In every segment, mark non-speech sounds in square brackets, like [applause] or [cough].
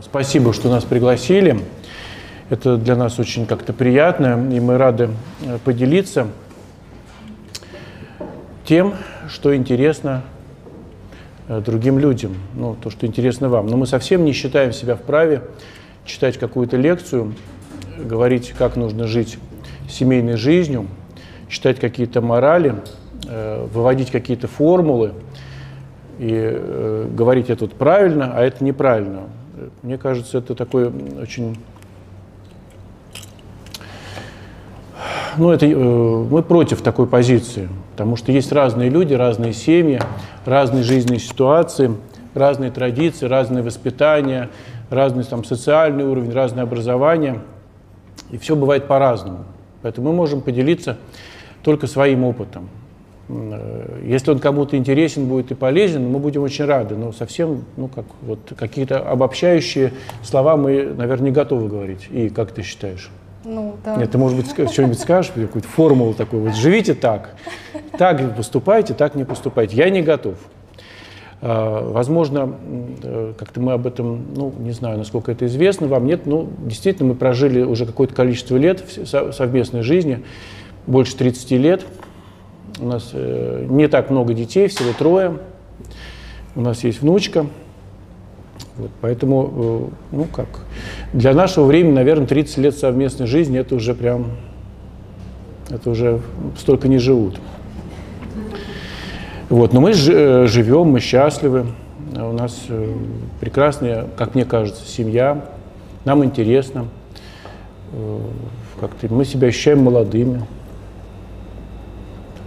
Спасибо, что нас пригласили. Это для нас очень как-то приятно, и мы рады э, поделиться тем, что интересно э, другим людям, ну, то, что интересно вам. Но мы совсем не считаем себя вправе читать какую-то лекцию, говорить, как нужно жить семейной жизнью, читать какие-то морали, э, выводить какие-то формулы и говорить это вот правильно, а это неправильно. Мне кажется, это такой очень... Ну, это, э, мы против такой позиции, потому что есть разные люди, разные семьи, разные жизненные ситуации, разные традиции, разные воспитания, разный там, социальный уровень, разное образование. И все бывает по-разному. Поэтому мы можем поделиться только своим опытом. Э, если он кому-то интересен будет и полезен, мы будем очень рады, но совсем, ну, как вот какие-то обобщающие слова мы, наверное, не готовы говорить. И как ты считаешь? Ну, да. Нет, ты, может быть, что-нибудь скажешь, какую-то формулу такую, вот живите так, так поступайте, так не поступайте. Я не готов. А, возможно, э, как-то мы об этом, ну, не знаю, насколько это известно вам, нет, но действительно мы прожили уже какое-то количество лет совместной жизни, больше 30 лет, у нас э, не так много детей, всего трое. У нас есть внучка. Вот, поэтому, э, ну как, для нашего времени, наверное, 30 лет совместной жизни, это уже прям, это уже столько не живут. Вот, но мы э, живем, мы счастливы, у нас прекрасная, как мне кажется, семья, нам интересно, как-то мы себя ощущаем молодыми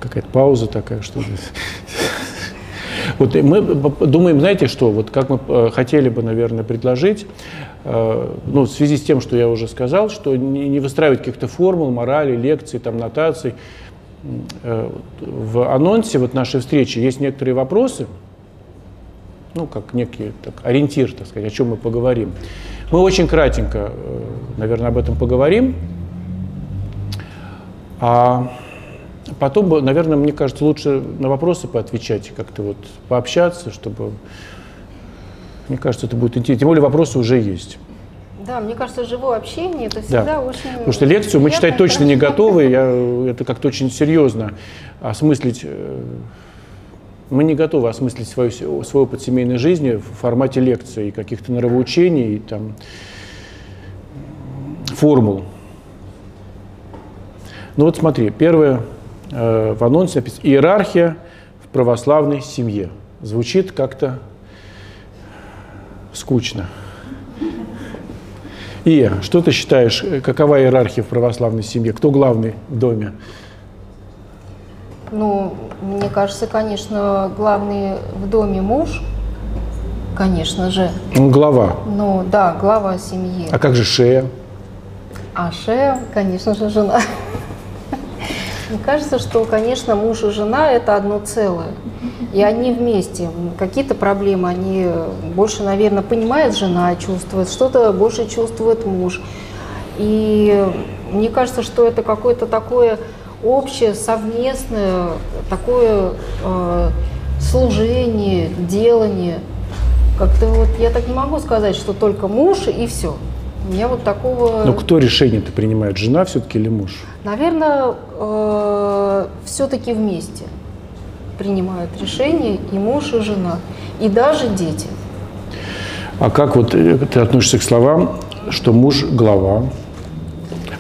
какая-то пауза такая, что вот мы думаем, знаете что, вот как мы э, хотели бы, наверное, предложить, э, ну, в связи с тем, что я уже сказал, что не выстраивать каких-то формул, морали, лекций, там, нотаций. Э, в анонсе вот нашей встречи есть некоторые вопросы, ну, как некий так, ориентир, так сказать, о чем мы поговорим. Мы очень кратенько, наверное, об этом поговорим. А Потом, наверное, мне кажется, лучше на вопросы поотвечать, как-то вот пообщаться, чтобы... Мне кажется, это будет интересно. Тем более вопросы уже есть. Да, мне кажется, живое общение это всегда да. очень. Потому что лекцию мы читать точно не готовы. Я, это как-то очень серьезно осмыслить. Э, мы не готовы осмыслить свою, свой опыт семейной жизни в формате лекции каких-то нравоучений, и там, формул. Ну вот смотри, первое в анонсе написано «Иерархия в православной семье». Звучит как-то скучно. И что ты считаешь, э, какова иерархия в православной семье? Кто главный в доме? Ну, мне кажется, конечно, главный в доме муж, конечно же. Ну, глава. Ну, да, глава семьи. А как же шея? А шея, конечно же, жена. Мне кажется, что, конечно, муж и жена – это одно целое. И они вместе. Какие-то проблемы они больше, наверное, понимает жена, чувствует, что-то больше чувствует муж. И мне кажется, что это какое-то такое общее, совместное, такое э, служение, делание. Как-то вот я так не могу сказать, что только муж и все. Меня вот такого... Но кто решение-то принимает, жена все-таки или муж? Наверное, э, все-таки вместе принимают решение и муж, и жена, и даже дети. А как вот э, ты относишься к словам, что муж – глава,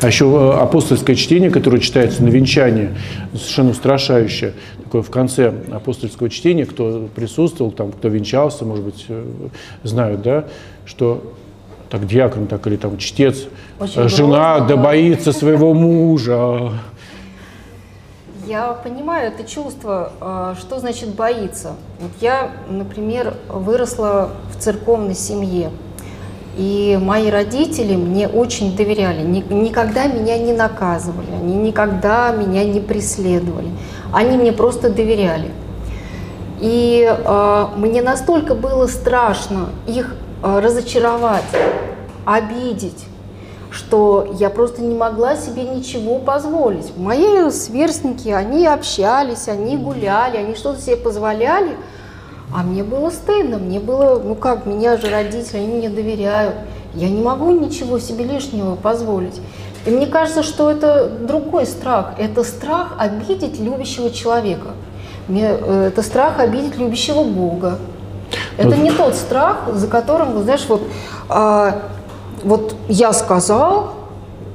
а еще э, апостольское чтение, которое читается на венчании, совершенно устрашающее. Такое в конце апостольского чтения, кто присутствовал, там, кто венчался, может быть, знают, да, что так диакон, так или там чтец, Очень жена грозно, да боится своего мужа. Я понимаю это чувство, а, что значит боится. Вот я, например, выросла в церковной семье, и мои родители мне очень доверяли, никогда меня не наказывали, они никогда меня не преследовали, они мне просто доверяли. И э, мне настолько было страшно их Э, разочаровать, обидеть, что я просто не могла себе ничего позволить. Мои сверстники, они общались, они гуляли, они что-то себе позволяли, А мне было стыдно, мне было, ну как, меня же родители, они мне доверяют. Я не могу ничего себе лишнего позволить. И мне кажется, что это другой страх. Это страх обидеть любящего человека. Мне, э, это страх обидеть любящего Бога. Это не тот страх, за которым, знаешь, вот, а, вот я сказал,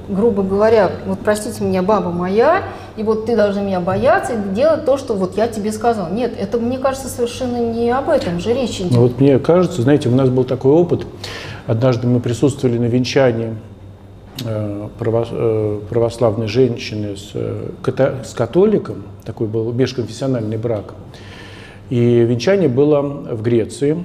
грубо говоря, вот простите меня, баба моя, и вот ты должна меня бояться и делать то, что вот я тебе сказал. Нет, это, мне кажется, совершенно не об этом же речь идет. Ну, вот мне кажется, знаете, у нас был такой опыт. Однажды мы присутствовали на венчании э, э, православной женщины э, с католиком, такой был межконфессиональный брак. И венчание было в Греции.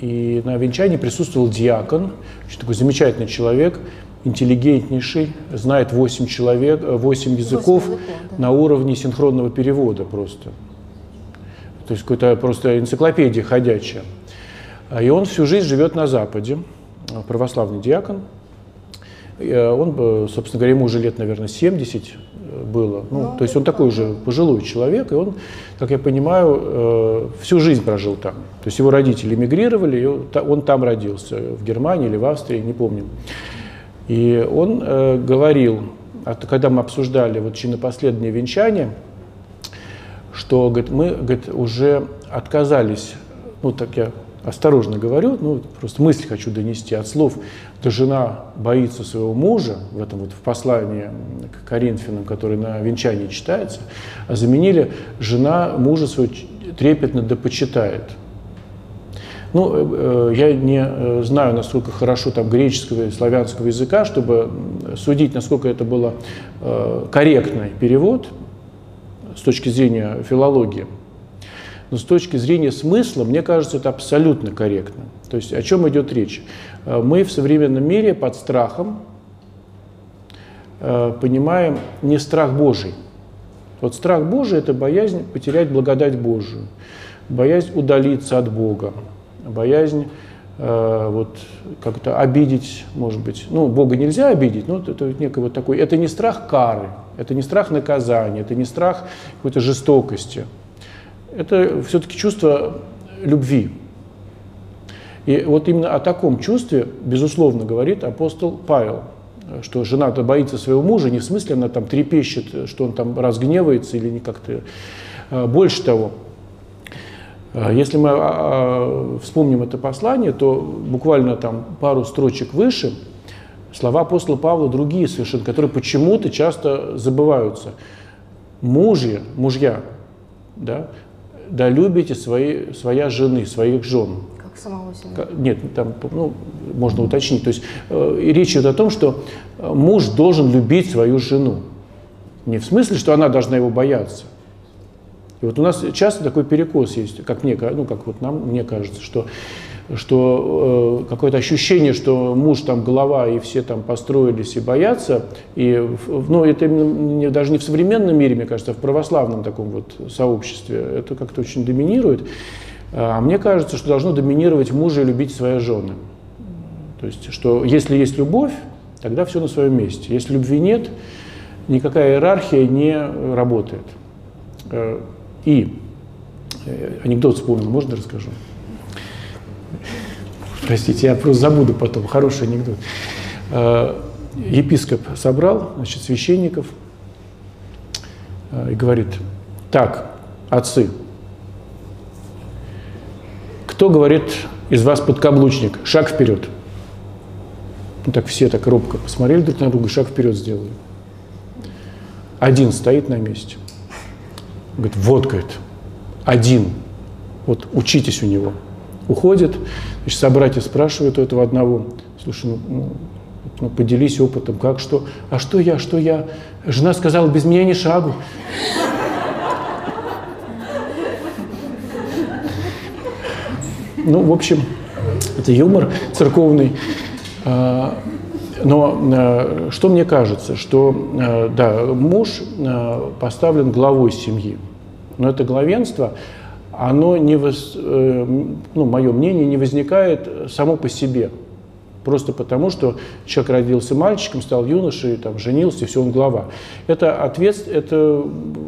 И на венчании присутствовал диакон, очень такой замечательный человек, интеллигентнейший, знает 8, человек, 8 языков 8 языков да. на уровне синхронного перевода просто. То есть какая-то просто энциклопедия ходячая. И он всю жизнь живет на Западе, православный диакон. Он, собственно говоря, ему уже лет, наверное, 70 было. Ну, ну, то есть он такой уже пожилой человек, и он, как я понимаю, всю жизнь прожил там. То есть его родители эмигрировали, и он там родился, в Германии или в Австрии, не помню. И он э, говорил, когда мы обсуждали вот чинопоследнее венчание, что говорит, мы говорит, уже отказались, ну так я осторожно говорю, ну просто мысль хочу донести от слов, что жена боится своего мужа, в этом вот в послании к Коринфянам, который на венчании читается, а заменили жена мужа своего трепетно да почитает. Ну, э, э, я не э, знаю, насколько хорошо там греческого и славянского языка, чтобы судить, насколько это был корректный перевод с точки зрения филологии. Но с точки зрения смысла, мне кажется, это абсолютно корректно. То есть о чем идет речь? Мы в современном мире под страхом понимаем не страх Божий. Вот страх Божий – это боязнь потерять благодать Божию, боязнь удалиться от Бога, боязнь э, вот как-то обидеть, может быть. Ну, Бога нельзя обидеть, но это некий вот такой. Это не страх кары, это не страх наказания, это не страх какой-то жестокости. Это все-таки чувство любви. И вот именно о таком чувстве, безусловно, говорит апостол Павел, что жена-то боится своего мужа, не в смысле она там трепещет, что он там разгневается или не как-то. Э, больше того, а, если мы а, а, вспомним это послание, то буквально там пару строчек выше слова апостола Павла другие совершенно, которые почему-то часто забываются. Мужья, мужья, да, да любите свои, своя жены, своих жен. Как самого себя. Нет, там ну, можно уточнить. То есть э, речь идет о том, что муж должен любить свою жену. Не в смысле, что она должна его бояться, и вот у нас часто такой перекос есть, как мне, ну, как вот нам, мне кажется, что что э, какое-то ощущение, что муж там голова и все там построились и боятся, и, ну, это не, даже не в современном мире, мне кажется, а в православном таком вот сообществе, это как-то очень доминирует. А мне кажется, что должно доминировать мужа и любить свои жены. То есть, что если есть любовь, тогда все на своем месте. Если любви нет, никакая иерархия не работает. Э, и э, анекдот вспомнил, можно расскажу? Простите, я просто забуду потом. Хороший анекдот. Э, епископ собрал значит, священников э, и говорит, так, отцы, кто говорит из вас подкаблучник? Шаг вперед. Ну, так все так робко посмотрели друг на друга, шаг вперед сделали. Один стоит на месте – Говорит, вот, говорит, один, вот учитесь у него. Уходит, значит, собратья спрашивают у этого одного, слушай, ну, ну, ну поделись опытом, как, что, а что я, что я? Жена сказала, без меня ни шагу. Ну, в общем, это юмор церковный. А, но а, что мне кажется, что а, да, муж поставлен главой семьи. Но это главенство, оно не, воз, э, ну, мое мнение, не возникает само по себе. Просто потому, что человек родился мальчиком, стал юношей, там, женился, и все, он глава. Это, ответ, это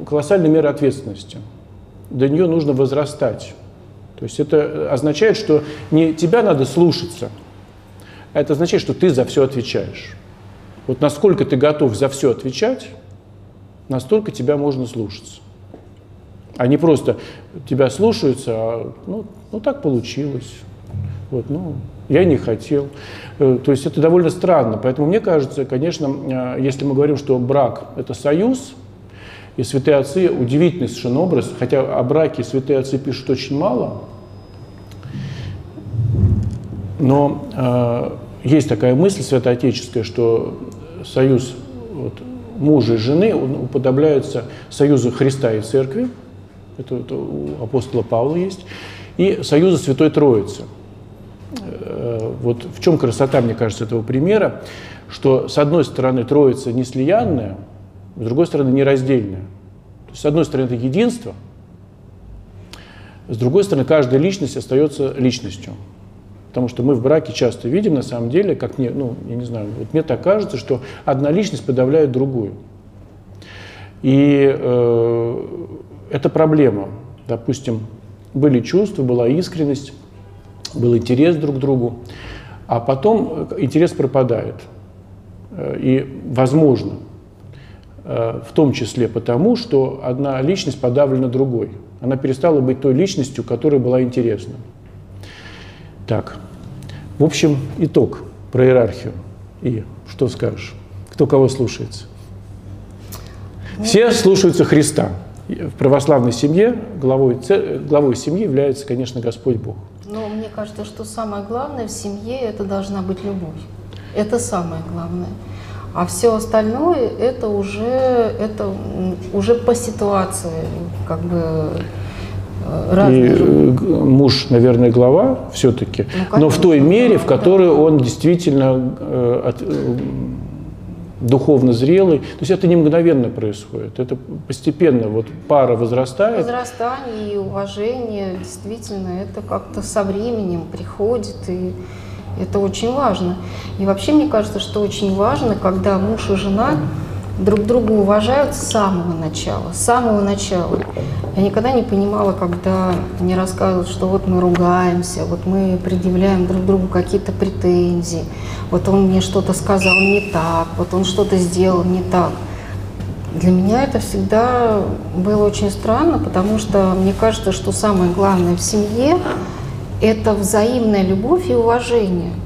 колоссальная мера ответственности. До нее нужно возрастать. То есть это означает, что не тебя надо слушаться, а это означает, что ты за все отвечаешь. Вот насколько ты готов за все отвечать, настолько тебя можно слушаться. А не просто тебя слушаются, а ну, ну так получилось. Вот, ну, я не хотел. Э, то есть это довольно странно. Поэтому мне кажется, конечно, э, если мы говорим, что брак – это союз, и святые отцы – удивительный совершенно образ, хотя о браке святые отцы пишут очень мало, но э, есть такая мысль святоотеческая, что союз вот, мужа и жены он уподобляется союзу Христа и Церкви, это, это у апостола Павла есть, и союза Святой Троицы. Э, вот в чем красота, мне кажется, этого примера, что с одной стороны Троица не слиянная, с другой стороны нераздельная. То есть, с одной стороны это единство, с другой стороны каждая личность остается личностью. Потому что мы в браке часто видим, на самом деле, как мне, ну, я не знаю, вот мне так кажется, что одна личность подавляет другую. И э, это проблема. Допустим, были чувства, была искренность, был интерес друг к другу, а потом интерес пропадает. Э, и, возможно, э, в том числе потому, что одна личность подавлена другой. Она перестала быть той личностью, которая была интересна. Так, в общем, итог про иерархию. И что скажешь? Кто кого слушается? Все слушаются Христа. В православной семье главой, главой семьи является, конечно, Господь Бог. Но мне кажется, что самое главное в семье – это должна быть любовь. Это самое главное. А все остальное это уже, это уже по ситуации, как бы разные. И э, муж, наверное, глава все-таки, ну, но в той мере, в которой он действительно э, от, э, духовно зрелый. То есть это не мгновенно происходит, это постепенно вот пара возрастает. Возрастание и уважение, действительно, это как-то со временем приходит, и это очень важно. И вообще мне кажется, что очень важно, когда муж и жена друг друга уважают с самого начала, с самого начала. Я никогда не понимала, когда мне рассказывают, что вот мы ругаемся, вот мы предъявляем друг другу какие-то претензии, вот он мне что-то сказал не так, вот он что-то сделал не так. Для меня это всегда было очень странно, потому что мне кажется, что самое главное в семье – это взаимная любовь и уважение –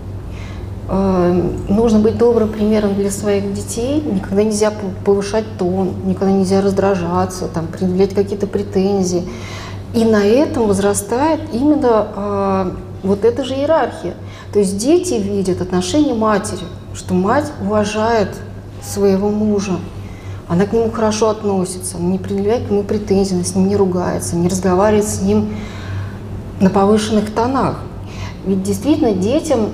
нужно быть добрым примером для своих детей. Никогда нельзя повышать тон, никогда нельзя раздражаться, там, предъявлять какие-то претензии. И на этом возрастает именно а, вот эта же иерархия. То есть дети видят отношение матери, что мать уважает своего мужа, она к нему хорошо относится, не предъявляет к нему претензий, с ним не ругается, не разговаривает с ним на повышенных тонах. Ведь действительно детям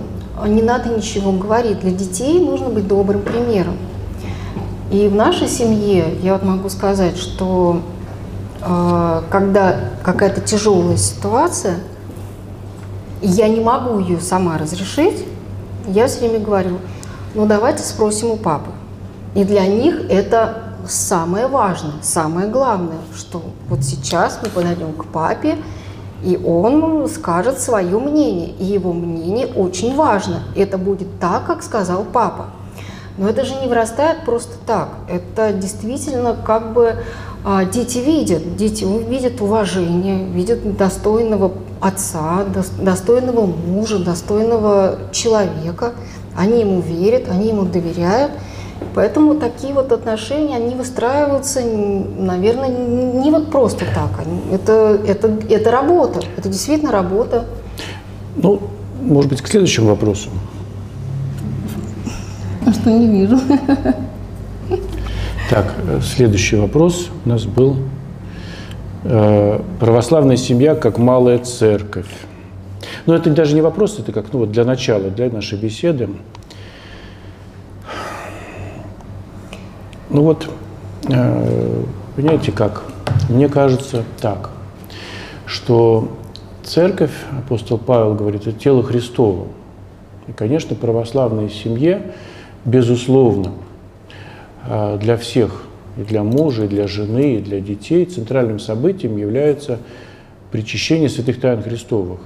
не надо ничего говорить. Для детей нужно быть добрым примером. И в нашей семье я вот могу сказать, что э, когда какая-то тяжелая ситуация, я не могу ее сама разрешить, я все время говорю, ну давайте спросим у папы. И для них это самое важное, самое главное, что вот сейчас мы подойдем к папе, и он скажет свое мнение, и его мнение очень важно. Это будет так, как сказал папа. Но это же не вырастает просто так. Это действительно как бы а, дети видят, дети видят уважение, видят достойного отца, достойного мужа, достойного человека. Они ему верят, они ему доверяют – Поэтому такие вот отношения, они выстраиваются, наверное, не вот просто так. Это, это, это работа, это действительно работа. Ну, может быть, к следующему вопросу. А что не вижу. Так, следующий вопрос у нас был. Э, православная семья как малая церковь. Но это даже не вопрос, это как ну, вот для начала, для нашей беседы. Ну вот, э, понимаете как? Мне кажется так, что церковь, апостол Павел говорит, это тело Христово. И, конечно, православной семье, безусловно, э, для всех, и для мужа, и для жены, и для детей центральным событием является причащение святых тайн Христовых.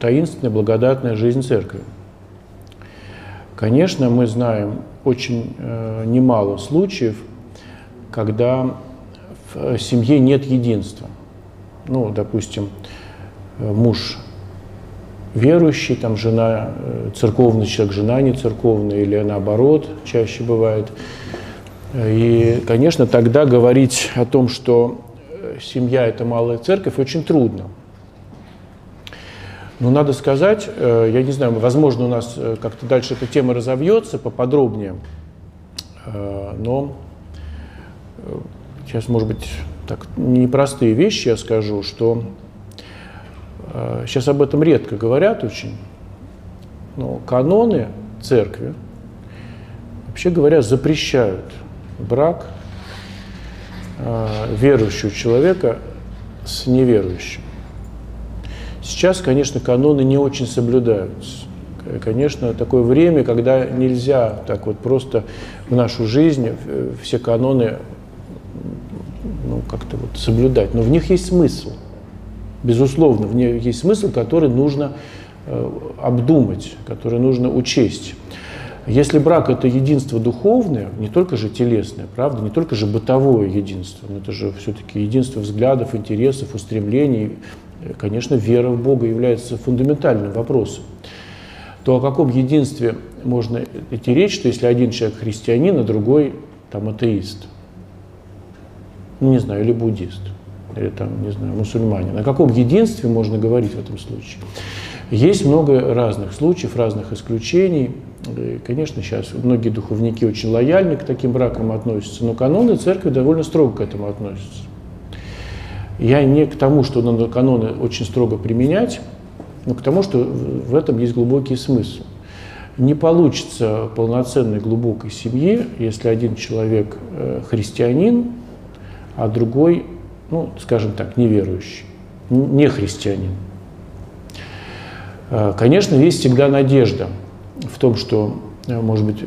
Таинственная, благодатная жизнь Церкви. Конечно, мы знаем очень э, немало случаев, когда в семье нет единства. Ну, допустим, э, муж верующий, там жена э, церковный человек, жена не церковная, или наоборот, чаще бывает. И, конечно, тогда говорить о том, что э, семья – это малая церковь, очень трудно. Но надо сказать, э, я не знаю, возможно, у нас э, как-то дальше эта тема разовьется поподробнее, но сейчас, может быть, так непростые вещи я скажу, что сейчас об этом редко говорят очень, но каноны церкви, вообще говоря, запрещают – брак э, верующего человека с неверующим. Сейчас, конечно, каноны не очень соблюдаются. Конечно, такое время, когда нельзя так вот просто в нашу жизнь все каноны ну, как-то вот соблюдать. Но в них есть смысл. Безусловно, в них есть смысл, который нужно э, обдумать, который нужно учесть. Если брак – это единство духовное, не только же телесное, правда, не только же бытовое единство, но это же все-таки единство взглядов, интересов, устремлений, конечно, вера в Бога является фундаментальным вопросом, то о каком единстве можно идти речь, что если один человек христианин, а другой там атеист? Ну, не знаю, или буддист, или там, не знаю, мусульманин. О каком единстве можно говорить в этом случае? Есть много разных случаев, разных исключений. И, конечно, сейчас многие духовники очень лояльны к таким бракам относятся, но каноны церкви довольно строго к этому относятся. Я не к тому, что надо каноны очень строго применять, но к тому, что в этом есть глубокий смысл. Не получится полноценной глубокой семьи, если один человек э, христианин, а другой, ну, скажем так, неверующий, не христианин. Э, конечно, есть всегда надежда в том, что, э, может быть,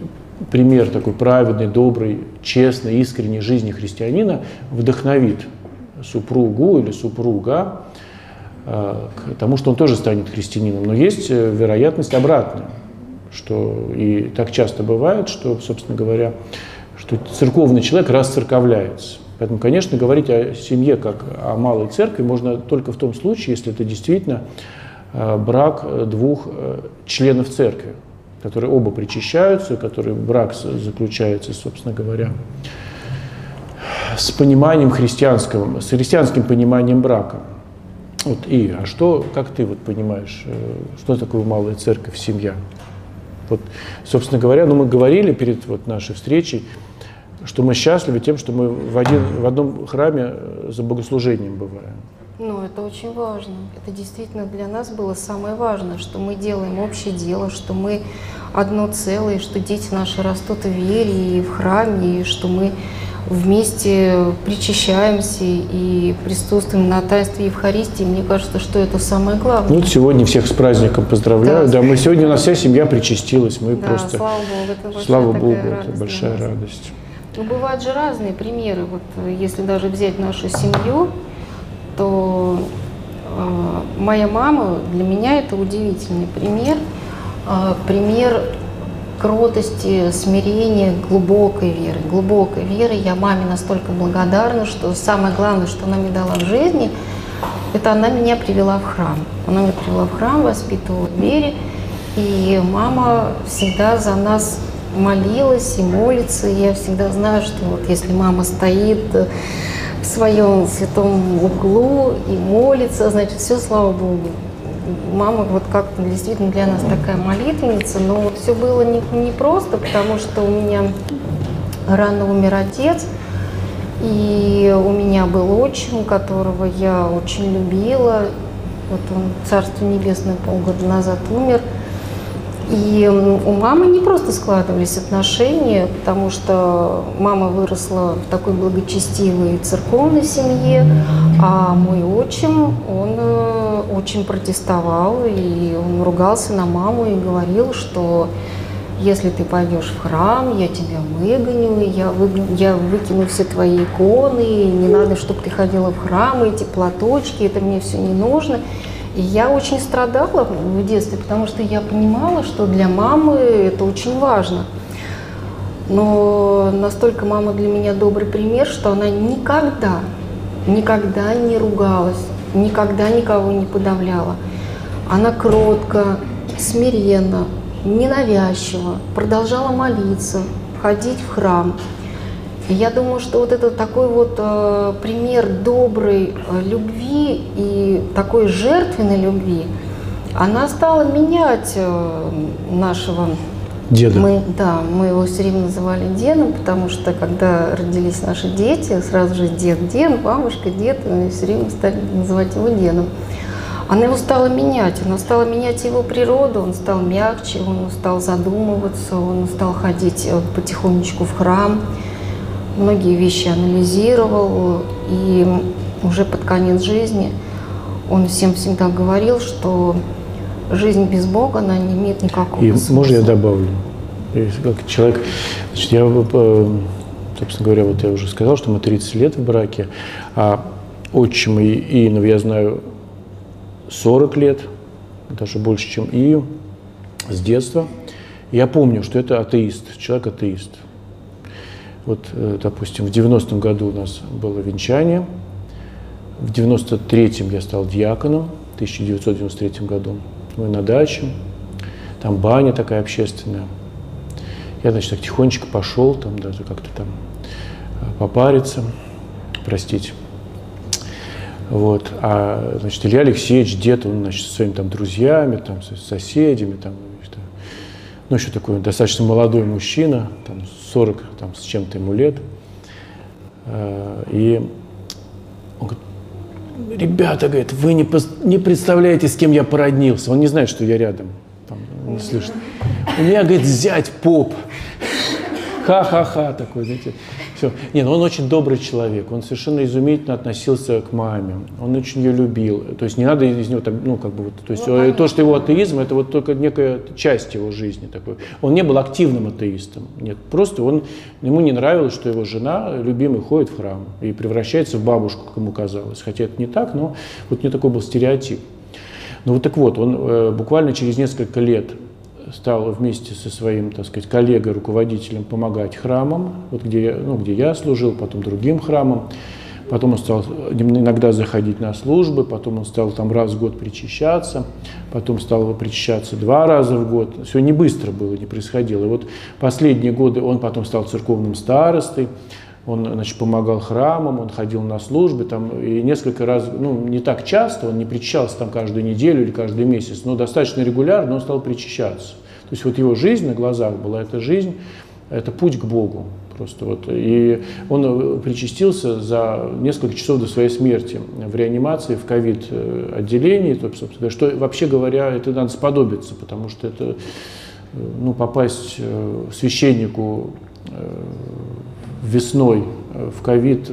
пример такой праведной, доброй, честной, искренней жизни христианина вдохновит супругу или супруга э, к тому, что он тоже станет христианином. Но есть вероятность обратная, что и так часто бывает, что, собственно говоря, что церковный человек расцерковляется. Поэтому, конечно, говорить о семье как о малой церкви можно только в том случае, если это действительно Э, брак двух э, членов церкви, которые оба причащаются, который брак заключается, собственно говоря, с пониманием христианского, с христианским пониманием брака. Вот, и, а что, как ты вот понимаешь, э, что такое малая церковь, семья? Вот, собственно говоря, ну мы говорили перед вот нашей встречей, что мы счастливы тем, что мы в, один, в одном храме за богослужением бываем. Ну, это очень важно. Это действительно для нас было самое важное, что мы делаем общее дело, что мы одно целое, что дети наши растут в вере и в храме, и что мы вместе причащаемся и присутствуем на таинстве Евхаристии. Мне кажется, что это самое главное. Ну, сегодня всех с праздником поздравляю. Да, да мы сегодня у нас вся семья причастилась. Мы да, просто... Слава Богу, это большая, слава Богу, это большая радость. Ну, бывают же разные примеры. Вот если даже взять нашу семью, то э, моя мама для меня это удивительный пример, э, пример кротости, смирения, глубокой веры. Глубокой веры. Я маме настолько благодарна, что самое главное, что она мне дала в жизни, это она меня привела в храм. Она меня привела в храм, воспитывала в вере. И мама всегда за нас молилась и молится. И я всегда знаю, что вот если мама стоит в своем святом углу и молится, значит, все, слава Богу. Мама вот как-то действительно для нас такая молитвенница, но все было не, не просто, потому что у меня рано умер отец, и у меня был отчим, которого я очень любила. Вот он, Царство Небесное, полгода назад умер – и у мамы не просто складывались отношения, потому что мама выросла в такой благочестивой церковной семье, а мой отчим, он э, очень протестовал, и он ругался на маму и говорил, что если ты пойдешь в храм, я тебя выгоню, я, вы, я выкину все твои иконы, не надо, чтобы ты ходила в храм, эти платочки, это мне все не нужно. И я очень страдала в детстве, потому что я понимала, что для мамы это очень важно. Но настолько мама для меня добрый пример, что она никогда, никогда не ругалась, никогда никого не подавляла. Она кротко, смиренно, ненавязчиво продолжала молиться, ходить в храм. И я думаю, что вот это такой вот э, пример доброй э, любви и такой жертвенной любви, она стала менять э, нашего Деда. Мы, да, мы его все время называли дедом, потому что когда родились наши дети, сразу же дед, дед, бабушка, дед, мы все время стали называть его дедом. Она его стала менять, она стала менять его природу, он стал мягче, он стал задумываться, он стал ходить э, потихонечку в храм, многие вещи анализировал, и уже под конец жизни он всем всегда говорил, что жизнь без Бога, она не имеет никакого И смысла. можно я добавлю? Как человек, значит, я, э, собственно говоря, вот я уже сказал, что мы 30 лет в браке, а отчим и Иинов я знаю 40 лет, даже больше, чем Ию, с детства. Я помню, что это атеист, человек атеист. Вот, э, допустим, в 90-м году у нас было венчание, в 93-м я стал диаконом, в 1993 году. Мы на даче, там баня такая общественная. Я, значит, так тихонечко пошел, там даже как-то там э, попариться, простите. Вот. А, значит, Илья Алексеевич, дед, он, значит, со своими там друзьями, там, со соседями, там, что, ну, еще такой достаточно молодой мужчина, там, 40 там, с чем-то ему лет. Э, И он говорит, ребята, говорит, вы не, не представляете, с кем я породнился. Он не знает, что я рядом. Там, не слышно. У меня, говорит, зять поп. Ха-ха-ха такой, знаете. Все. Не, ну он очень добрый человек, он совершенно изумительно относился к маме, он очень ее любил. То есть не надо из него там, ну как бы вот, то есть Ну, э, то, что его атеизм, это вот только некая часть его жизни такой. Он не был активным атеистом, нет, просто он, ему не нравилось, что его жена, любимый, ходит в храм и превращается в бабушку, как ему казалось. Хотя это не так, но вот не такой был стереотип. Ну вот так вот, он э, буквально через несколько лет стал вместе со своим, так сказать, коллегой, руководителем помогать храмам, вот где, ну, где я служил, потом другим храмам. Потом он стал иногда заходить на службы, потом он стал там раз в год причащаться, потом стал причащаться два раза в год. Все не быстро было, не происходило. И вот последние годы он потом стал церковным старостой, он, значит, помогал храмам, он ходил на службы, там, и несколько раз, ну, не так часто, он не причащался там каждую неделю или каждый месяц, но достаточно регулярно он стал причащаться. То есть вот его жизнь на глазах была, эта жизнь, это путь к Богу просто вот. И он э, причастился за несколько часов до своей смерти в реанимации, в ковид э, отделении, то, собственно, что вообще говоря, это надо сподобиться, потому что это, э, ну, попасть э, священнику весной э, в ковид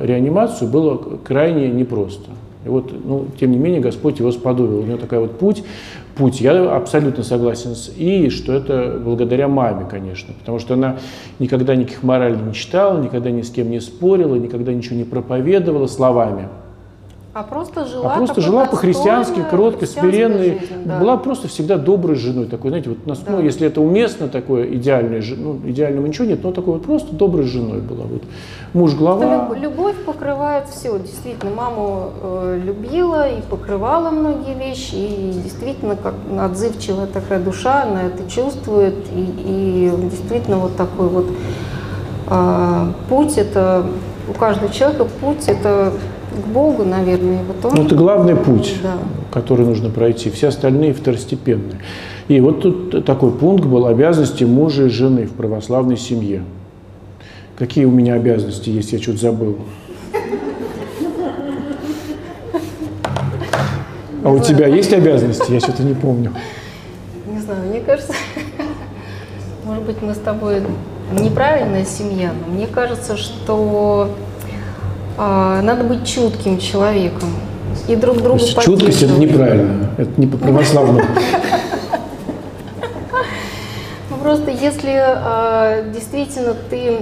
реанимацию было крайне непросто. И вот, ну, тем не менее, Господь его сподобил. У него такой вот путь, путь. Я абсолютно согласен с И, что это благодаря маме, конечно, потому что она никогда никаких моралей не читала, никогда ни с кем не спорила, никогда ничего не проповедовала словами. А просто жила, А просто жила по-христиански, отстойной кротко, христианской смиренной. да. Была просто всегда доброй женой. Такой, знаете, вот нас- ну, Да. если это уместно, такое идеальное, ну, идеального ничего нет, но такой вот просто доброй женой была. Вот. Муж глава. Что Любовь покрывает все. Действительно, маму э, любила и покрывала многие вещи. И действительно, как отзывчивая такая душа, она это чувствует. И, и действительно, вот такой вот а, путь, это у каждого человека путь, это к Богу, наверное. Вот он, Ну, это главный путь, Да. который нужно пройти. Все остальные второстепенные. И вот тут такой пункт был обязанности мужа и жены в православной семье. Какие у меня обязанности есть, я что-то забыл. А у тебя есть обязанности? Я что-то не помню. Не знаю, мне кажется, [laughs] может быть, мы с тобой неправильная семья, но мне кажется, что надо быть чутким человеком и друг другу есть чуткость это поддерживать. неправильно, это не по православному. Ну, просто если э, действительно ты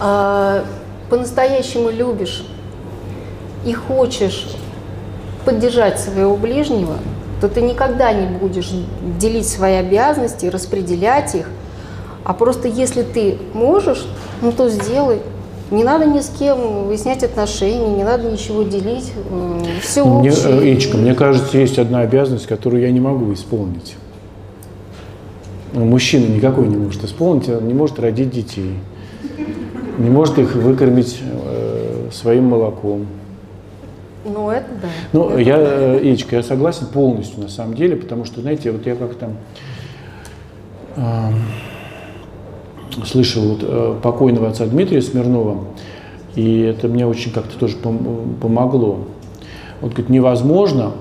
э, по-настоящему любишь и хочешь поддержать своего ближнего, то ты никогда не будешь делить свои обязанности, распределять их, а просто если ты можешь, ну то сделай. Не надо ни с кем выяснять отношения, не надо ничего делить. Все мне, общее. Ичка, мне кажется, есть одна обязанность, которую я не могу исполнить. Ну, мужчина никакой не может исполнить, он не может родить детей, не может их выкормить э, своим молоком. Ну, это да. Ну, это я, да. э, Ичка, я согласен полностью на самом деле, потому что, знаете, вот я как-то э, слышал вот, э, покойного отца Дмитрия Смирнова, и это мне очень как-то тоже пом- помогло. Вот говорит, невозможно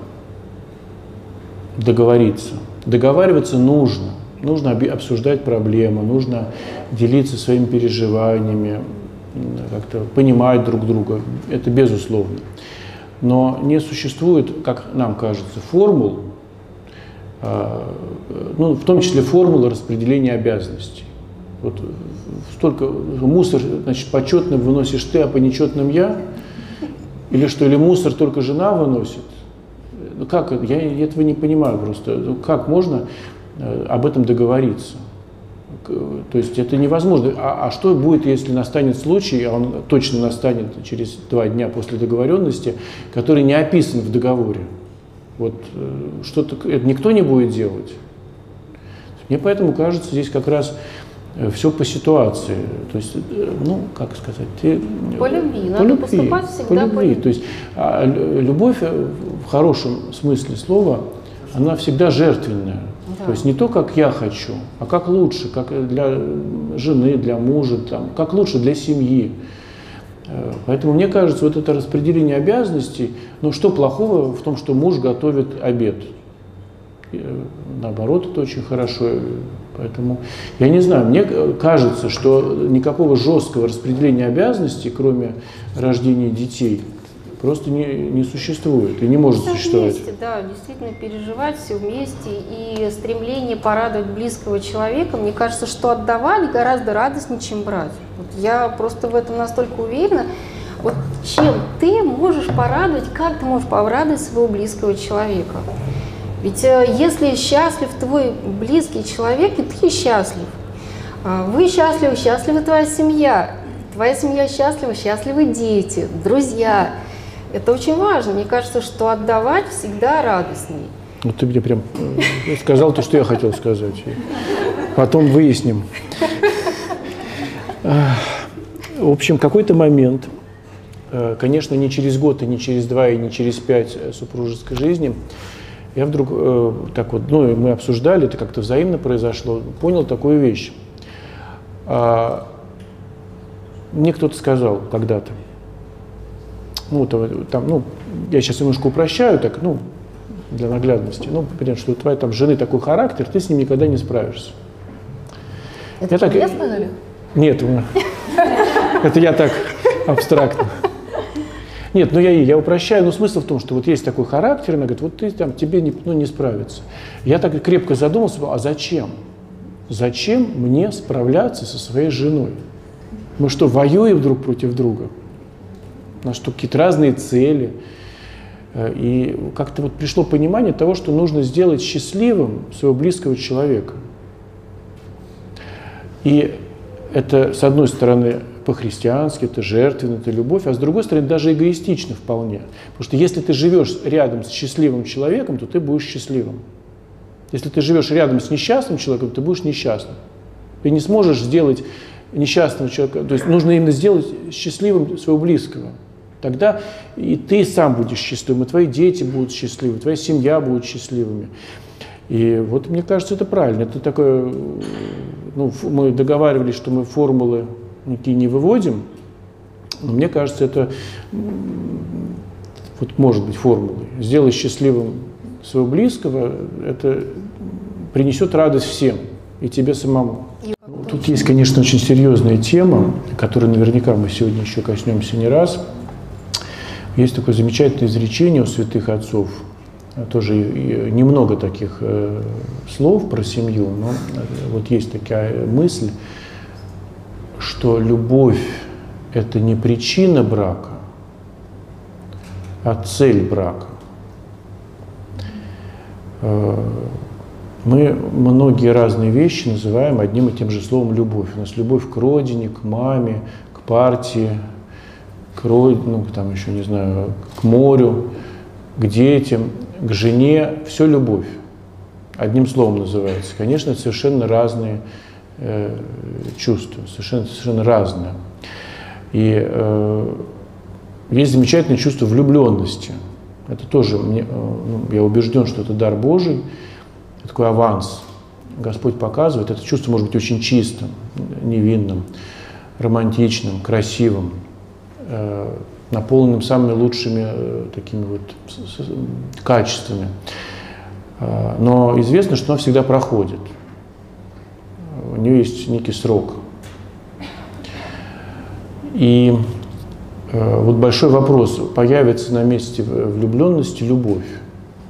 договориться. Договариваться нужно. Нужно обсуждать проблемы, нужно делиться своими переживаниями, как-то понимать друг друга. Это безусловно. Но не существует, как нам кажется, формул, а, ну, в том числе формулы распределения обязанностей. Вот столько мусор, значит, почетным выносишь ты, а по нечетным я? Или что, или мусор только жена выносит? Ну как, я этого не понимаю просто. Ну, как можно э, об этом договориться? То есть это невозможно. А, а что будет, если настанет случай, а он точно настанет через два дня после договоренности, который не описан в договоре? Вот э, что-то это никто не будет делать. Мне поэтому кажется, здесь как раз все по ситуации. То есть, э, ну, как сказать, ты... По любви. Надо поступать всегда по любви. То есть а, лю- любовь э, в хорошем смысле слова, она всегда жертвенная. Да. То есть не то, как я хочу, а как лучше, как для жены, для мужа, там, как лучше для семьи. Э, Поэтому мне кажется, вот это распределение обязанностей, ну что плохого в том, что муж готовит обед? Э, Наоборот, это очень хорошо. Поэтому я не знаю, мне кажется, что никакого жесткого распределения обязанностей, кроме рождения детей, просто не, не существует и не может Все существовать. вместе, да, действительно переживать все вместе и стремление порадовать близкого человека, мне кажется, что отдавать гораздо радостнее, чем брать. Вот я просто в этом настолько уверена. Вот чем ты можешь порадовать, как ты можешь порадовать своего близкого человека? Ведь э, если счастлив твой близкий человек, и ты счастлив, а, вы счастливы, счастлива твоя семья, твоя семья счастлива, счастливы дети, друзья. Это очень важно. Мне кажется, что отдавать всегда радостней. Вот ты мне прям э, сказал то, что я хотел сказать. Потом выясним. В общем, какой-то момент, э, конечно, не через год, и не через два, и не через пять супружеской жизни, я вдруг э, так вот, ну, мы обсуждали, это как-то взаимно произошло, понял такую вещь. А, Мне кто-то сказал когда-то, ну, там, там, ну, я сейчас немножко упрощаю, так, ну, для наглядности, ну, например, что у твоей там жены такой характер, ты с ним никогда не справишься. Это Я так-? Нет, это я так абстрактно. Нет, ну я, я упрощаю, но смысл в том, что вот есть такой характер, она говорит, вот ты там, тебе не, ну, не справиться. Я так крепко задумался, а зачем? Зачем мне справляться со своей женой? Мы что, воюем друг против друга? У нас что, какие-то разные цели. Э, И как-то вот пришло понимание того, что нужно сделать счастливым своего близкого человека. И это, с одной стороны, по-христиански, это жертвенно, это любовь, а с другой стороны, даже эгоистично вполне. Потому что если ты живешь рядом с счастливым человеком, то ты будешь счастливым. Если ты живешь рядом с несчастным человеком, ты будешь несчастным. Ты не сможешь сделать несчастного человека, то есть нужно именно сделать счастливым своего близкого. Тогда и ты сам будешь счастливым, и твои дети будут счастливы, твоя семья будет счастливыми. И вот мне кажется, это правильно. Это такое, ну, мы договаривались, что мы формулы никакие не выводим, но мне кажется, это вот может быть формулой. Сделай счастливым своего близкого, это принесет радость всем, и тебе самому. Ну, Тут есть, конечно, очень серьезная тема, которой наверняка мы сегодня еще коснемся не раз. Есть такое замечательное изречение у святых отцов. тоже немного таких э, слов про семью, но э, вот есть такая мысль, что любовь – это не причина брака, а цель брака. Э, мы многие разные вещи называем одним и тем же словом «любовь». У нас любовь к родине, к маме, к партии, к родине, ну, там еще, не знаю, к морю, к детям, к жене. Все любовь. Одним словом называется. Конечно, совершенно разные э, чувства, совершенно, совершенно разные. И э, есть замечательное чувство влюбленности. Это тоже, мне, э, ну, я убежден, что это дар Божий – такой аванс. Господь показывает, это чувство может быть очень чистым, невинным, романтичным, красивым, э, наполненным самыми лучшими э, такими вот качествами. Э, но известно, что оно всегда проходит. У нее есть некий срок. И э, вот большой вопрос, появится на месте влюбленности любовь?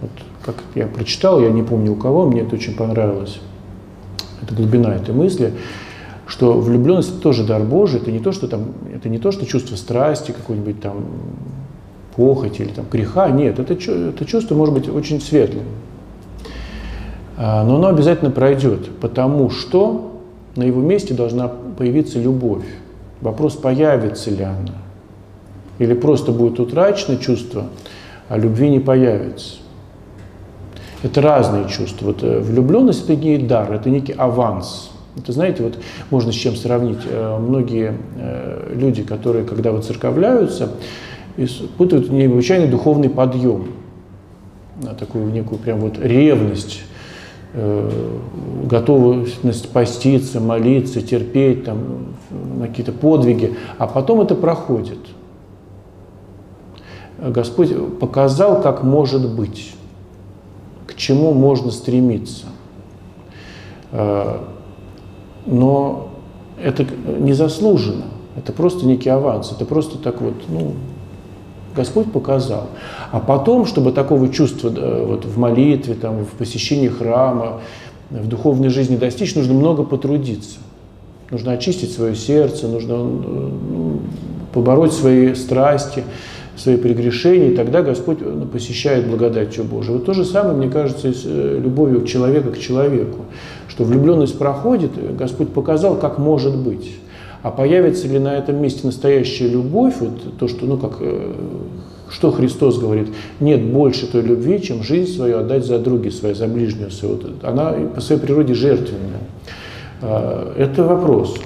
Вот как я прочитал, я не помню у кого, мне это очень понравилось, это глубина этой мысли, что влюбленность это тоже дар Божий, это не то, что там, это не то, что чувство страсти, какой-нибудь там похоти или там греха, нет, это, это чувство может быть очень светлым, но оно обязательно пройдет, потому что на его месте должна появиться любовь. Вопрос, появится ли она, или просто будет утрачено чувство, а любви не появится. Это разные чувства. Вот э, влюбленность – это не дар, это некий аванс. Это, знаете, вот можно с чем сравнить. Э, многие э, люди, которые, когда воцерковляются, испытывают необычайный духовный подъем, такую некую прям вот ревность, готовность поститься, молиться, терпеть, там, какие-то подвиги, а потом это проходит. Господь показал, как может быть чему можно стремиться. Э, но это незаслуженно, это просто некий аванс, это просто так вот, ну, Господь показал. А потом, чтобы такого чувства вот, в молитве, там, в посещении храма, в духовной жизни достичь, нужно много потрудиться. Нужно очистить свое сердце, нужно ну, побороть свои страсти, свои прегрешения, и тогда Господь ну, посещает благодатью Божией. Вот то же самое, мне кажется, с э, любовью к человеку к человеку, что влюбленность проходит, Господь показал, как может быть. А появится ли на этом месте настоящая любовь, вот то, что, ну, как, э, что Христос говорит, нет больше той любви, чем жизнь свою отдать за други свои, за ближнего своего. Она по своей природе жертвенная. А, это вопрос.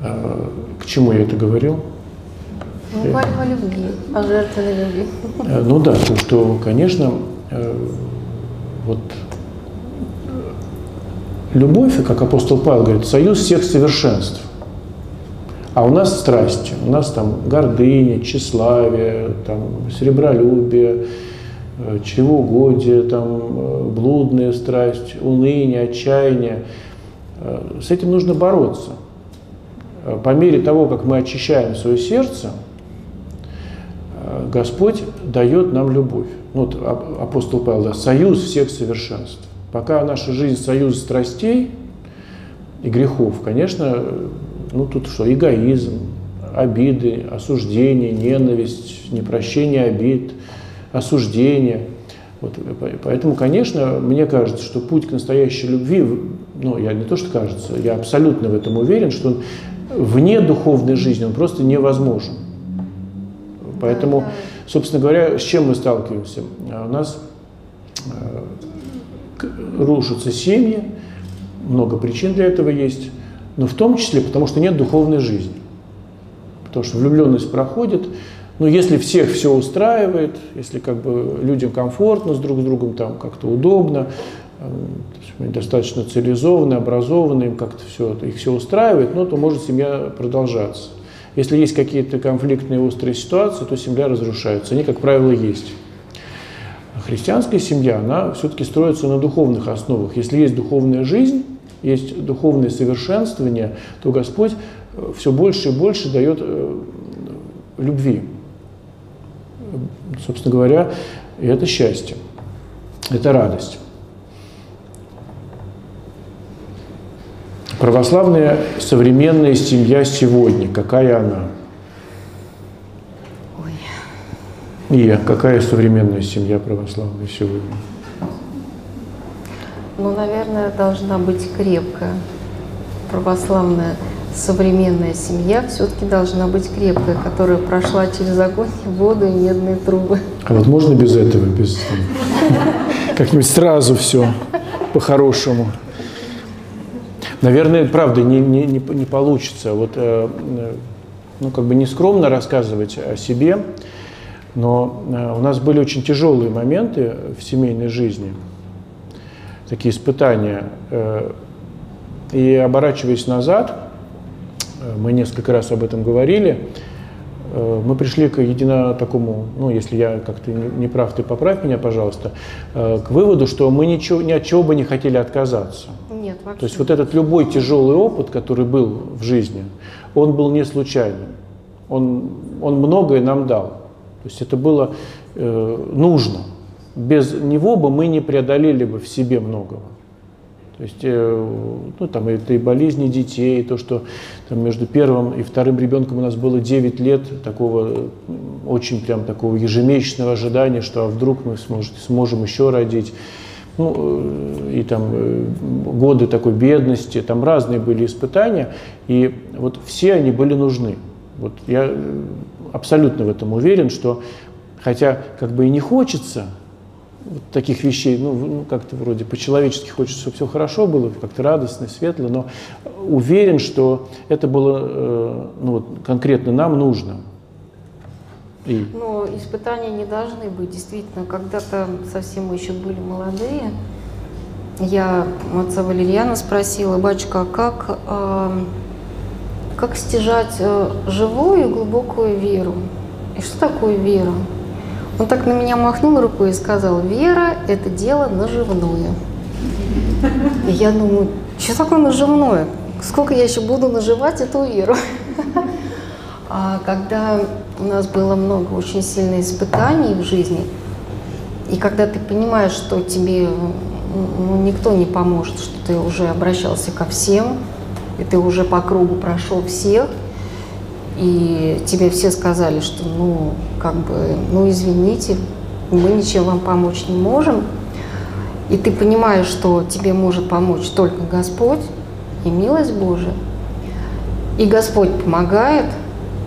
А, к чему я это говорил? Ну, о любви, о жертвенной любви. Э, ну да, то, что, конечно, э, вот любовь, как апостол Павел говорит, союз всех совершенств. А у нас страсти, у нас там гордыня, тщеславие, там, серебролюбие, э, чревоугодие, там, блудная страсть, уныние, отчаяние. С этим нужно бороться. По мере того, как мы очищаем свое сердце – Господь дает нам любовь. Вот апостол Павел, да, союз всех совершенств. Пока наша жизнь союз страстей и грехов, конечно, ну тут что, эгоизм, обиды, осуждение, ненависть, непрощение обид, осуждение. Вот, поэтому, конечно, мне кажется, что путь к настоящей любви, ну, я не то, что кажется, я абсолютно в этом уверен, что он вне духовной жизни, он просто невозможен. Поэтому, собственно говоря, с чем мы сталкиваемся? А у нас э, рушатся семьи, много причин для этого есть, но в том числе потому, что нет духовной жизни. Потому что влюбленность проходит, но если всех все устраивает, если как бы людям комфортно с друг с другом, там как-то удобно, э, достаточно цивилизованные, образованные, им как-то все, их все устраивает, ну, то может семья продолжаться. Если есть какие-то конфликтные острые ситуации, то семья разрушается. Они, как правило, есть. Христианская семья, она все-таки строится на духовных основах. Если есть духовная жизнь, есть духовное совершенствование, то Господь э, все больше и больше дает э, любви. Собственно говоря, И это счастье, это радость. Православная современная семья сегодня, какая она? И какая современная семья православная сегодня? Ну, наверное, должна быть крепкая. Православная современная семья все-таки должна быть крепкая, которая прошла через огонь, воду и медные трубы. А вот можно без этого, без как-нибудь сразу все по-хорошему? Наверное, правда, не, не, не, не получится. Вот, э, ну, как бы не скромно рассказывать о себе, но э, у нас были очень тяжелые моменты в семейной жизни, такие испытания. Э, и оборачиваясь назад, э, мы несколько раз об этом говорили, мы пришли к едино такому, ну, если я как-то не прав, ты поправь меня, пожалуйста, к выводу, что мы ничего, ни от чего бы не хотели отказаться. Нет, вообще. То есть вот этот любой тяжелый опыт, который был в жизни, он был не случайным. Он, он многое нам дал. То есть это было э, нужно. Без него бы мы не преодолели бы в себе многого. То есть, э, ну, там, это и болезни детей, и то, что там, между первым и вторым ребенком у нас было 9 лет такого, очень прям такого ежемесячного ожидания, что а вдруг мы сможет, сможем еще родить. Ну, э, и там э, годы такой бедности, там разные были испытания, и вот все они были нужны. Вот я э, абсолютно в этом уверен, что хотя как бы и не хочется вот таких вещей, ну, ну, как-то вроде по-человечески хочется, чтобы все хорошо было, как-то радостно, светло, но уверен, что это было э, ну, вот, конкретно нам нужно. И Но испытания не должны быть. Действительно, когда-то совсем мы еще были молодые, я отца Валерьяна спросила, батюшка, а как, э, как стяжать э, живую глубокую веру? И что такое вера? Он так на меня махнул рукой и сказал, вера – это дело наживное. И я думаю, что такое наживное? Сколько я еще буду наживать эту веру? [laughs] А когда у нас было много очень сильных испытаний в жизни, и когда ты понимаешь, что тебе ну, никто не поможет, что ты уже обращался ко всем, и ты уже по кругу прошел всех, и тебе все сказали, что ну, как бы, ну извините, мы ничем вам помочь не можем, и ты понимаешь, что тебе может помочь только Господь и милость Божия, и Господь помогает,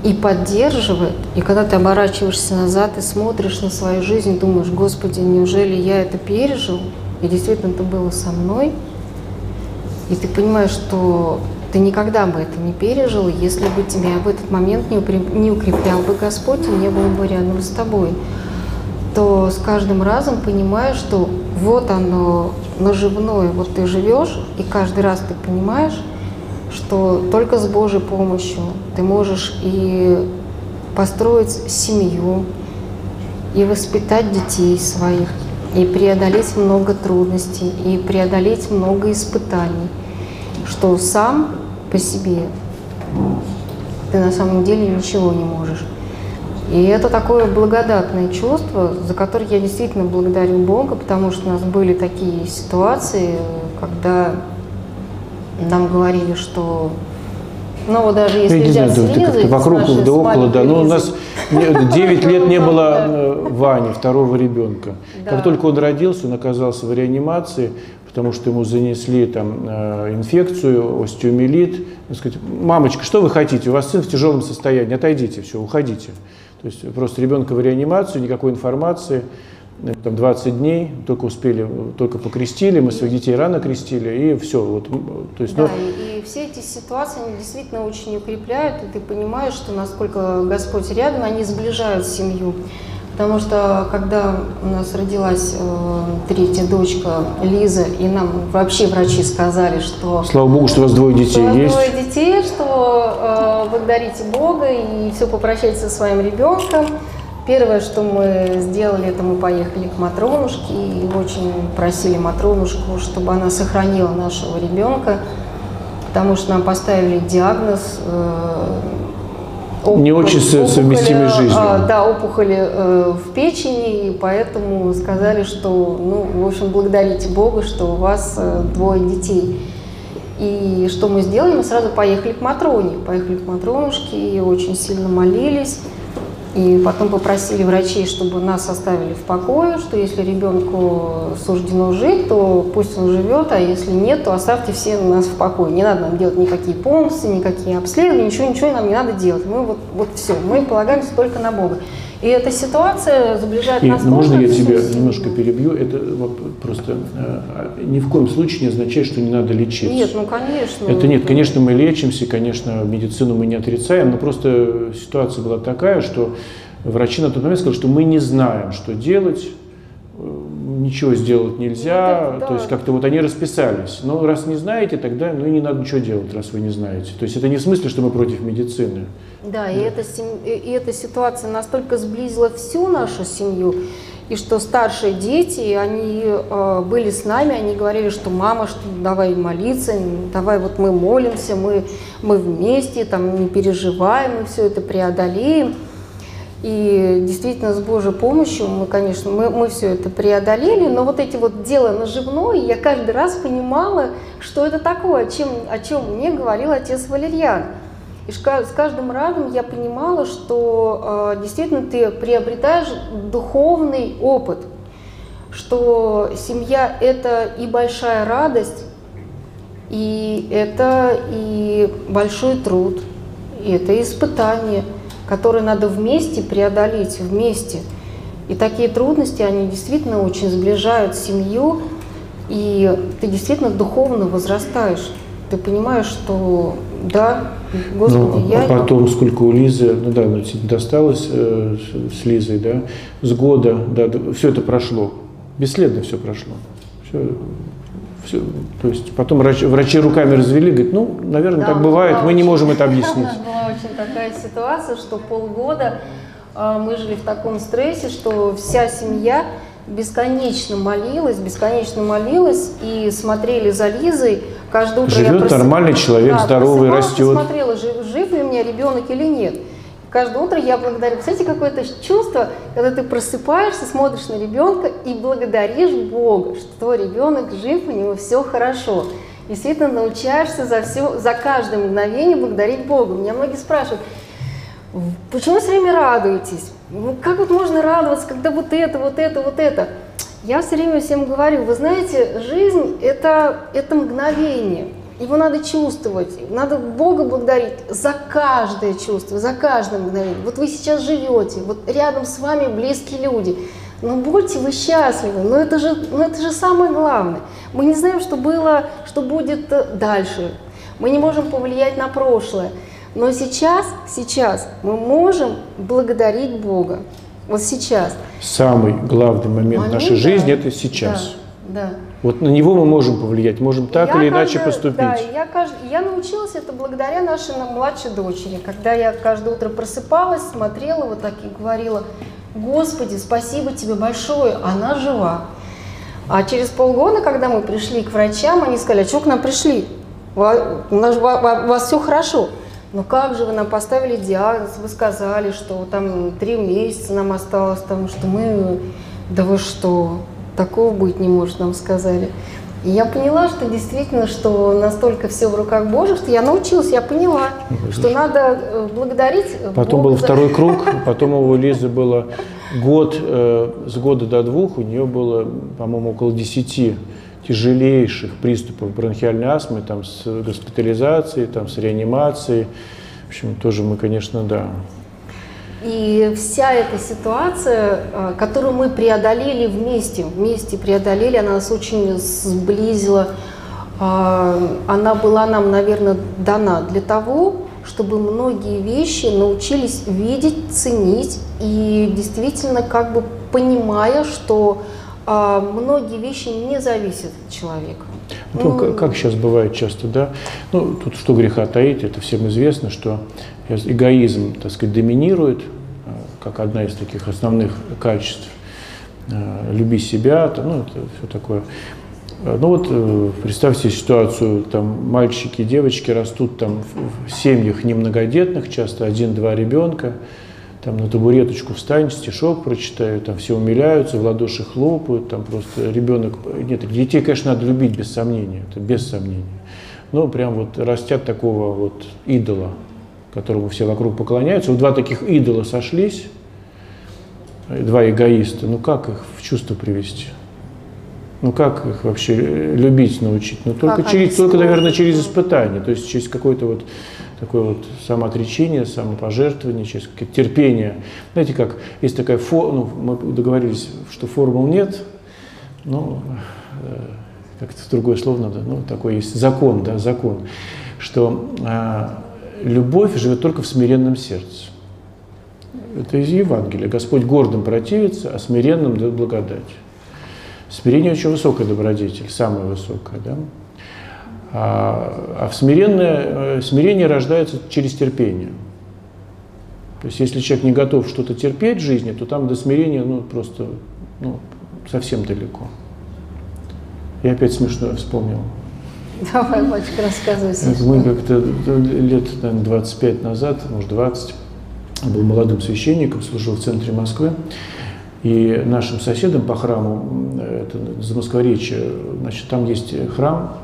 и поддерживает. И когда ты оборачиваешься назад и смотришь на свою жизнь, думаешь, Господи, неужели я это пережил? И действительно это было со мной. И ты понимаешь, что ты никогда бы это не пережил, если бы тебя в этот момент не, укреп- не укреплял бы Господь и не был бы рядом с тобой то с каждым разом понимаешь, что вот оно наживное, вот ты живешь, и каждый раз ты понимаешь, что только с Божьей помощью ты можешь и построить семью, и воспитать детей своих, и преодолеть много трудностей, и преодолеть много испытаний, что сам по себе ты на самом деле ничего не можешь. И это такое благодатное чувство, за которое я действительно благодарю Бога, потому что у нас были такие ситуации, когда нам говорили, что ну вот даже если я не знаю, взять да, с ты как-то Лизой, с вокруг да около, да. Ну, у нас 9 лет не было [laughs] э, Вани, второго ребенка. Да. Как только он родился, он оказался в реанимации, потому что ему занесли там э, инфекцию, остеомиелит. Сказать, мамочка, что вы хотите? У вас сын в тяжелом состоянии, отойдите, все, уходите. То есть просто ребенка в реанимацию, никакой информации. Там 20 дней, только успели, только покрестили, мы своих детей рано крестили, и все. Вот, то есть, Да, ну, и, и все эти ситуации, они действительно очень укрепляют, и ты понимаешь, что насколько Господь рядом, они сближают семью. Потому что когда у нас родилась э, третья дочка Лиза, и нам вообще врачи сказали, что слава богу, что у вас двое детей что есть. двое детей, что э, благодарите Бога и все попрощайтесь со своим ребенком. Первое, что мы сделали, это мы поехали к Матронушке и очень просили Матронушку, чтобы она сохранила нашего ребенка, потому что нам поставили диагноз э, не очень совместимы с жизнью. А, да, опухоли э, в печени, и поэтому сказали, что, ну, в общем, благодарите Бога, что у вас э, двое детей. И что мы сделали? Мы сразу поехали к Матроне. Поехали к Матронушке и очень сильно молились. И потом попросили врачей, чтобы нас оставили в покое, что если ребенку суждено жить, то пусть он живет, а если нет, то оставьте все нас в покое. Не надо нам делать никакие помощи, никакие обследования, ничего, ничего нам не надо делать. Мы вот, вот все, мы полагаемся только на Бога. И эта ситуация сближает и, нас. Можно я тебя немножко перебью? Это вот просто э, ни в коем случае не означает, что не надо лечиться. Нет, ну конечно. Это нет, конечно, мы лечимся, конечно, медицину мы не отрицаем, но просто ситуация была такая, что врачи на тот момент сказали, что мы не знаем, что делать, ничего сделать нельзя, ну, да, то есть как-то вот они расписались. Но раз не знаете, тогда ну и не надо ничего делать, раз вы не знаете. То есть это не в смысле, что мы против медицины. Да, и эта, и эта ситуация настолько сблизила всю нашу семью, и что старшие дети, они э, были с нами, они говорили, что мама, что давай молиться, давай вот мы молимся, мы, мы вместе, там не переживаем, мы все это преодолеем. И действительно, с Божьей помощью мы, конечно, мы, мы все это преодолели, но вот эти вот дела наживное, я каждый раз понимала, что это такое, чем, о чем мне говорил отец Валерьян. И с каждым разом я понимала, что э, действительно ты приобретаешь духовный опыт, что семья – это и большая радость, и это и большой труд, и это испытание – которые надо вместе преодолеть, вместе. И такие трудности, они действительно очень сближают семью, и ты действительно духовно возрастаешь. Ты понимаешь, что да, Господи, ну, я... А потом, сколько у Лизы, ну да, досталось э, с Лизой, да, с года, да, все это прошло, бесследно все прошло. Все, все, то есть потом врач, врачи руками развели, говорят, ну, наверное, да, так бывает, мы не можем это объяснить. [laughs] Очень такая ситуация, что полгода э, мы жили в таком стрессе, что вся семья бесконечно молилась, бесконечно молилась и смотрели за Лизой. Каждое утро Живет я прос... нормальный человек, да, здоровый, растет. смотрела, жив, жив ли у меня ребенок или нет. Каждое утро я благодарю. Представляете, какое-то чувство, когда ты просыпаешься, смотришь на ребенка и благодаришь Бога, что твой ребенок жив, у него все хорошо. Действительно научаешься за все, за каждое мгновение благодарить Бога. Меня многие спрашивают, почему все время радуетесь? Ну, как вот можно радоваться, когда вот это, вот это, вот это? Я все время всем говорю, вы знаете, жизнь это, это мгновение. Его надо чувствовать, надо Бога благодарить за каждое чувство, за каждое мгновение. Вот вы сейчас живете, вот рядом с вами близкие люди. Но будьте вы счастливы, но это же, но это же самое главное. Мы не знаем, что было, что будет э, дальше. Мы не можем повлиять на прошлое. Но сейчас, сейчас мы можем благодарить Бога. Вот сейчас. Самый главный момент, момент нашей жизни – это сейчас. Да, да. Вот на него мы можем повлиять, можем так я или иначе каждый, поступить. Да, я, каждый, я научилась это благодаря нашей младшей дочери. Когда я каждое утро просыпалась, смотрела вот так и говорила, Господи, спасибо тебе большое, она жива. А через полгода, когда мы пришли к врачам, они сказали, а что к нам пришли? У нас, у вас все хорошо. Ну как же вы нам поставили диагноз, вы сказали, что там три месяца нам осталось, там, что мы... Да вы что, такого быть не может, нам сказали. И я поняла, что действительно, что настолько все в руках Божьих, что я научилась, я поняла, что надо э, благодарить. Потом Бога был за... второй круг, [laughs] потом у Лизы было год, э, с года до двух у нее было, по-моему, около десяти тяжелейших приступов бронхиальной астмы, там с госпитализацией, там с реанимацией. В общем, тоже мы, конечно, да, и вся эта ситуация, э, которую мы преодолели вместе, вместе преодолели, она нас очень сблизила. А, она была нам, наверное, дана для того, чтобы многие вещи научились видеть, ценить и действительно как бы понимая, что а, многие вещи не зависят от человека. Ну, как, как сейчас бывает часто, да? Ну, тут что греха таить, это всем известно, что эгоизм, так сказать, доминирует, э, как одна из таких основных качеств. Э, люби себя, ну, это все такое. Э, ну вот представьте ситуацию, там мальчики девочки растут там в семьях немногодетных, часто один-два ребенка, там на табуреточку встань, стишок прочитаю, там все умиляются, в ладоши хлопают, там просто ребенок... Нет, детей, конечно, надо любить без сомнения, это без сомнения. Но прям вот растят такого вот идола, которому все вокруг поклоняются. Вот два таких идола сошлись, два эгоиста, ну как их в чувство привести? Ну как их вообще любить научить? Ну только, через, только наверное, через испытание, то есть через какое-то вот такое вот самоотречение, самопожертвование, через терпение. Знаете как, есть такая формула, ну, мы договорились, что формул нет, ну, э, как-то другое слово надо, ну, такой есть закон, да, закон, что э, любовь живет только в смиренном сердце. Это из Евангелия. Господь гордым противится, а смиренным дает благодать. Смирение очень высокая добродетель, самая высокая. Да? А, а в смиренное, э, смирение рождается через терпение. То есть если человек не готов что-то терпеть в жизни, то там до смирения ну, просто ну, совсем далеко. Я опять смешное вспомнил. Давай, мальчик, рассказывай. Мы как-то лет наверное, 25 назад, может 20, был молодым священником, служил в центре Москвы. И нашим соседом по храму, это Замоскворечье, значит, там есть храм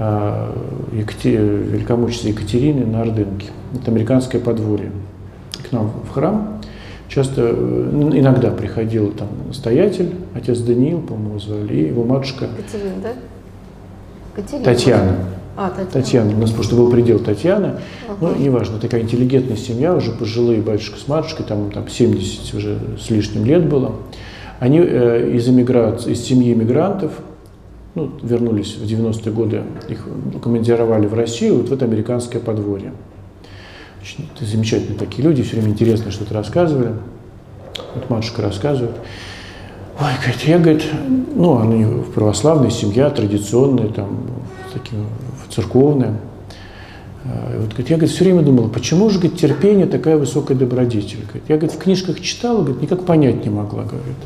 Екатер... великомученицы Екатерины на Ордынке. Это американское подворье. К нам в храм часто, ну, иногда приходил там настоятель, отец Даниил, по-моему, звали, и его матушка. Катерина, да? Катерина. Татьяна. А, Татьяна. Татьяна. У нас просто был предел Татьяны. Ага. Ну, неважно, такая интеллигентная семья, уже пожилые батюшка с матушкой, там, там 70 уже с лишним лет было. Они э, из, эмиграции, из семьи иммигрантов, ну, вернулись в 90-е годы, их командировали в Россию, вот в это американское подворье. Очень замечательные такие люди, все время интересно что-то рассказывали. Вот матушка рассказывает. Ой, говорит, я, говорит, ну, они православная семья, традиционная, там, такие, церковная. А, вот, говорит, я говорит, все время думала, почему же говорит, терпение такая высокая добродетель? Говорит, я говорит, в книжках читала, говорит, никак понять не могла, говорит.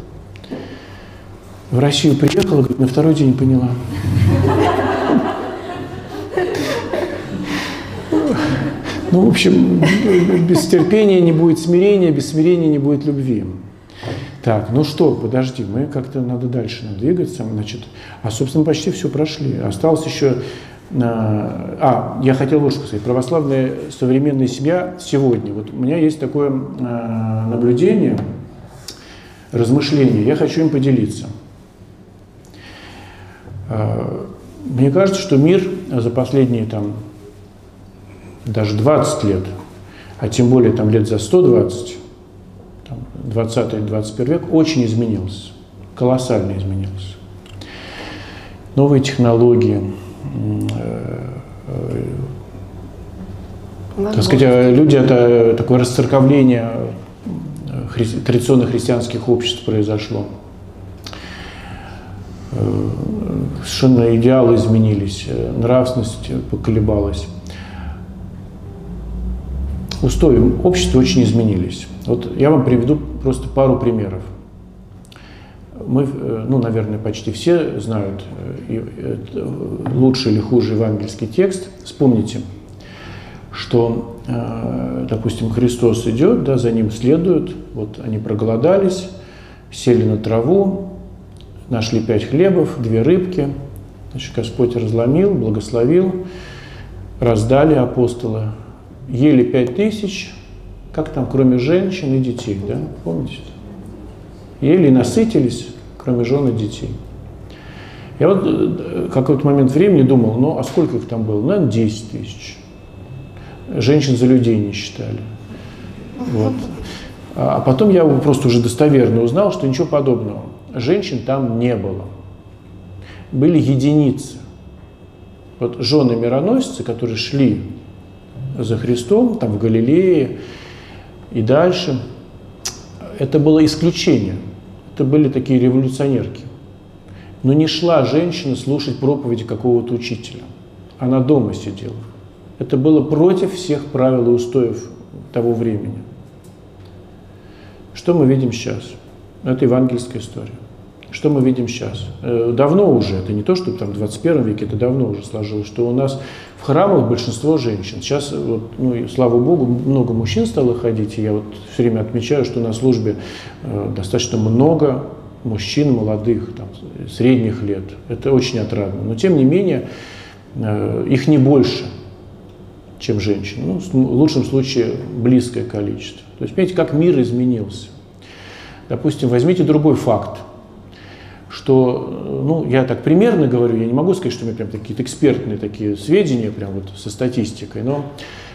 В Россию приехала, говорит, на второй день поняла. Ну, в общем, без терпения не будет смирения, без смирения не будет любви. Так, ну что, подожди, мы как-то надо дальше надо двигаться. Значит, а, собственно, почти все прошли. Осталось еще... А, а, я хотел вот что сказать. Православная современная семья сегодня. Вот у меня есть такое а, наблюдение, размышление. Я хочу им поделиться. А, мне кажется, что мир за последние там даже 20 лет, а тем более там лет за 120, 20-21 век очень изменился, колоссально изменился. Новые технологии, э, э, так сказать, люди это такое расцерковление э, хри, традиционных христианских обществ произошло. Совершенно идеалы изменились, нравственность поколебалась устои общества очень изменились. Вот я вам приведу просто пару примеров. Мы, э, ну, наверное, почти все знают э, э, лучший или хуже евангельский текст. Вспомните, что, допустим, Христос идет, да, за ним следуют, вот они проголодались, сели на траву, нашли пять хлебов, две рыбки, значит, Господь разломил, благословил, раздали апостолы ели пять тысяч, как там, кроме женщин и детей, да, помните? Ели и насытились, кроме жен и детей. Я вот э, какой-то момент времени думал, ну, а сколько их там было? Ну, наверное, 10 тысяч. Женщин за людей не считали. Вот. А потом я просто уже достоверно узнал, что ничего подобного. Женщин там не было. Были единицы. Вот жены мироносцы, которые шли за Христом, там в Галилее и дальше. Это было исключение. Это были такие революционерки. Но не шла женщина слушать проповеди какого-то учителя. Она дома сидела. Это было против всех правил и устоев того времени. Что мы видим сейчас? Это евангельская история. Что мы видим сейчас? Э, давно уже, это не то, что там в 21 веке, это давно уже сложилось, что у нас в храмах большинство женщин. Сейчас, вот, ну, и, слава богу, много мужчин стало ходить, и я вот все время отмечаю, что на службе э, достаточно много мужчин молодых, там, средних лет. Это очень отрадно. Но тем не менее, э, их не больше, чем женщин. Ну, в лучшем случае близкое количество. То есть, понимаете, как мир изменился. Допустим, возьмите другой факт, что, ну, я так примерно говорю, я не могу сказать, что у меня прям какие-то экспертные такие сведения, прям вот со статистикой, но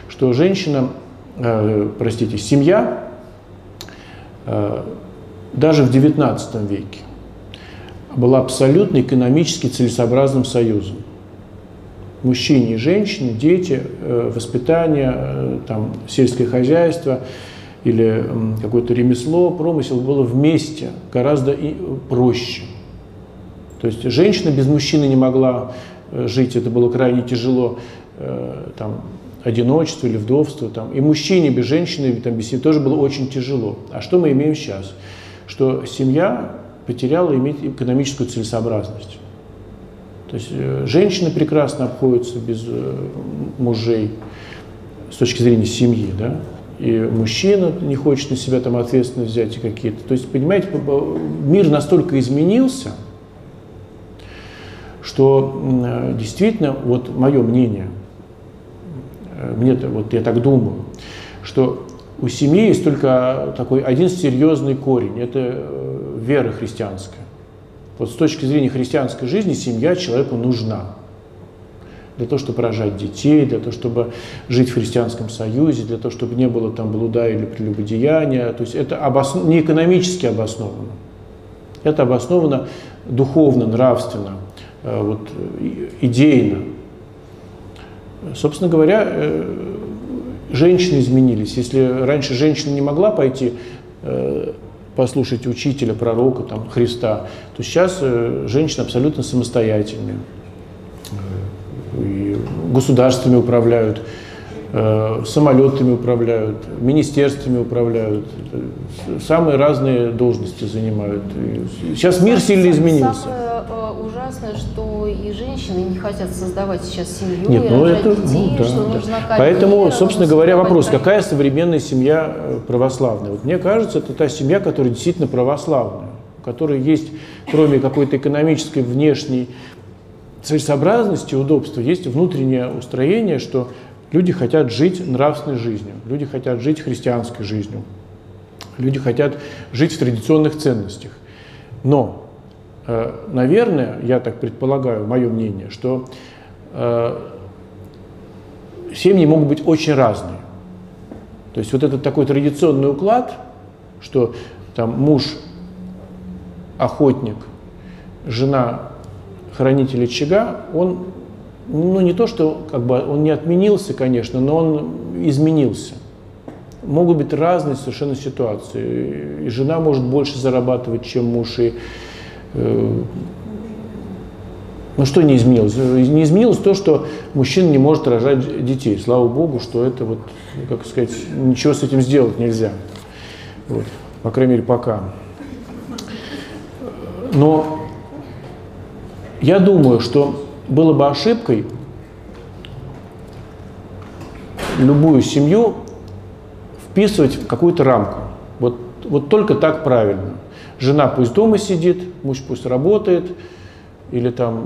что женщина, э, простите, семья э, даже в XIX веке была абсолютно экономически целесообразным союзом. Мужчине и женщине, дети, э, воспитание, э, там, сельское хозяйство или какое-то ремесло, промысел было вместе гораздо проще. То есть женщина без мужчины не могла э, жить, это было крайне тяжело, там, одиночество или вдовство. Там. И мужчине без женщины, там, без семьи тоже было очень тяжело. А что мы имеем сейчас? что семья потеряла иметь экономическую целесообразность. То есть э, женщины прекрасно обходятся без э, мужей с точки зрения семьи, да, и мужчина не хочет на себя там ответственность взять и какие-то. То есть, понимаете, мир настолько изменился, что э, действительно, вот мое мнение, мне вот я так думаю, что у семьи есть только такой один серьезный корень – это э, вера христианская. Вот с точки зрения христианской жизни семья человеку нужна для того, чтобы рожать детей, для того, чтобы жить в христианском союзе, для того, чтобы не было там блуда или прелюбодеяния. То есть это обоснов... не экономически обосновано. Это обосновано духовно, нравственно, э, вот, идейно. Собственно говоря, э, женщины изменились. Если раньше женщина не могла пойти э, послушать учителя, пророка, там, Христа, то сейчас э, женщины абсолютно самостоятельные. Э, и государствами управляют, э, самолетами управляют, министерствами управляют, э, самые разные должности занимают. Сейчас мир сильно изменился. Самое э, ужасное, что и женщины не хотят создавать сейчас семью, Нет, ну это, детей, ну, да, что да. нужна карьера, Поэтому, собственно говоря, вопрос, карьеру. какая современная семья э, православная? Вот мне кажется, это та семья, которая действительно православная, у которой есть, кроме какой-то экономической внешней целесообразности, удобства, есть внутреннее устроение, что люди хотят жить нравственной жизнью, люди хотят жить христианской жизнью, люди хотят жить в традиционных ценностях. Но, э, наверное, я так предполагаю, мое мнение, что э, семьи могут быть очень разные. То есть вот этот такой традиционный уклад, что там муж охотник, жена хранитель очага, он ну не то, что как бы он не отменился, конечно, но он изменился. Могут быть разные совершенно ситуации. И жена может больше зарабатывать, чем муж, и э, ну что не изменилось? Не изменилось то, что мужчина не может рожать детей. Слава Богу, что это вот, как сказать, ничего с этим сделать нельзя. Вот. По крайней мере, пока. Но я думаю, что было бы ошибкой любую семью вписывать в какую-то рамку. Вот, вот только так правильно. Жена пусть дома сидит, муж пусть работает, или там,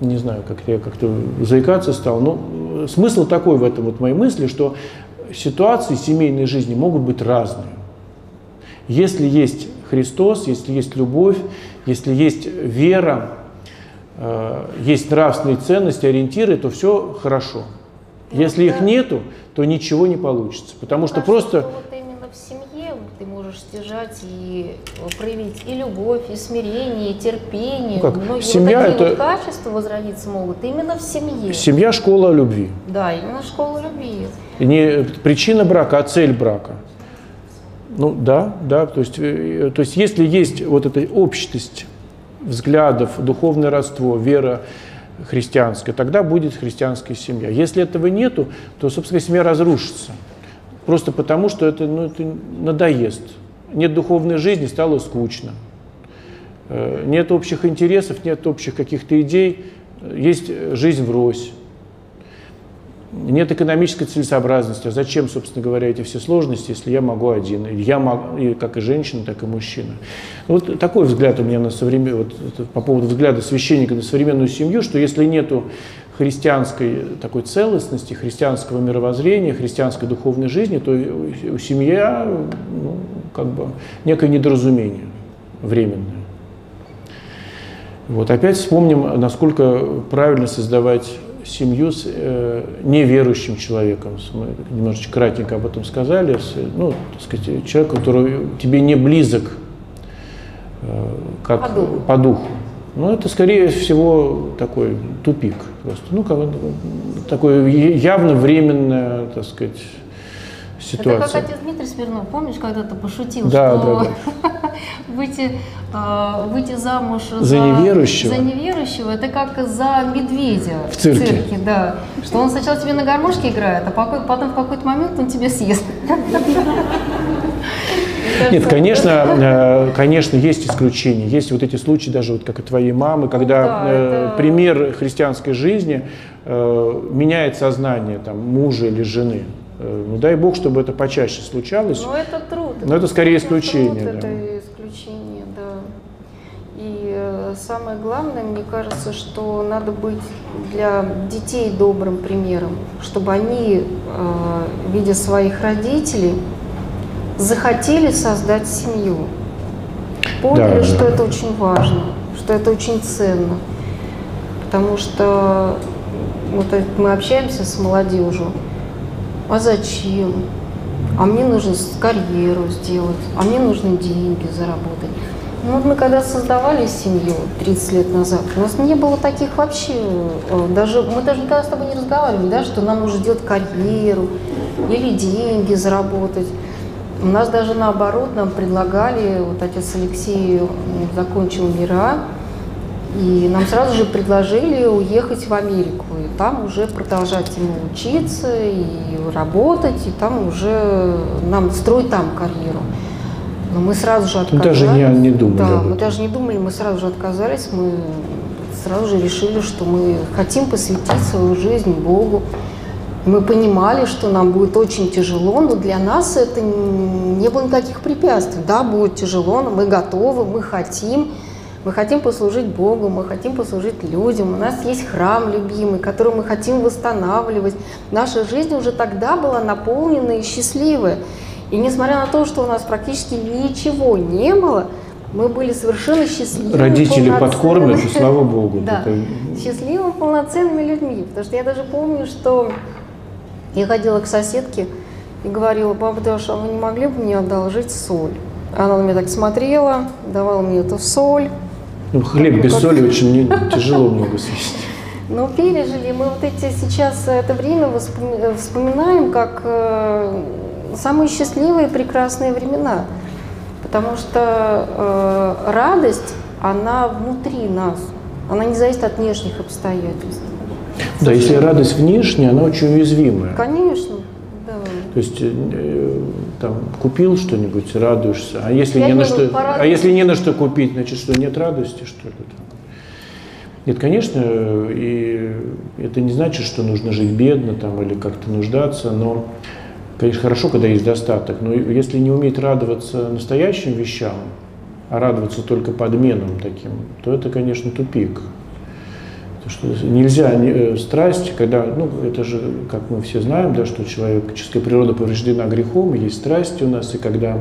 не знаю, как я как-то заикаться стал. Но смысл такой в этом вот моей мысли, что ситуации семейной жизни могут быть разные. Если есть Христос, если есть любовь, если есть вера, э, есть нравственные ценности, ориентиры, то все хорошо. Если их нету, то ничего не получится. Потому что просто... вот именно в семье ты можешь стяжать и проявить и любовь, и смирение, и терпение. Ну как, Многие семья вот такие это- вот качества возродиться могут именно в семье. Семья – школа любви. Да, именно школа любви. Не причина брака, а цель брака. Ну да, да, то есть, э, то есть если есть вот эта общность взглядов, духовное родство, вера христианская, тогда будет христианская семья. Если этого нету, то, собственно, семья разрушится. Просто потому, что это, ну, это надоест. Нет духовной жизни, стало скучно. Э, нет общих интересов, нет общих каких-то идей, есть жизнь врозь. Нет экономической целесообразности. А зачем, собственно говоря, эти все сложности, если я могу один? Я могу, и как и женщина, так и мужчина. Вот такой взгляд у меня на современ... вот, по поводу взгляда священника на современную семью, что если нету христианской такой целостности, христианского мировоззрения, христианской духовной жизни, то у семья ну, как бы некое недоразумение временное. Вот опять вспомним, насколько правильно создавать семью с э, неверующим человеком. Мы немножечко кратенько об этом сказали. С, ну, так сказать, человек, который тебе не близок э, как по духу. по духу. Ну, это, скорее всего, такой тупик просто. Ну, как, такое явно временное, так сказать, ситуация. Это как отец Дмитрий Смирнов, помнишь, когда-то пошутил, да, что да, да. [laughs] выйти, э, выйти замуж за, за неверующего. за неверующего, это как за медведя в цирке. в цирке, да. Что он сначала тебе на гармошке играет, а потом в какой-то момент он тебя съест. [laughs] Нет, конечно, э, конечно, есть исключения. Есть вот эти случаи, даже вот как и твоей мамы, когда да, э, это... пример христианской жизни э, меняет сознание там, мужа или жены. Э, ну дай бог, чтобы это почаще случалось. Но это труд. Но это скорее исключение. Труд, да. Это исключение, да. И э, самое главное, мне кажется, что надо быть для детей добрым примером, чтобы они, э, видя своих родителей, захотели создать семью. Поняли, да, что да. это очень важно, что это очень ценно. Потому что вот мы общаемся с молодежью, а зачем? А мне нужно карьеру сделать, а мне нужны деньги заработать. Ну, вот мы когда создавали семью 30 лет назад, у нас не было таких вообще, э, даже, мы даже никогда с тобой не разговаривали, да, что нам нужно делать карьеру или деньги заработать. У нас даже наоборот нам предлагали, вот отец Алексей закончил мира, и нам сразу же предложили уехать в Америку, там уже продолжать ему учиться, и работать, и там уже нам строить там карьеру. Но мы сразу же отказались. Мы даже не, не думали. Да, мы даже не думали, мы сразу же отказались, мы сразу же решили, что мы хотим посвятить свою жизнь Богу. Мы понимали, что нам будет очень тяжело, но для нас это не было никаких препятствий. Да, будет тяжело, но мы готовы, мы хотим. Мы хотим послужить Богу, мы хотим послужить людям. У нас есть храм любимый, который мы хотим восстанавливать. Наша жизнь уже тогда была наполнена и счастливая. И несмотря на то, что у нас практически ничего не было, мы были совершенно счастливыми. Родители подкормят, и слава Богу. [laughs] Да, счастливыми, полноценными людьми. Потому что я даже помню, что я ходила к соседке и говорила, баба Даша, а вы не могли бы мне одолжить соль? Она на меня так смотрела, давала мне эту соль. Ну, хлеб без соли очень [laughs] тяжело много съесть. Ну, пережили. Мы вот эти сейчас это время вспоминаем как э, самые счастливые и прекрасные времена. Потому что э, радость, она внутри нас. Она не зависит от внешних обстоятельств. Да, если радость внешняя, она очень уязвимая. Конечно. То есть э, там купил что-нибудь, радуешься. А если, не на что, а если не на что купить, значит, что нет радости, что ли? Нет, конечно, и это не значит, что нужно жить бедно там, или как-то нуждаться, но, конечно, хорошо, когда есть достаток, но если не уметь радоваться настоящим вещам, а радоваться только подменам таким, то это, конечно, тупик что нельзя э, страсть, когда, ну, это же, как мы все знаем, да, что человеческая природа повреждена грехом, есть страсти у нас, и когда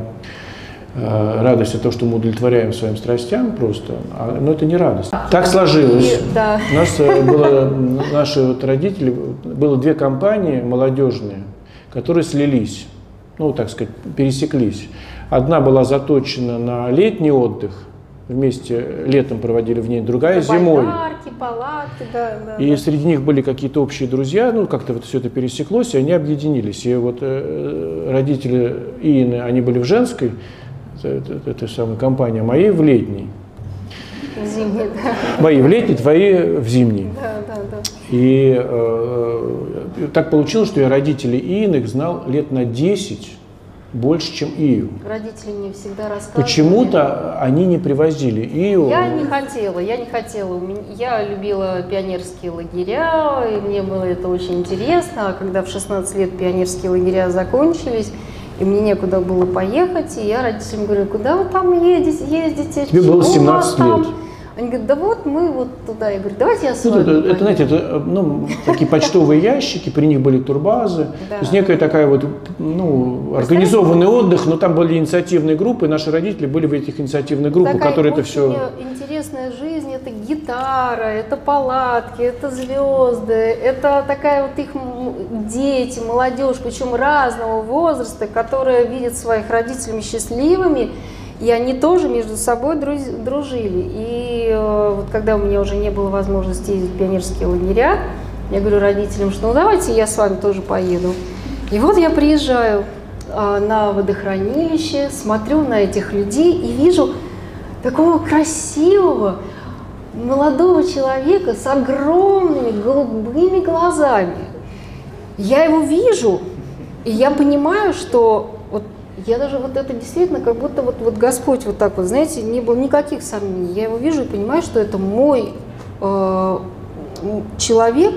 э, радость это то, что мы удовлетворяем своим страстям просто, а, но это не радость. Так сложилось. И, [laughs] да. У нас э, было, наши вот родители, было две компании молодежные, которые слились, ну, так сказать, пересеклись. Одна была заточена на летний отдых, вместе летом проводили в ней, другая зимой. Байдарки, палатки, да, да. И да. среди них были какие-то общие друзья, ну как-то вот все это пересеклось, и они объединились. И вот э, родители Иины, они были в женской этой самой компании, а моей в летней. В зимней, да. Мои в летней, твои в зимней. Да, да, да. И э, так получилось, что я родителей Ииных знал лет на 10 больше, чем Ию. Родители мне всегда рассказывали. Почему-то они не привозили Ию. Я не хотела, я не хотела. Я любила пионерские лагеря, и мне было это очень интересно. А когда в 16 лет пионерские лагеря закончились, и мне некуда было поехать, и я родителям говорю, куда вы там ездите? ездите? Тебе было Чего у вас 17 там?» Они говорят, да вот мы вот туда. Я говорю, давайте я с Ну, вами это, это, поеду». знаете, это ну, такие [laughs] почтовые ящики, при них были турбазы. Да. То есть некая такая вот, ну, организованный отдых, но там были инициативные группы, наши родители были в этих инициативных группах, Такая которые это все... интересная жизнь, это гитара, это палатки, это звезды, это такая вот их дети, молодежь, причем разного возраста, которая видит своих родителей счастливыми, и они тоже между собой дружили. И э, вот когда у меня уже не было возможности ездить в пионерские лагеря, я говорю родителям, что ну давайте я с вами тоже поеду. И вот я приезжаю а, на водохранилище, смотрю на этих людей и вижу такого красивого молодого человека с огромными голубыми глазами. Я его вижу, и я понимаю, что я даже вот это действительно, как будто вот, вот Господь вот так вот, знаете, не было никаких сомнений. Я его вижу и понимаю, что это мой э, человек,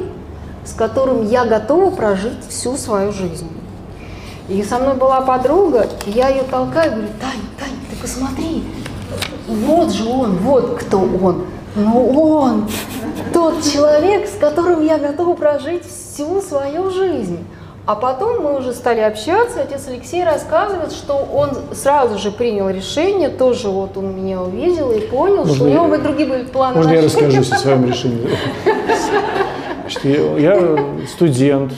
с которым я готова прожить всю свою жизнь. И со мной была подруга, и я ее толкаю, говорю, Тань, Тань, ты посмотри, вот же он, вот кто он. Ну он, тот человек, с которым я готова прожить всю свою жизнь. А потом мы уже стали общаться, отец Алексей рассказывает, что он сразу же принял решение, тоже вот он меня увидел и понял, что Можно у него я- другие были планы. Можно на я расскажу о своем решении? [laughs] Значит, я студент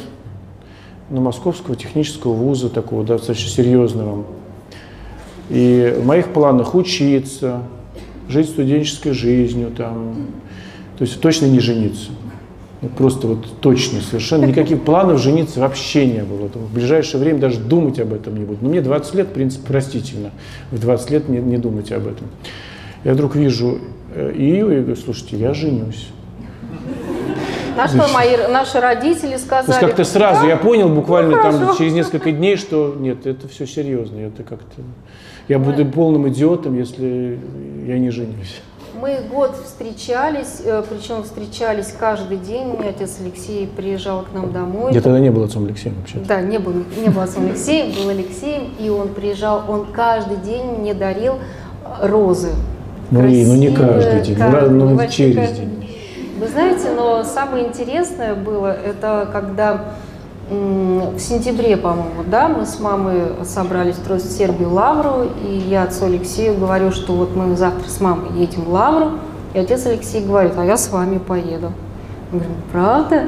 ну, Московского технического вуза, такого достаточно серьезного. И в моих планах учиться, жить студенческой жизнью, там, то есть точно не жениться. Ну, Просто вот точно, совершенно никаких планов жениться вообще не было. В ближайшее время даже думать об этом не буду. Но мне 20 лет, в принципе, простительно. В 20 лет не, не думать об этом. Я вдруг вижу э, ее и говорю, слушайте, я женюсь. На что мои, наши родители То есть сказали, как-то сразу «Да, я понял буквально ну, там хорошо». через несколько дней, что нет, это все серьезно. Это как-то я буду полным идиотом, если я не женюсь. Мы год встречались, э, причем встречались каждый день. Отец Алексей приезжал к нам домой. Я тогда не был отцом Алексеем вообще. Да, не был, не был отцом Алексеем, был Алексеем, и он приезжал, он каждый день мне дарил э, розы. Ну и ну не Красивые, каждый день, ну, да, раз- ну, небольшие через каждый день. Вы знаете, но самое интересное было, это когда в сентябре, по-моему, да, мы с мамой собрались строить Сергию Лавру, и я отцу Алексею говорю, что вот мы завтра с мамой едем в Лавру, и отец Алексей говорит, а я с вами поеду. Мы говорим, правда?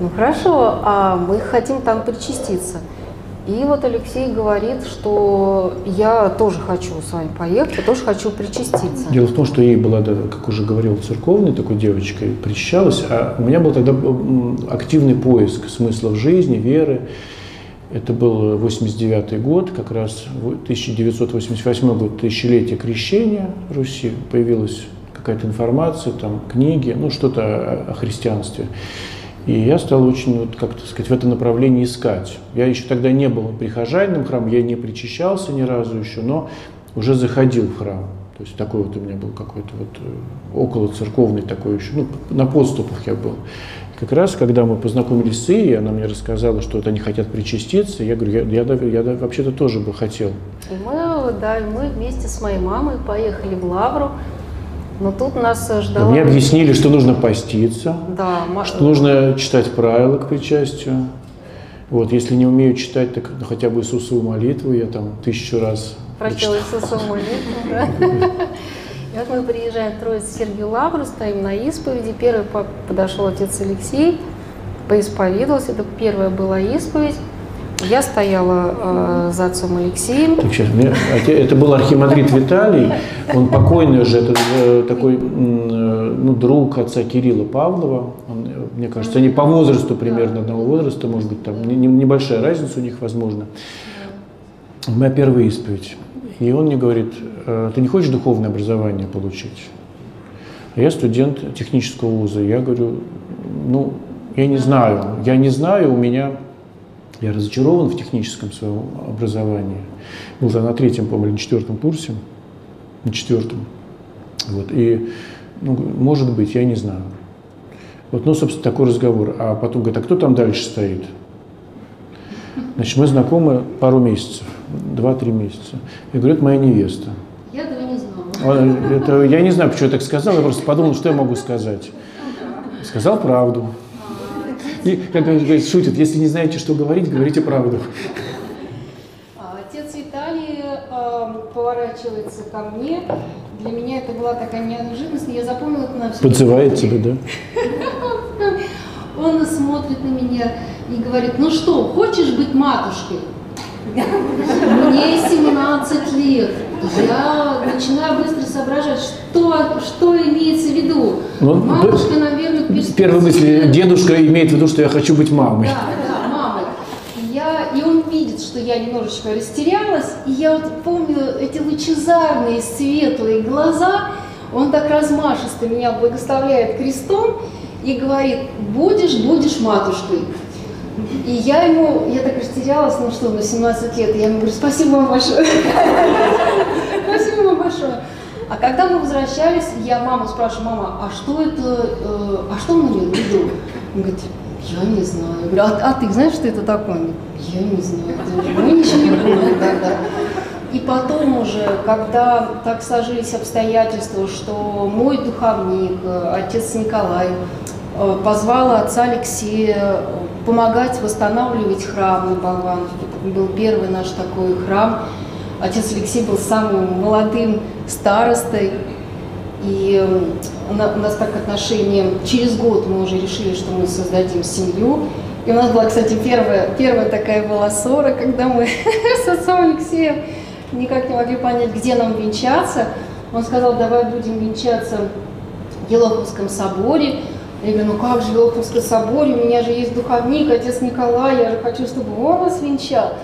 Ну хорошо, а мы хотим там причаститься. И вот Алексей говорит, что я тоже хочу с вами поехать, я тоже хочу причаститься. Дело в том, что ей была, как уже говорил, церковной такой девочкой, причащалась, а у меня был тогда активный поиск смысла в жизни, веры. Это был 89 год, как раз в 1988 год, тысячелетие крещения Руси, появилась какая-то информация, там, книги, ну, что-то о христианстве. И я стал очень, вот, как-то сказать, в этом направлении искать. Я еще тогда не был прихожанином храма, я не причащался ни разу еще, но уже заходил в храм. То есть такой вот у меня был какой-то вот э, около церковный такой еще, ну, на подступах я был. И как раз, когда мы познакомились с Ией, она мне рассказала, что вот они хотят причаститься, я говорю, я, я, я да- вообще-то тоже бы хотел. И мы, да, мы вместе с моей мамой поехали в Лавру, но тут нас э, ждала... Мне объяснили, что нужно поститься, Да, что нужно читать правила к причастию. Вот, если не умею читать, так ну, хотя бы Иисусову молитву я там тысячу раз прочел. Иисусу молитву, [laughs] да. И вот мы приезжаем в Троицу Сергию Лавру, стоим на исповеди. Первый по- подошел отец Алексей, поисповедовался. Это первая была исповедь. Я стояла э, за отцом Алексеем. Так, сейчас, мне- это был архимандрит Виталий, он покойный уже, это э, такой э, ну, друг отца Кирилла Павлова. Он, э, мне кажется, они по возрасту примерно одного возраста, может быть, там не- небольшая разница у них, возможно. Моя первая исповедь. И он мне говорит, «Э, ты не хочешь духовное образование получить? А я студент технического вуза. Я говорю, ну, я не знаю, я не знаю, у меня я разочарован в техническом своем образовании. Был на третьем, по-моему, на четвертом курсе, на четвертом. Вот, и, ну, может быть, я не знаю. Вот, ну, собственно, такой разговор. А потом говорит, а кто там дальше стоит? Значит, мы знакомы пару месяцев, два-три месяца. Я говорю, это моя невеста. Я этого не знала. А, это, я не знаю, почему я так сказал, я просто подумал, что я могу сказать. Сказал правду. И, как говорит, шутит, если не знаете, что говорить, говорите правду. А Отец Виталий э, поворачивается ко мне. Для меня это была такая неожиданность, я запомнила это на всю Подзывает тебя, да? Он смотрит на меня и говорит, ну что, хочешь быть матушкой? Мне 17 лет. Я начинаю быстро соображать, что, что имеется в виду. Ну, Матушка, наверное, в перспективе. Первая мысль, дедушка имеет в виду, что я хочу быть мамой. Да, да, мамой. Я, и он видит, что я немножечко растерялась, и я вот помню эти лучезарные, светлые глаза, он так размашисто меня благословляет крестом и говорит, будешь, будешь матушкой. И я ему, я так растерялась, ну что, на 17 лет, и я ему говорю, спасибо вам большое. [laughs] Спасибо вам большое. А когда мы возвращались, я маму спрашиваю, мама, а что это, э, а что он имел в виду? Он говорит, я не знаю. Я говорю, а, а ты знаешь, что это такое? Он говорит, я не знаю. Мы ничего не поняли тогда. И потом уже, когда так сложились обстоятельства, что мой духовник, э, отец Николай, э, позвал отца Алексея э, помогать восстанавливать храм на Болвановке. Это был первый наш такой храм. Отец Алексей был самым молодым старостой. И э, у нас так отношения, через год мы уже решили, что мы создадим семью. И у нас была, кстати, первая, первая такая была ссора, когда мы [laughs] с отцом Алексеем никак не могли понять, где нам венчаться. Он сказал, давай будем венчаться в Елоховском соборе. Я говорю, ну как же в Елоховском соборе, у меня же есть духовник, отец Николай, я же хочу, чтобы он нас венчал.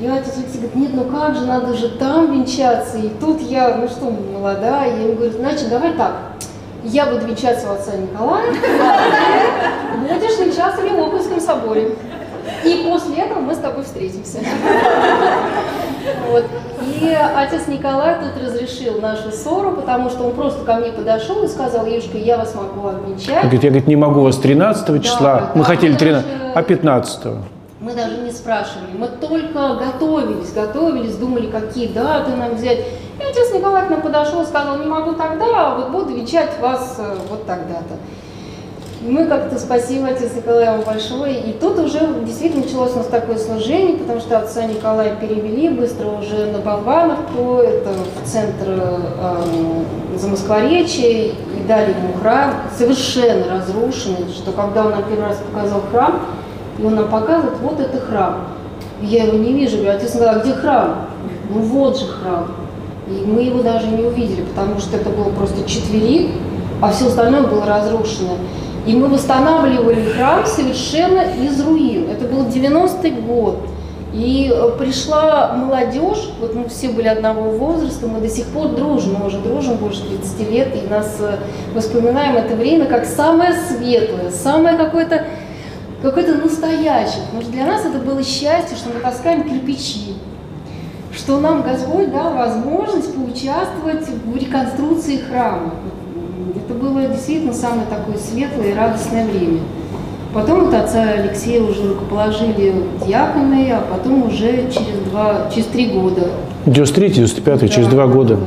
И отец Алексей говорит, нет, ну как же, надо же там венчаться. И тут я, ну что, молодая, я ему говорю, значит, давай так, я буду венчаться у отца Николая, [laughs] будешь венчаться в Елоховском соборе. И после этого мы с тобой встретимся. Вот. И отец Николай тут разрешил нашу ссору, потому что он просто ко мне подошел и сказал, Евушка, я вас могу обвенчать. говорит, я говорит, не могу вас 13 числа, Да, мы да, хотели мы 13, даже- а 15 Мы даже не спрашивали, мы только готовились, готовились, думали, какие даты нам взять. И отец Николай к нам подошел и сказал, не могу тогда, а вот буду венчать вас э, вот тогда-то. И мы как-то, спасибо, отец Николай, вам большое. И тут уже действительно началось у нас такое служение, потому что отца Николая перевели быстро уже на Болвановку, это в центр э, Замоскворечья, и дали ему храм, совершенно разрушенный, что когда он нам первый раз показал храм, и он нам показывает, вот это храм. И я его не вижу, говорю, отец Николай, где храм? Ну вот же храм. И мы его даже не увидели, потому что это был просто четверик, а все остальное было разрушено. И мы восстанавливали храм совершенно из руин. Это был 90-й год. И э, пришла молодежь, вот мы все были одного возраста, мы до сих пор дружим, мы уже дружим больше 30 лет, и нас э, воспоминаем это время как самое светлое, самое какое-то какое-то настоящее. Потому что для нас это было счастье, что мы таскаем кирпичи, что нам Господь дал возможность поучаствовать в реконструкции храма. Это было действительно самое такое светлое и радостное время. Потом это отца Алексея уже рукоположили диаконы, а потом уже через, два, через три года 93 95 через да, два года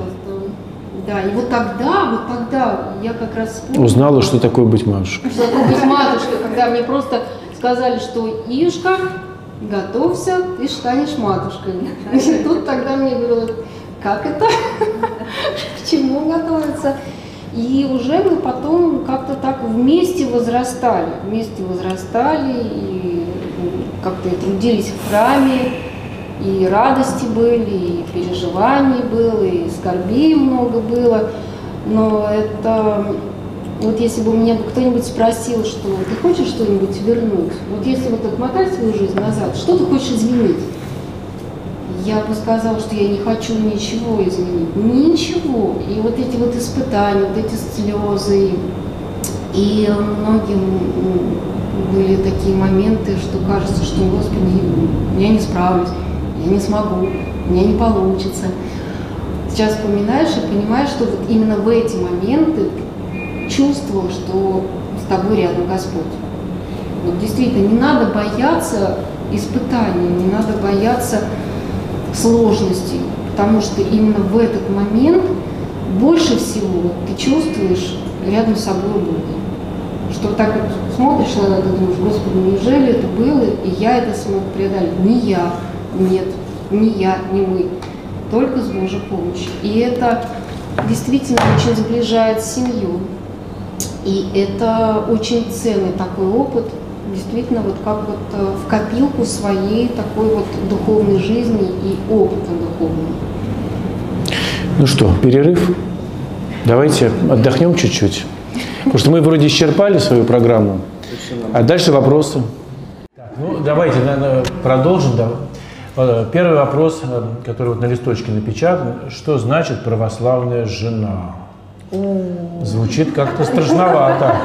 Да, и вот тогда, вот тогда я как раз вспомнила, узнала, что такое быть матушкой. что такое быть матушкой, когда мне просто сказали, что Ишка, готовься, ты станешь матушкой. И тут тогда мне говорили, как это? [laughs] К чему готовиться? И уже мы потом как-то так вместе возрастали, вместе возрастали и как-то и трудились в храме, и радости были, и переживаний было, и скорбей много было. Но это, вот если бы меня кто-нибудь спросил, что ты хочешь что-нибудь вернуть, вот если вот отмотать свою жизнь назад, что ты хочешь изменить? Я бы сказала, что я не хочу ничего изменить. Ничего. И вот эти вот испытания, вот эти слезы, и многим были такие моменты, что кажется, что, Господи, я не справлюсь, я не смогу, у меня не получится. Сейчас вспоминаешь и понимаешь, что вот именно в эти моменты чувствовал, что с тобой рядом Господь. Вот действительно, не надо бояться испытаний, не надо бояться сложностей, потому что именно в этот момент больше всего ты чувствуешь рядом с собой Бога. Что так вот смотришь на это, думаешь, Господи, неужели это было, и я это смог преодолеть? Не я, нет, не я, не мы, только с Божьей помощью. И это действительно очень сближает семью. И это очень ценный такой опыт, действительно вот как вот э, в копилку своей такой вот духовной жизни и опыта духовного. Ну что, перерыв? Давайте отдохнем чуть-чуть. Потому что мы вроде исчерпали свою программу. А дальше вопросы. Так, ну, давайте наверное, продолжим. Да. Э, первый вопрос, э, который вот на листочке напечатан. Что значит православная жена? Звучит как-то страшновато.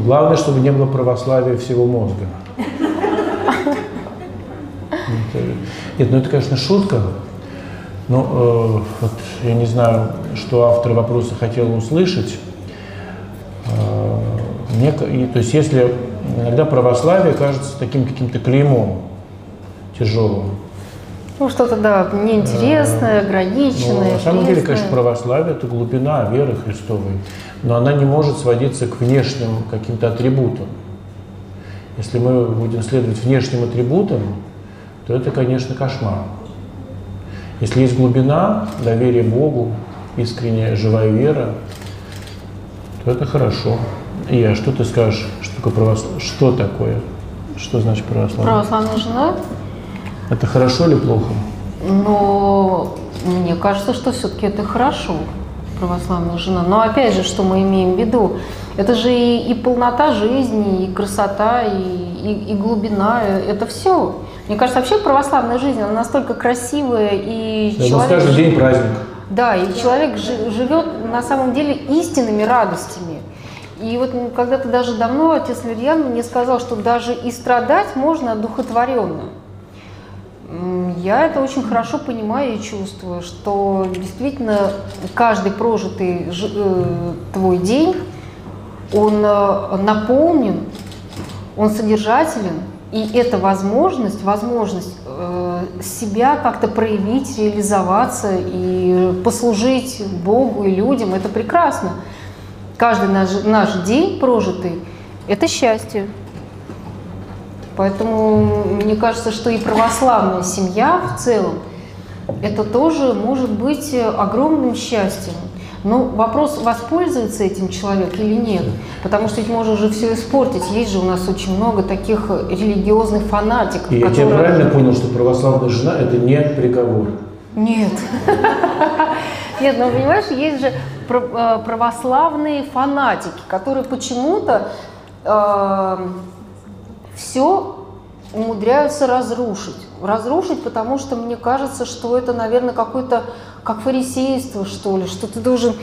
Но главное, чтобы не было православия всего мозга. Нет, ну это, конечно, шутка. Но э, вот я не знаю, что автор вопроса хотел услышать. Э, мне, и, то есть если иногда православие кажется таким каким-то клеймом тяжелым. Ну, что-то, да, неинтересное, ограниченное. Ну, на самом деле, конечно, православие – это глубина веры Христовой, но она не может сводиться к внешним каким-то атрибутам. Если мы будем следовать внешним атрибутам, то это, конечно, кошмар. Если есть глубина, доверие Богу, искренняя живая вера, то это хорошо. И а что ты скажешь, что такое православие? Что такое? Что значит православие? Православная жена? Это хорошо или плохо? Но мне кажется, что все-таки это хорошо, православная жена. Но опять же, что мы имеем в виду? Это же и, и полнота жизни, и красота, и, и, и глубина. Это все. Мне кажется, вообще православная жизнь, она настолько красивая, и да, человек... каждый день праздник. Да, и человек живет на самом деле истинными радостями. И вот когда-то даже давно отец Лирьян мне сказал, что даже и страдать можно одухотворенно. Я это очень хорошо понимаю и чувствую, что действительно каждый прожитый э, твой день, он э, наполнен, он содержателен, и эта возможность, возможность э, себя как-то проявить, реализоваться и послужить Богу и людям, это прекрасно. Каждый наш, наш день прожитый – это счастье. Поэтому мне кажется, что и православная семья в целом – это тоже может быть огромным счастьем. Но вопрос, воспользуется этим человек или нет. Потому что ведь можно же все испортить. Есть же у нас очень много таких религиозных фанатиков. И которые... я правильно понял, что православная жена – это не приговор? Нет. [laughs] Нет, но понимаешь, есть же э, православные фанатики, которые почему-то э, все умудряются разрушить. Разрушить, потому что мне кажется, что это, наверное, какое-то как фарисейство, что ли, что ты должен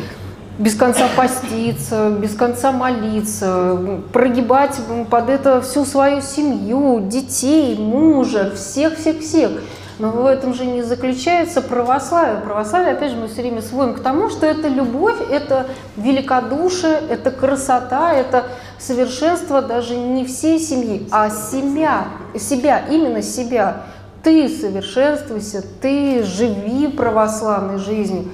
без конца поститься, без конца молиться, прогибать под это всю свою семью, детей, мужа, всех-всех-всех. Но в этом же не заключается православие. Православие, опять же, мы все время сводим к тому, что это любовь, это великодушие, это красота, это совершенство даже не всей семьи, а себя, себя, именно себя. Ты совершенствуйся, ты живи православной жизнью,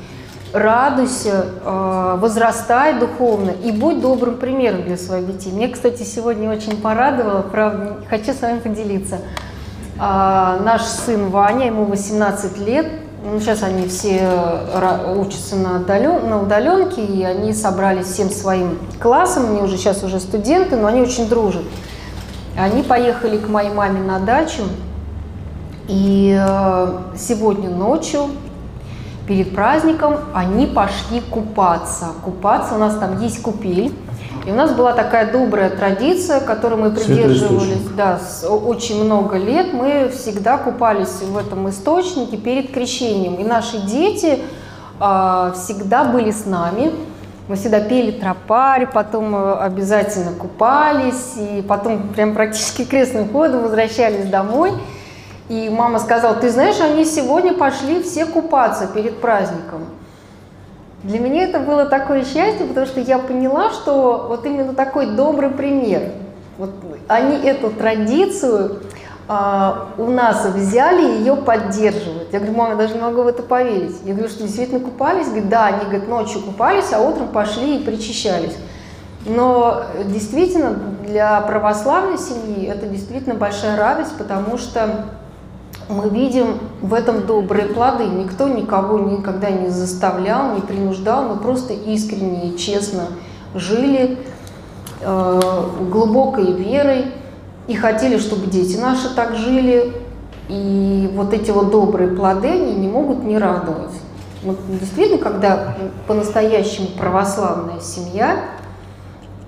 радуйся, э, возрастай духовно и будь добрым примером для своих детей. Мне, кстати, сегодня очень порадовало, правда, хочу с вами поделиться. А, наш сын Ваня, ему 18 лет, ну, сейчас они все э, учатся на, удален, на удаленке, и они собрались всем своим классом, они уже сейчас уже студенты, но они очень дружат. Они поехали к моей маме на дачу, и э, сегодня ночью, перед праздником, они пошли купаться. Купаться, у нас там есть купель, и у нас была такая добрая традиция, которой мы придерживались да, с очень много лет. Мы всегда купались в этом источнике перед крещением. И наши дети э, всегда были с нами. Мы всегда пели тропарь, потом э, обязательно купались, и потом прям практически крестным ходом возвращались домой. И мама сказала, ты знаешь, они сегодня пошли все купаться перед праздником. Для меня это было такое счастье, потому что я поняла, что вот именно такой добрый пример. Вот они эту традицию а, у нас взяли ее поддерживают. Я говорю, мама, я даже не могу в это поверить. Я говорю, что действительно купались? Говорит, да, они говорит, ночью купались, а утром пошли и причащались. Но действительно для православной семьи это действительно большая радость, потому что мы видим в этом добрые плоды. Никто никого никогда не заставлял, не принуждал, мы просто искренне и честно жили э, глубокой верой и хотели, чтобы дети наши так жили. И вот эти вот добрые плоды, они не могут не радовать. Вот действительно, когда по-настоящему православная семья,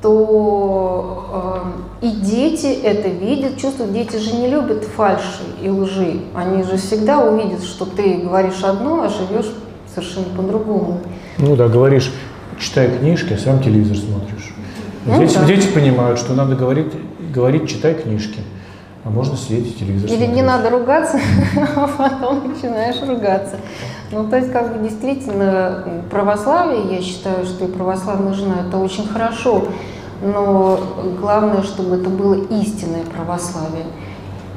то э, и дети это видят, чувствуют. Дети же не любят фальши и лжи. Они же всегда увидят, что ты говоришь одно, а живешь совершенно по-другому. Ну да, говоришь, читай книжки, а сам телевизор смотришь. Ну, дети, да. дети понимают, что надо говорить, говорить, читай книжки. А можно сидеть и телевизор Или смотреть. не надо ругаться, [laughs] а потом начинаешь ругаться. Ну, то есть, как бы действительно, православие, я считаю, что и православная жена – это очень хорошо, но главное, чтобы это было истинное православие.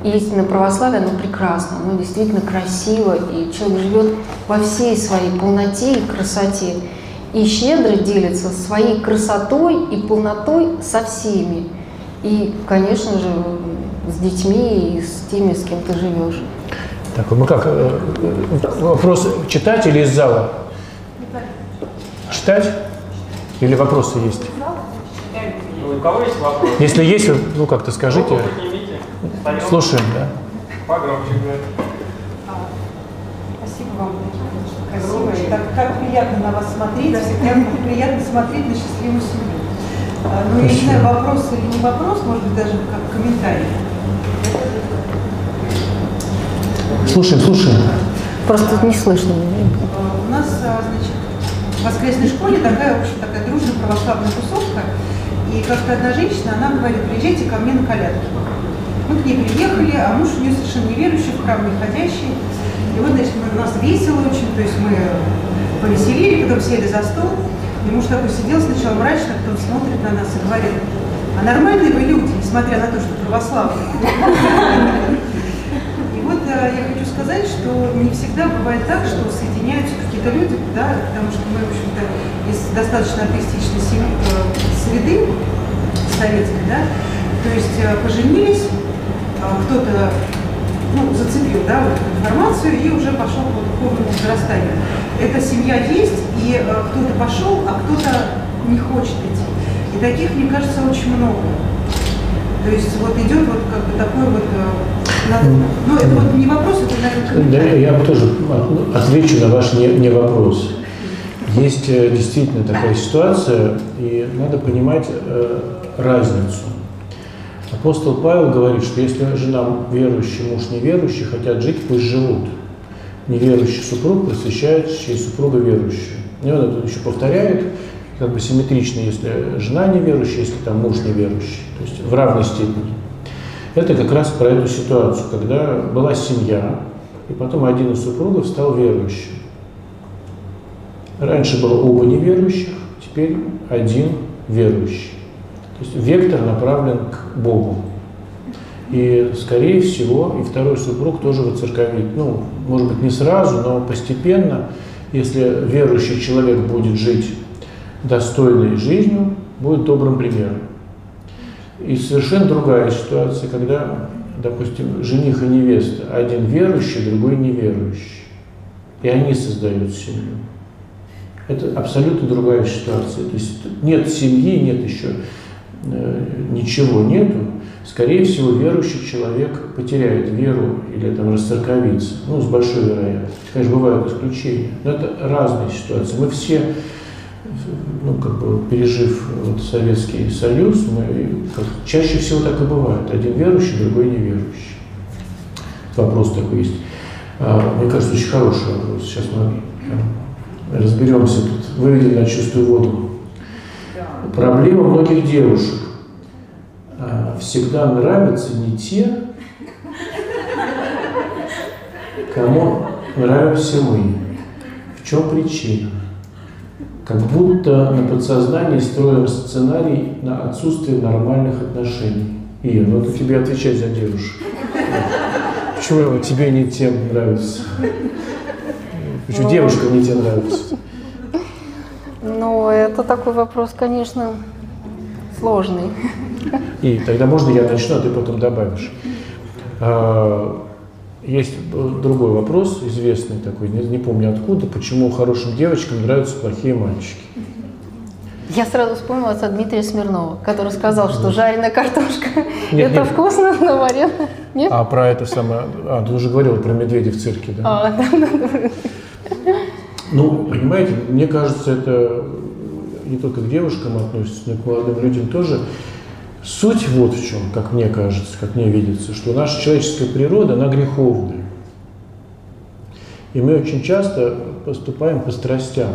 И истинное православие, оно прекрасно, оно действительно красиво, и человек живет во всей своей полноте и красоте. И щедро делится своей красотой и полнотой со всеми. И, конечно же, с детьми и с теми, с кем ты живешь. Так, ну как, э, э, вопрос читать или из зала? Читать? Или вопросы есть? У кого есть вопрос? Если есть, ну как-то скажите. Поднимите. Слушаем, да. Погромче говорит. Спасибо вам красивое. Так, как приятно на вас смотреть, всегда приятно смотреть на счастливую семью. А, Ну, я не знаю, вопрос или не вопрос, может быть, даже как комментарий. Слушаем, слушаем. Просто не слышно. А, У нас, а, значит, в воскресной школе такая, в общем, такая дружная православная тусовка. И как-то одна женщина, она говорит, приезжайте ко мне на колядки. Мы к ней приехали, а муж у нее совершенно неверующий, в храм не ходящий. И вот, значит, у нас весело очень, то есть мы повеселили, потом сели за стол. И муж такой сидел сначала мрачно, потом смотрит на нас и говорит, а нормальные вы люди, несмотря на то, что православные. Э, я хочу сказать, что не всегда бывает так, что соединяются какие-то люди, да, потому что мы, в общем-то, из достаточно атеистичной семьи, э, среды советской, да, то есть э, поженились, а кто-то ну, зацепил да, вот эту информацию и уже пошел по духовному возрастанию. Эта семья есть, и э, кто-то пошел, а кто-то не хочет идти. И таких, мне кажется, очень много. То есть вот идет вот как бы такой вот... ну, это вот не вопрос, это, наверное, Да, я тоже отвечу на ваш не, не вопрос. Есть э, действительно такая ситуация, и надо понимать э, разницу. Апостол Павел говорит, что если жена верующий, муж неверующий хотят жить, пусть живут. Неверующий супруг посвящает чьей супруга верующую. И он это еще повторяет, как бы симметрично, если жена неверующая, если там муж неверующий, то есть в равной степени. Это как раз про эту ситуацию, когда была семья, и потом один из супругов стал верующим. Раньше было оба неверующих, теперь один верующий. То есть вектор направлен к Богу. И, скорее всего, и второй супруг тоже воцерковит. Ну, может быть, не сразу, но постепенно, если верующий человек будет жить достойной жизнью, будет добрым примером. И совершенно другая ситуация, когда, допустим, жених и невеста, один верующий, другой неверующий. И они создают семью. Это абсолютно другая ситуация. То есть нет семьи, нет еще э, ничего нету. Скорее всего, верующий человек потеряет веру или там расцерковится. Ну, с большой вероятностью. Конечно, бывают исключения. Но это разные ситуации. Мы все ну, как бы пережив вот Советский Союз, мы, как, чаще всего так и бывает. Один верующий, другой неверующий. Вопрос такой есть. А, мне кажется, очень хороший вопрос. Сейчас мы разберемся тут, выведем на чистую воду. Проблема многих девушек. А, Всегда нравятся не те, кому нравимся мы. В чем причина? Как будто на подсознании строим сценарий на отсутствие нормальных отношений. И ну это тебе отвечать за девушек. Почему тебе не тем нравится? Почему девушкам не те нравится? Но это такой вопрос, конечно, сложный. И тогда можно я начну, а ты потом добавишь. Есть э, другой вопрос, известный такой, не, не помню откуда, почему хорошим девочкам нравятся плохие мальчики. Я сразу вспомнила отца Дмитрия Смирнова, который сказал, что жареная картошка Нет, это нет. вкусно, но вареная нет. А про это самое... А, ты уже говорила про медведя в цирке, да? А, да, да, да. Ну, понимаете, мне кажется, это не только к девушкам относится, но и к молодым людям тоже. Суть вот в чем, как мне кажется, как мне видится, что наша человеческая природа, она греховная. И мы очень часто поступаем по страстям.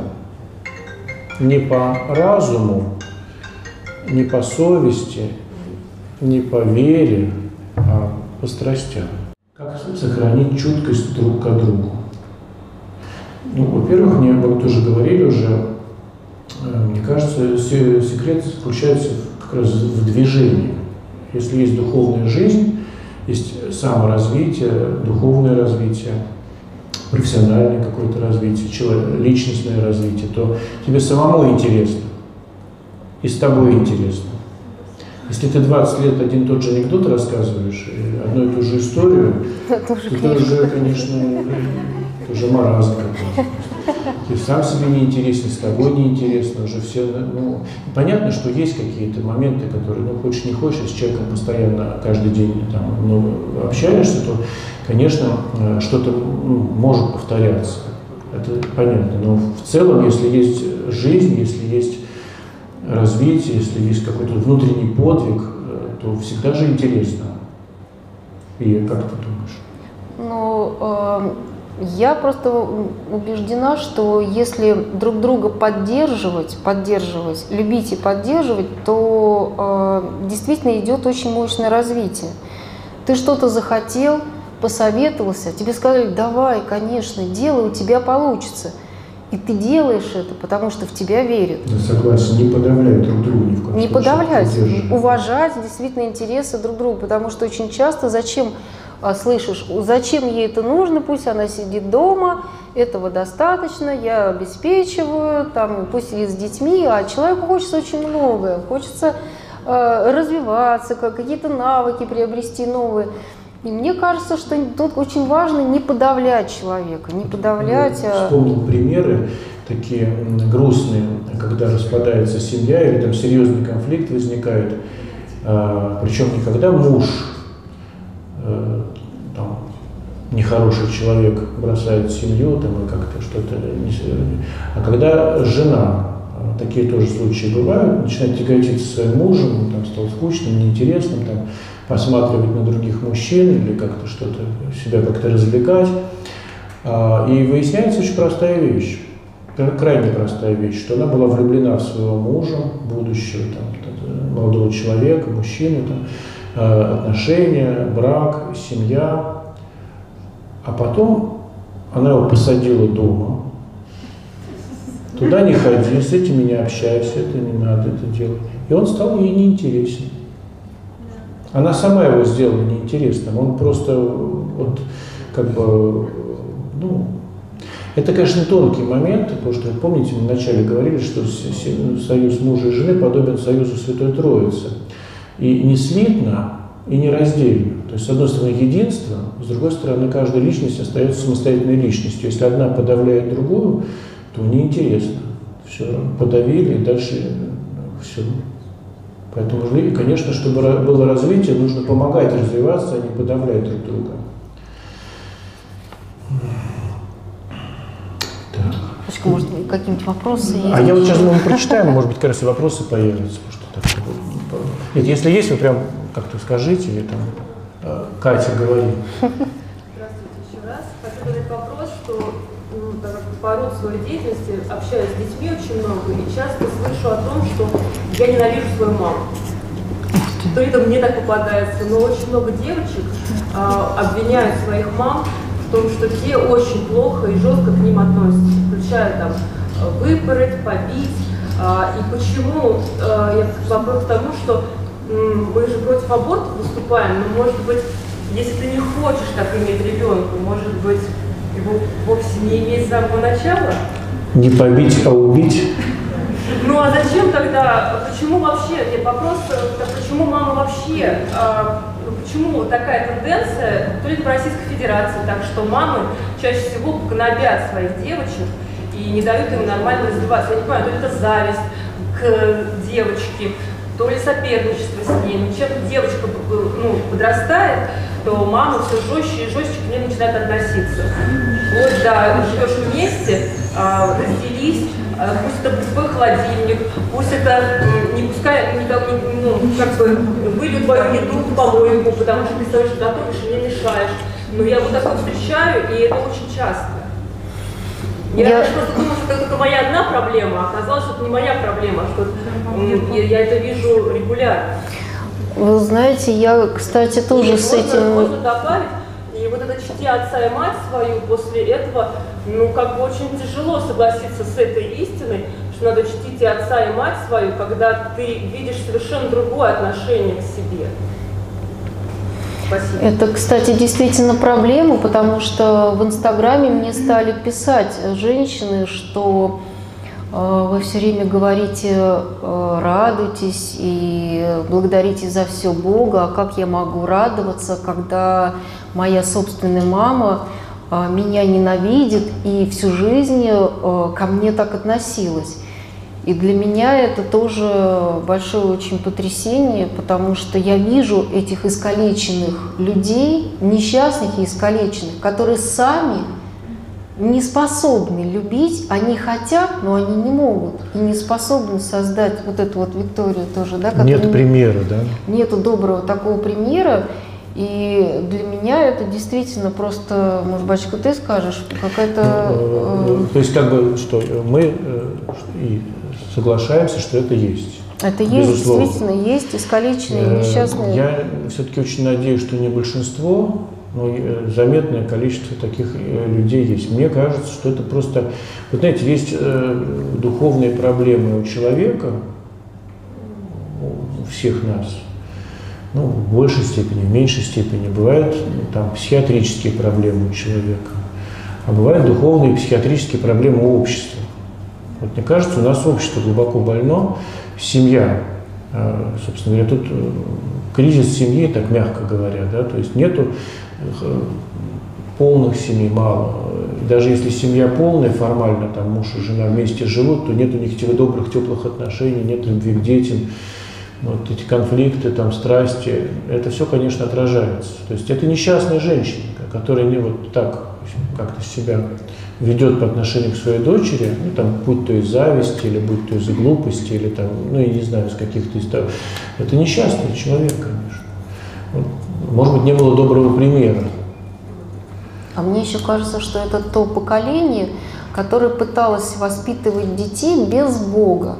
Не по разуму, не по совести, не по вере, а по страстям. Как сохранить чуткость друг к другу? Ну, во-первых, мне вы тоже говорили уже, э, мне кажется, се- секрет заключается в- движении. Если есть духовная жизнь, есть саморазвитие, духовное развитие, профессиональное какое-то развитие, личностное развитие, то тебе самому интересно. И с тобой интересно. Если ты 20 лет один и тот же анекдот рассказываешь, и одну и ту же историю, это конечно, уже, конечно, это уже маразм какой-то. Ты сам себе не интересен, с тобой не интересно, уже все, ну, понятно, что есть какие-то моменты, которые, ну, хочешь не хочешь, если с человеком постоянно каждый день там много общаешься, то, конечно, э, что-то ну, может повторяться. Это понятно. Но в целом, если есть жизнь, если есть развитие, если есть какой-то внутренний подвиг, э, то всегда же интересно. И как ты думаешь? Ну, э, я просто убеждена, что если друг друга поддерживать, поддерживать, любить и поддерживать, то э, действительно идет очень мощное развитие. Ты что-то захотел, посоветовался, тебе сказали, давай, конечно, делай, у тебя получится. И ты делаешь это, потому что в тебя верят. Я согласен, не подавлять друг друга ни в коем Не случае, подавлять, уважать действительно интересы друг друга, потому что очень часто зачем слышишь, зачем ей это нужно, пусть она сидит дома, этого достаточно, я обеспечиваю, там, пусть сидит с детьми, а человеку хочется очень многое, хочется э, развиваться, как- какие-то навыки приобрести новые. И мне кажется, что тут очень важно не подавлять человека, не подавлять, Я а Вспомнил примеры такие грустные, когда распадается семья или там серьезный конфликт возникает. А, причем не когда муж, э, нехороший человек бросает семью там, и как-то что-то, не а когда жена, а, такие тоже случаи бывают, начинает тяготиться своим мужем, там стал скучным, неинтересным, там, посматривать на других мужчин или как-то что-то, себя как-то развлекать. А, И выясняется очень простая вещь, кра- крайне простая вещь, что она была влюблена в своего мужа, будущего там, молодого человека, мужчину, там, э, отношения, брак, семья. А потом она его посадила дома. Туда не ходи, с этими не общайся, это не надо это делать. И он стал ей неинтересен. Она сама его сделала неинтересным. Он просто вот как бы, ну, это, конечно, тонкий момент, потому что, помните, мы вначале говорили, что союз мужа и жены подобен союзу Святой Троицы. И не слитно, и не раздельно. То есть, с одной стороны, единство, с другой стороны, каждая личность остается самостоятельной личностью. Если одна подавляет другую, то неинтересно. Все, подавили, и дальше все. Поэтому, конечно, чтобы было развитие, нужно помогать развиваться, а не подавлять друг друга. Так. Пашка, может, какие-нибудь вопросы есть? А я вот сейчас мы прочитаем, может быть, как раз и вопросы появятся. Что так, Нет, если есть, вы прям как-то скажите, или там Катя говори. Здравствуйте еще раз. Хочу задать вопрос, что ну, так как по роду своей деятельности общаюсь с детьми очень много и часто слышу о том, что я ненавижу свою маму. То это мне так попадается, но очень много девочек а, обвиняют своих мам в том, что те очень плохо и жестко к ним относятся, включая там выпороть, побить. А, и почему, а, я вопрос к тому, что мы же против аборта выступаем, но может быть, если ты не хочешь так иметь ребенка, может быть, его вовсе не иметь с самого начала? Не побить, а убить. Ну а зачем тогда, почему вообще, нет, вопрос, так почему мама вообще, а, ну, почему такая тенденция только в Российской Федерации, так что мамы чаще всего гнобят своих девочек и не дают им нормально развиваться. Я не понимаю, то ли это зависть к девочке, то ли соперничество с ней. Но чем девочка ну, подрастает, то мама все жестче и жестче к ней начинает относиться. Вот, да, живешь вместе, а, разделись, а, пусть это пустой холодильник, пусть это не пускай, не, не- ну, как бы, вылью твою еду в помойку, потому что ты стоишь готовишь и мне мешаешь. Но я вот такое встречаю, и это очень часто. Я, Я- просто думала, что это только моя одна проблема, а оказалось, что это не моя проблема, что я, я это вижу регулярно. Вы знаете, я, кстати, тоже И с можно, этим... Можно добавить, и вот это чти отца и мать свою, после этого, ну, как бы очень тяжело согласиться с этой истиной, что надо чтить и отца, и мать свою, когда ты видишь совершенно другое отношение к себе. Спасибо. Это, кстати, действительно проблема, потому что в Инстаграме мне стали писать женщины, что э, вы все время говорите, э, радуйтесь и благодарите за все Бога, а как я могу радоваться, когда моя собственная мама э, меня ненавидит и всю жизнь ко мне так относилась. И для меня это тоже большое очень потрясение, потому что я вижу этих искалеченных людей, несчастных и искалеченных, которые сами не способны любить, они хотят, но они не могут, и не способны создать вот эту вот Викторию тоже, да, Нет не- примера, да? нету доброго такого примера. И для меня это действительно просто, может, батюшка, ты скажешь, какая-то... Э, э, То есть как бы что мы э, и соглашаемся, что это есть. Это есть, Безусловно. действительно, есть искалеченные, Э, несчастные. Я все-таки очень надеюсь, что не большинство, но э, заметное количество таких э, людей есть. Мне кажется, что это просто... Вот знаете, есть духовные проблемы у человека, у всех нас, ну, в большей степени, в меньшей степени. Бывают ну, там психиатрические проблемы у человека, а бывают духовные и психиатрические проблемы у общества. Вот мне кажется, у нас общество глубоко больно, семья, э, собственно говоря, тут э, кризис семьи, так мягко говоря, да, то есть нету э, полных семей мало. Даже если семья полная, формально, там муж и жена вместе живут, то нет у них тех добрых, теплых отношений, нет любви к детям, вот эти конфликты, там, страсти, это все, конечно, отражается. То есть это несчастная женщина, которая не вот так как-то себя ведет по отношению к своей дочери, ну, там, будь то из зависти, или будь то из глупости, или там, ну, я не знаю, из каких-то из того. Это несчастный человек, конечно. Может быть, не было доброго примера. А мне еще кажется, что это то поколение, которое пыталось воспитывать детей без Бога.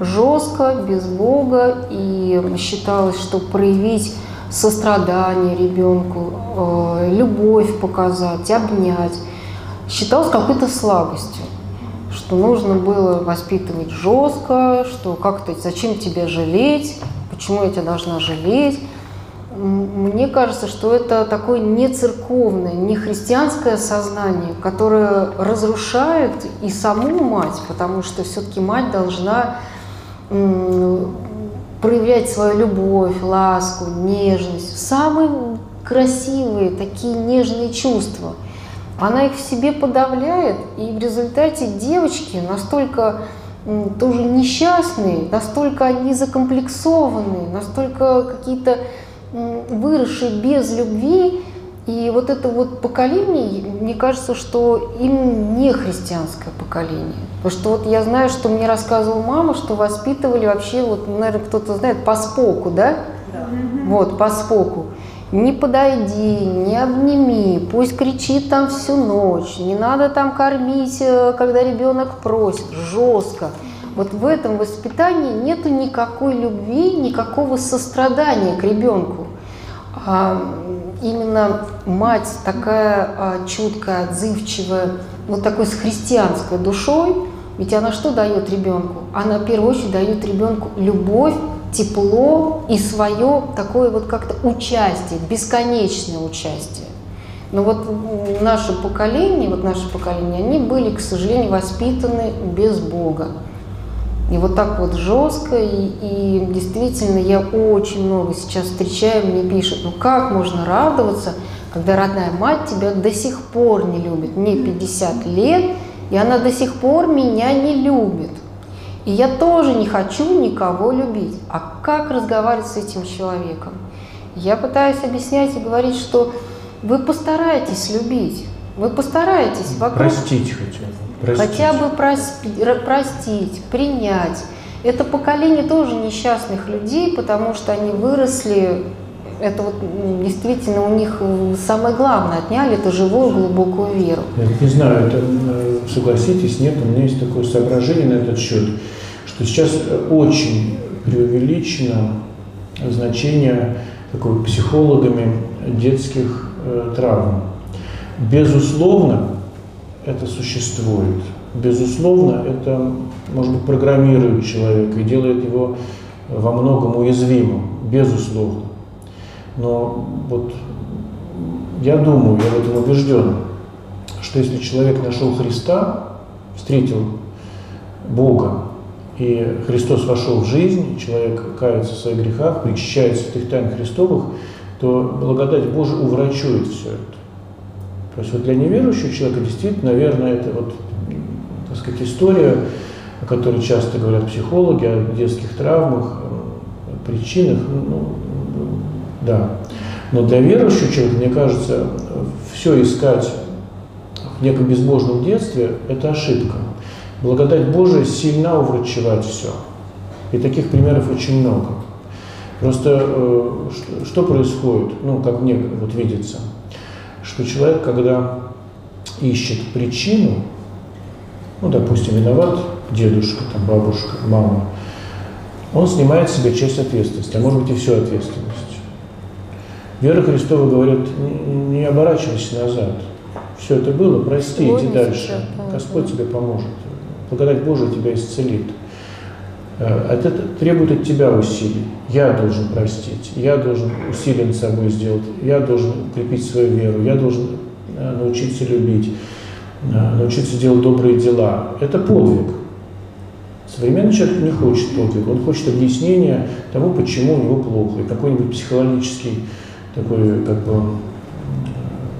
Жестко, без Бога, и считалось, что проявить сострадание ребенку, э, любовь показать, обнять, считалось какой-то слабостью что нужно было воспитывать жестко, что как-то зачем тебя жалеть, почему я тебя должна жалеть. Мне кажется, что это такое не церковное, не христианское сознание, которое разрушает и саму мать, потому что все-таки мать должна проявлять свою любовь, ласку, нежность, самые красивые такие нежные чувства. Она их в себе подавляет, и в результате девочки настолько тоже несчастные, настолько они закомплексованные, настолько какие-то выросшие без любви. И вот это вот поколение, мне кажется, что им не христианское поколение. Потому что вот я знаю, что мне рассказывала мама, что воспитывали вообще, вот, наверное, кто-то знает, по споку, да? Вот, по споку. Не подойди, не обними, пусть кричит там всю ночь, не надо там кормить, э, когда ребенок просит, жестко. Вот в этом воспитании нету никакой любви, никакого сострадания к ребенку. А именно мать такая а, чуткая, отзывчивая, вот такой с христианской душой, ведь она что дает ребенку? Она в первую очередь дает ребенку любовь, тепло и свое такое вот как-то участие, бесконечное участие. Но вот наше поколение, вот наше поколение, они были, к сожалению, воспитаны без Бога. И вот так вот жестко, и, и действительно я очень много сейчас встречаю, мне пишут, ну как можно радоваться, когда родная мать тебя до сих пор не любит. Мне 50 лет, и она до сих пор меня не любит. И я тоже не хочу никого любить. А как разговаривать с этим человеком? Я пытаюсь объяснять и говорить, что вы постарайтесь любить, вы постарайтесь вокруг... Простить хотя бы. Простить. Хотя бы прос- простить, принять. Это поколение тоже несчастных людей, потому что они выросли, это вот действительно у них самое главное отняли, это живую глубокую веру. Я не знаю, это, э, согласитесь, нет, у меня есть такое соображение на этот счет, что сейчас очень преувеличено значение такой психологами детских э, травм. Безусловно, это существует. Безусловно, это, может быть, программирует человека и делает его во многом уязвимым, безусловно. Но вот я думаю, я в этом убежден, что если человек нашел Христа, встретил Бога, и Христос вошел в жизнь, человек кается в своих грехах, причащает святых тайн Христовых, то благодать Божия уврачует все это. То есть вот для неверующего человека действительно, наверное, это вот, так сказать, история, о которой часто говорят психологи, о детских травмах, причинах, ну, да. Но для верующего человека, мне кажется, все искать в неком безбожном детстве – это ошибка. Благодать Божия сильна уврачевать все. И таких примеров очень много. Просто э, что, происходит, ну, как мне вот видится, что человек, когда ищет причину, ну, допустим, виноват дедушка, там, бабушка, мама, он снимает с себя часть ответственности, а может быть и всю ответственность. Вера Христова говорит, не оборачивайся назад. Все это было, прости, иди дальше. Господь тебе поможет. Благодать Божия тебя исцелит. Э, это требует от тебя усилий. Я должен простить, я должен усилия над собой сделать, я должен укрепить свою веру, я должен э, научиться любить, э, научиться делать добрые дела. Это подвиг. Современный человек не хочет подвига, он хочет объяснения тому, почему у него плохо, и какой-нибудь психологический такой как бы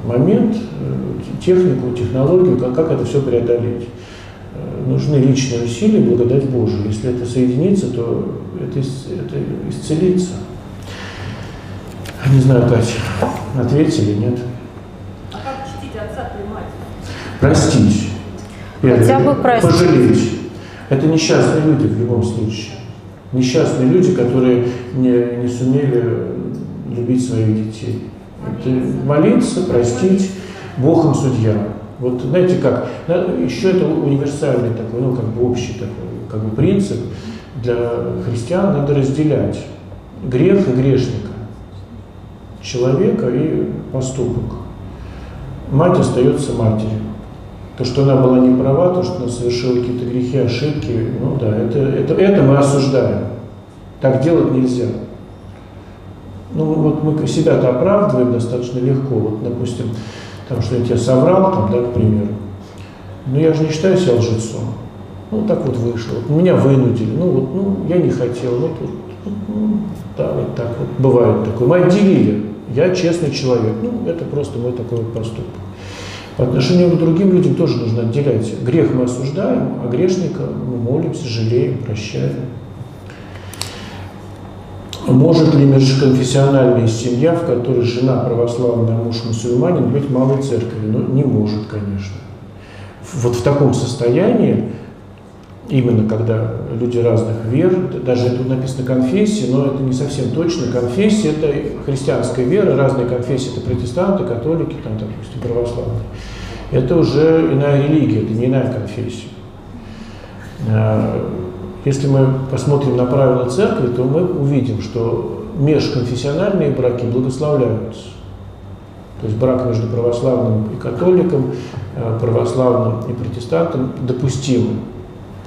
момент, технику, технологию, как, как это все преодолеть нужны личные усилия, благодать Божию. Если это соединится, то это, это исцелится. Не знаю, Катя, ответили, нет? А как чтить отца и мать? Простить. Хотя бы простить. Пожалеть. Это несчастные люди в любом случае. Несчастные люди, которые не, не сумели любить своих детей. Это молиться, простить, Бог им судья. Вот знаете как, еще это универсальный такой, ну как бы общий такой как бы принцип для христиан надо разделять грех и грешника, человека и поступок. Мать остается матерью. То, что она была не права, то, что она совершила какие-то грехи, ошибки, ну да, это, это, это мы осуждаем. Так делать нельзя. Ну вот мы себя-то оправдываем достаточно легко. Вот, допустим, там что-нибудь я соврал, там, да, к примеру. Но я же не считаю себя лжецом. Ну, так вот вышло. Меня вынудили. Ну, вот, ну, я не хотел. Вот, вот, ну, да, вот так вот. Бывает такое. Мы отделили. Я честный человек. Ну, это просто мой такой вот поступок. По отношению к другим людям тоже нужно отделять. Грех мы осуждаем, а грешника мы молимся, жалеем, прощаем. Может ли межконфессиональная семья, в которой жена православная, а муж мусульманин, быть малой церковью? Ну, не может, конечно. Вот в таком состоянии, именно когда люди разных вер, даже тут написано конфессии, но это не совсем точно. Конфессия – это христианская вера, разные конфессии – это протестанты, католики, там, допустим, православные. Это уже иная религия, это не иная конфессия. Если мы посмотрим на правила церкви, то мы увидим, что межконфессиональные браки благословляются. То есть брак между православным и католиком, э, православным и протестантом допустим.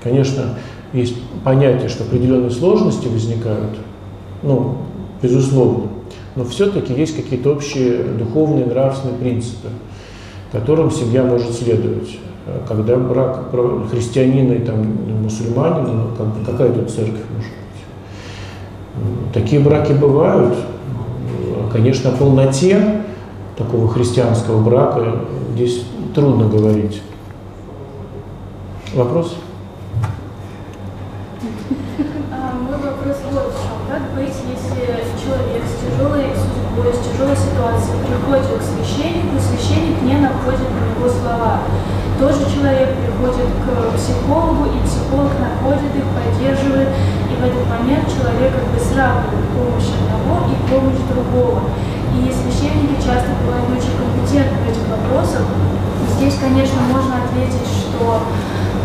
Конечно, есть понятие, что определенные сложности возникают, ну, безусловно, но все-таки есть какие-то общие духовные, нравственные принципы, которым семья может следовать. Э, когда брак христианина и там, мусульманина, ну, как бы, какая тут церковь может быть? Такие браки бывают. Конечно, о полноте такого христианского брака здесь трудно говорить. Вопрос? А, мой вопрос вот в чем. Как быть, если человек с тяжелой судьбой, с тяжелой ситуацией приходит к священнику, и священник не находит на него слова? Тоже человек приходит к психологу, и психолог находит их, поддерживает, и в этот момент человек как бы сравнивает помощь одного и помощь другого. И священники часто бывают очень компетентны в этих вопросах. Здесь, конечно, можно ответить, что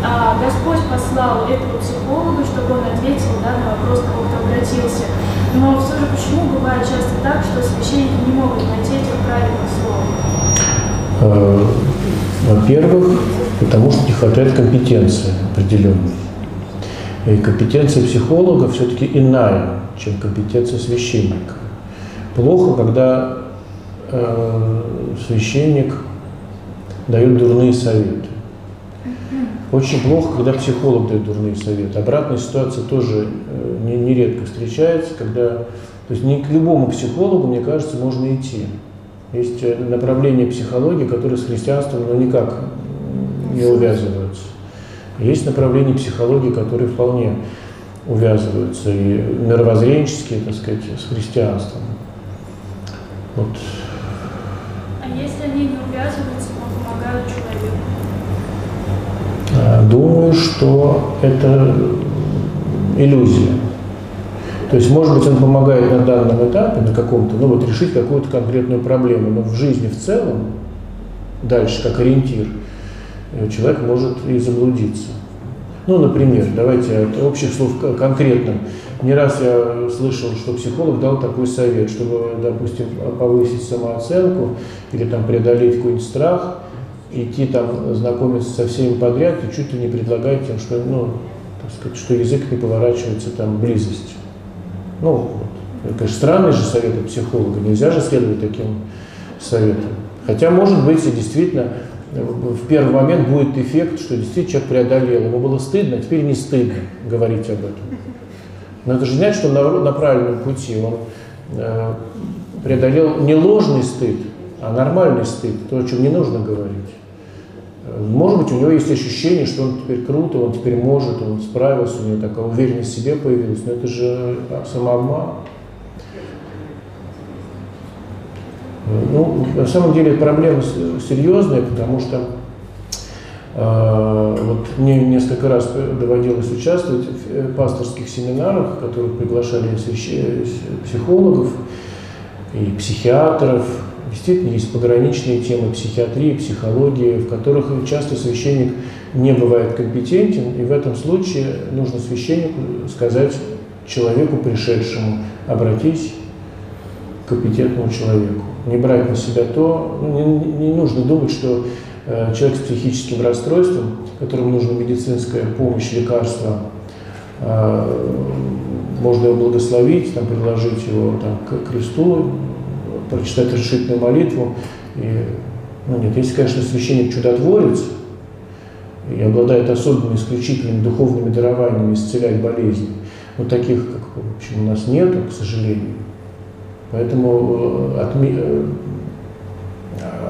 а, Господь послал этого психолога, чтобы он ответил да, на вопрос, кого кто обратился. Но все же почему бывает часто так, что священники не могут найти этих правильных слов? Во-первых, потому что не хватает компетенции определенной. И компетенция психолога все-таки иная, чем компетенция священника. Плохо, когда э, священник дает дурные советы. Очень плохо, когда психолог дает дурные советы. Обратная ситуация тоже э, нередко встречается, когда то есть не к любому психологу, мне кажется, можно идти. Есть э, направления психологии, которые с христианством ну, никак не увязываются. Есть направления психологии, которые вполне увязываются и мировоззренческие, так сказать, с христианством. Вот. А если они не увязываются, но помогают человеку? А, думаю, что это иллюзия. То есть, может быть, он помогает на данном этапе, на каком-то, ну вот решить какую-то конкретную проблему, но в жизни в целом, дальше как ориентир, э, человек может и заблудиться. Ну, например, давайте от общих слов конкретным. Не раз я слышал, что психолог дал такой совет, чтобы, допустим, повысить самооценку или там преодолеть какой-нибудь страх, идти там знакомиться со всеми подряд и чуть ли не предлагать им, что, ну, так сказать, что язык не поворачивается там близостью. Ну. Это, конечно, странный же совет от психолога, нельзя же следовать таким советам. Хотя, может быть, и действительно в первый момент будет эффект, что действительно человек преодолел, ему было стыдно, а теперь не стыдно говорить об этом. Но это же значит, что он на, на правильном пути, он э, преодолел не ложный стыд, а нормальный стыд, то, о чем не нужно говорить. Может быть, у него есть ощущение, что он теперь круто, он теперь может, он справился, у него такая уверенность в себе появилась, но это же самообман. Ну, на самом деле проблема серьезная, потому что э, вот мне несколько раз доводилось участвовать в э, пасторских семинарах, в которых приглашали психологов и психиатров, Действительно, есть пограничные темы психиатрии, психологии, в которых часто священник не бывает компетентен, и в этом случае нужно священнику сказать человеку, пришедшему, обратись к компетентному человеку. Не брать на себя то, ну, не, не нужно думать, что э, человек с психическим расстройством, которому нужна медицинская помощь, лекарства, э, можно его благословить, там, предложить его там, к кресту, прочитать решительную молитву. И, ну нет, если, конечно, священник чудотворец и обладает особыми исключительными духовными дарованиями исцелять болезни, но таких, как в общем, у нас нету, к сожалению. Поэтому э, отми... Э,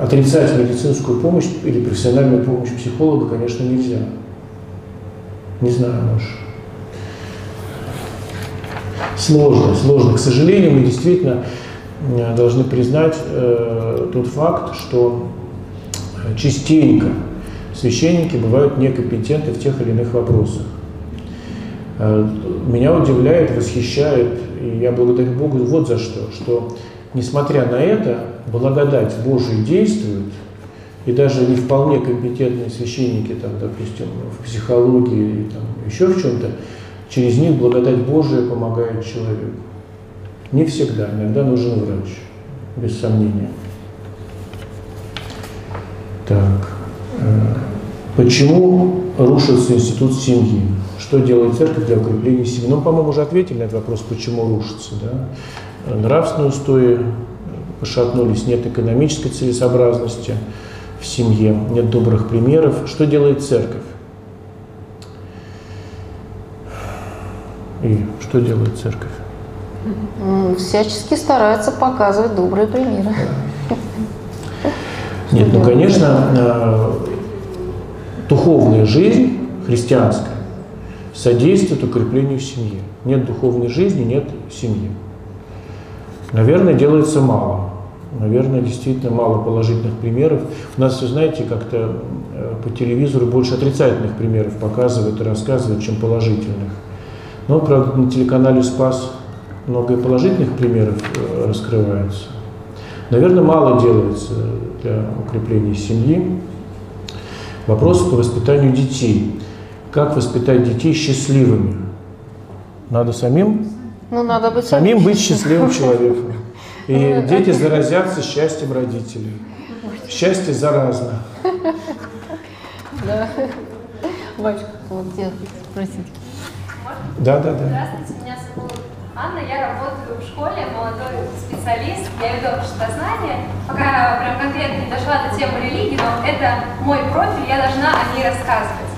отрицать медицинскую помощь или профессиональную помощь психолога, конечно, нельзя. Не знаю, может. Сложно, сложно. К сожалению, мы действительно должны признать э, тот факт, что частенько священники бывают некомпетентны в тех или иных вопросах. Э, меня удивляет, восхищает, и я благодарю Богу вот за что, что несмотря на это, благодать Божия действует, и даже не вполне компетентные священники, там, допустим, в психологии там, еще в чем-то, через них благодать Божия помогает человеку. Не всегда, иногда нужен врач, без сомнения. Так. э, Почему рушится институт семьи? Что делает церковь для укрепления семьи? Ну, по-моему, уже ответили на этот вопрос, почему рушится. Да? Нравственные устои пошатнулись, нет экономической целесообразности в семье, нет добрых примеров. Что делает церковь? И что делает церковь? Всячески старается показывать добрые примеры. Нет, ну, конечно, э, духовная жизнь христианская содействует укреплению семьи. Нет духовной жизни, нет семьи. Наверное, делается мало. Наверное, действительно мало положительных примеров. У нас, вы знаете, как-то э, по телевизору больше отрицательных примеров показывают и рассказывают, чем положительных. Но, правда, на телеканале «Спас» много и положительных примеров э, раскрывается. Наверное, мало делается для укрепления семьи. Вопрос по воспитанию детей. Как воспитать детей счастливыми? Надо самим, Ну, надо быть самим быть счастливым человеком. И дети заразятся счастьем родителей. Счастье заразно. Да. Батюшка, вот где спросить. Да, да, да. Здравствуйте, Анна, я работаю в школе, молодой специалист, я веду обществознание. Пока прям конкретно не дошла до темы религии, но это мой профиль, я должна о ней рассказывать.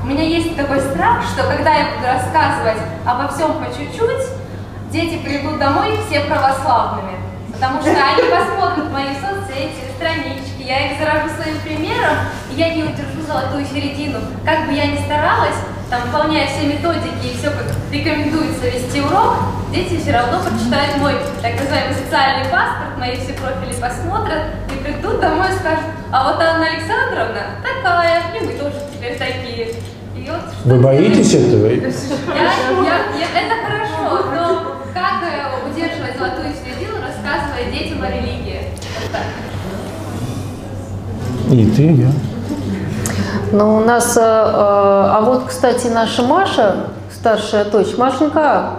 У меня есть такой страх, что когда я буду рассказывать обо всем по чуть-чуть, дети придут домой все православными. Потому что они посмотрят мои соцсети, странички, я их заражу своим примером, и я не удержу золотую середину. Как бы я ни старалась, там, выполняя все методики и все, как рекомендуется вести урок, дети все равно прочитают мой так называемый социальный паспорт, мои все профили посмотрят и придут домой и скажут, а вот Анна Александровна такая, и мы тоже теперь такие. И вот Вы боитесь этого? я, я, я- это хорошо, но как э, удерживать золотую середину, рассказывая детям о религии? Вот так. И ты, я. Ну, у нас, э, э, а вот, кстати, наша Маша, старшая дочь, Машенька,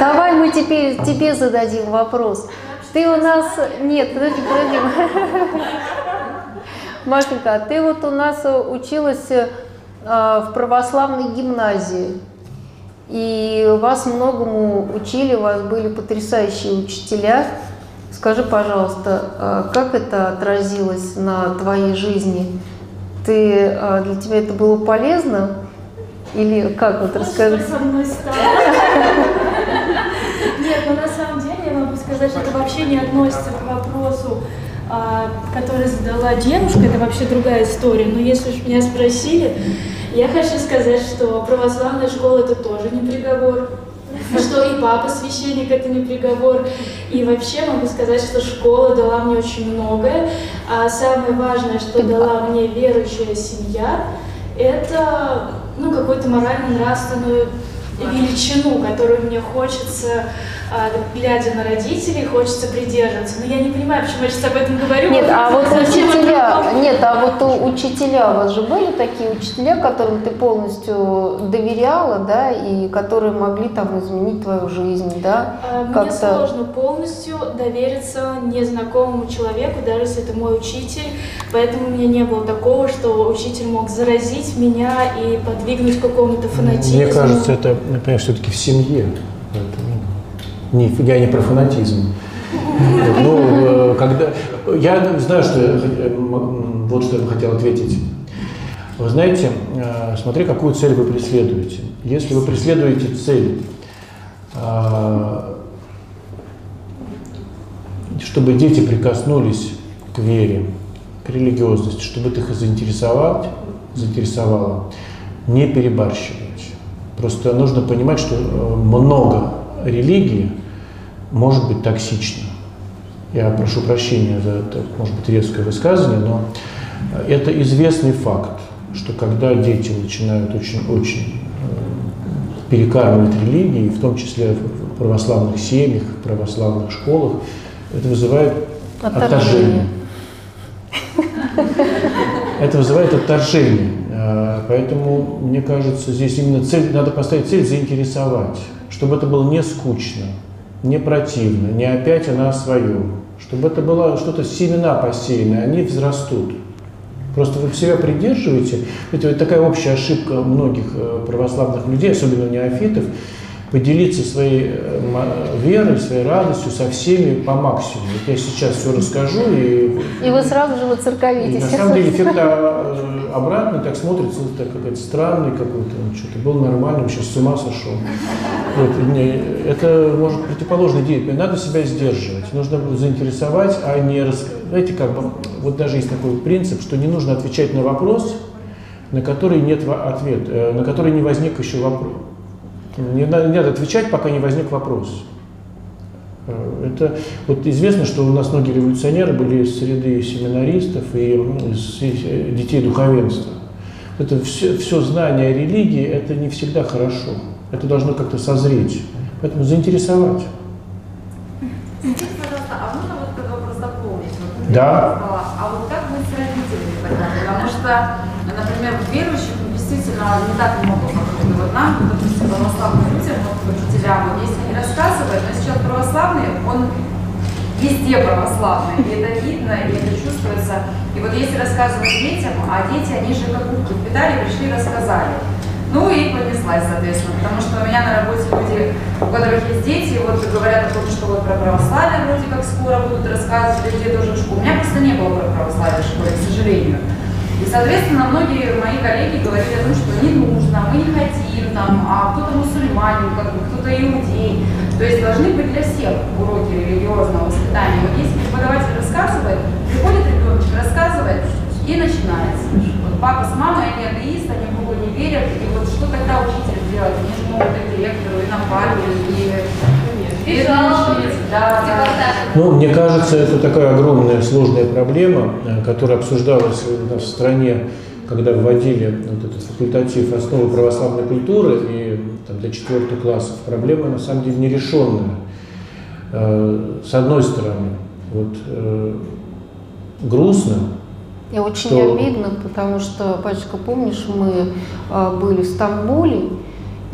давай мы теперь тебе зададим вопрос. Ты у нас, нет, подожди, подожди. Машенька, а ты вот у нас училась э, в православной гимназии. И вас многому учили, у вас были потрясающие учителя. Скажи, пожалуйста, как это отразилось на твоей жизни? Ты, а, для тебя это было полезно? Или как вот расскажи? Со мной стало? Нет, но на самом деле я могу сказать, что это вообще не относится к вопросу, а, который задала девушка, это вообще другая история. Но если уж меня спросили, я хочу сказать, что православная школа это тоже не приговор. Что и папа священник это не приговор. И вообще могу сказать, что школа дала мне очень многое. А самое важное, что дала мне верующая семья, это ну, какую-то морально-нравственную величину, которую мне хочется, глядя на родителей, хочется придерживаться. Но я не понимаю, почему я сейчас об этом говорю. Нет, а вот учителя, нет, а вот у учителя, у вас же были такие учителя, которым ты полностью доверяла, да, и которые могли там изменить твою жизнь, да? А, Мне сложно полностью довериться незнакомому человеку, даже если это мой учитель. Поэтому у меня не было такого, что учитель мог заразить меня и подвигнуть к какому-то фанатизму. Мне кажется, это, например, все-таки в семье. Поэтому Нифига не про фанатизм. Ну, э, когда... Я знаю, что... э, Вот что я бы хотел ответить. Вы знаете, э, смотри, какую цель вы преследуете. Если вы преследуете цель, чтобы дети прикоснулись к вере, к религиозности, чтобы это их заинтересовать, заинтересовало, не перебарщивать. Просто нужно понимать, что много религии может быть токсично. Я прошу прощения за это, может быть, резкое высказывание, но э, это известный факт, что когда дети начинают очень-очень э, перекармливать религии, в том числе в православных семьях, в православных школах, это вызывает отторжение. Это вызывает отторжение. Э, Поэтому, мне кажется, здесь именно цель, надо поставить цель заинтересовать, чтобы это было не скучно, не противно, не опять она о своем, чтобы это было что-то семена посеянные, они взрастут. Просто вы себя придерживаете, это вот такая общая ошибка многих э, православных людей, особенно неофитов, поделиться своей э, верой, своей радостью со всеми по максимуму. Вот я сейчас все расскажу, и И вы сразу же и воцерковитесь. на самом деле эффект а, э, обратный, так смотрится, вот так какой-то странный какой-то, что-то был нормальным, сейчас с ума сошел. Вот, не, это может противоположный действие. Надо себя сдерживать, нужно заинтересовать, а не рас... Знаете, как бы, вот даже есть такой принцип, что не нужно отвечать на вопрос, на который нет ответа, э, на который не возник еще вопрос. Не надо, не надо отвечать, пока не возник вопрос. Э, Это вот известно, что у нас многие революционеры были из среды семинаристов и м, из э, детей духовенства. Это все, все знание религии, это не всегда хорошо. Это должно как-то созреть. Поэтому заинтересовать. Скажите, пожалуйста, а можно вот этот вопрос дополнить? Вот Да. сказала, А вот как быть с родителями? Потому что, например, верующих действительно не так много, нам, допустим, православным людям, вот, учителям, вот если они рассказывают, но человек православный, он везде православный, и это видно, и это чувствуется. И вот если рассказывать детям, а дети, они же как губки впитали, пришли, рассказали. Ну и понеслась, соответственно, потому что у меня на работе люди, у которых есть дети, вот говорят о том, что вот про православие вроде как скоро будут рассказывать, где тоже в школе. У меня просто не было про православие в школе, к сожалению. И, соответственно, многие мои коллеги говорили о том, что не нужно, мы не хотим, там, а кто-то мусульманин, как бы, кто-то иудей. То есть должны быть для всех уроки религиозного воспитания. Вот если преподаватель рассказывает, приходит ребенок, рассказывает, и начинается. Вот папа с мамой, они атеисты, они в Бога не верят, и вот что тогда учитель делать? Они же могут и директору, и напали, и... Жаловаться. Да, да. Ну, мне кажется, это такая огромная сложная проблема, э, которая обсуждалась у нас в стране, когда вводили вот этот факультатив основы православной культуры и там, до четвертых классов. Проблема на самом деле нерешенная. Э, С одной стороны, вот э, грустно, И очень что- обидно, потому что, батюшка, помнишь, мы были в Стамбуле,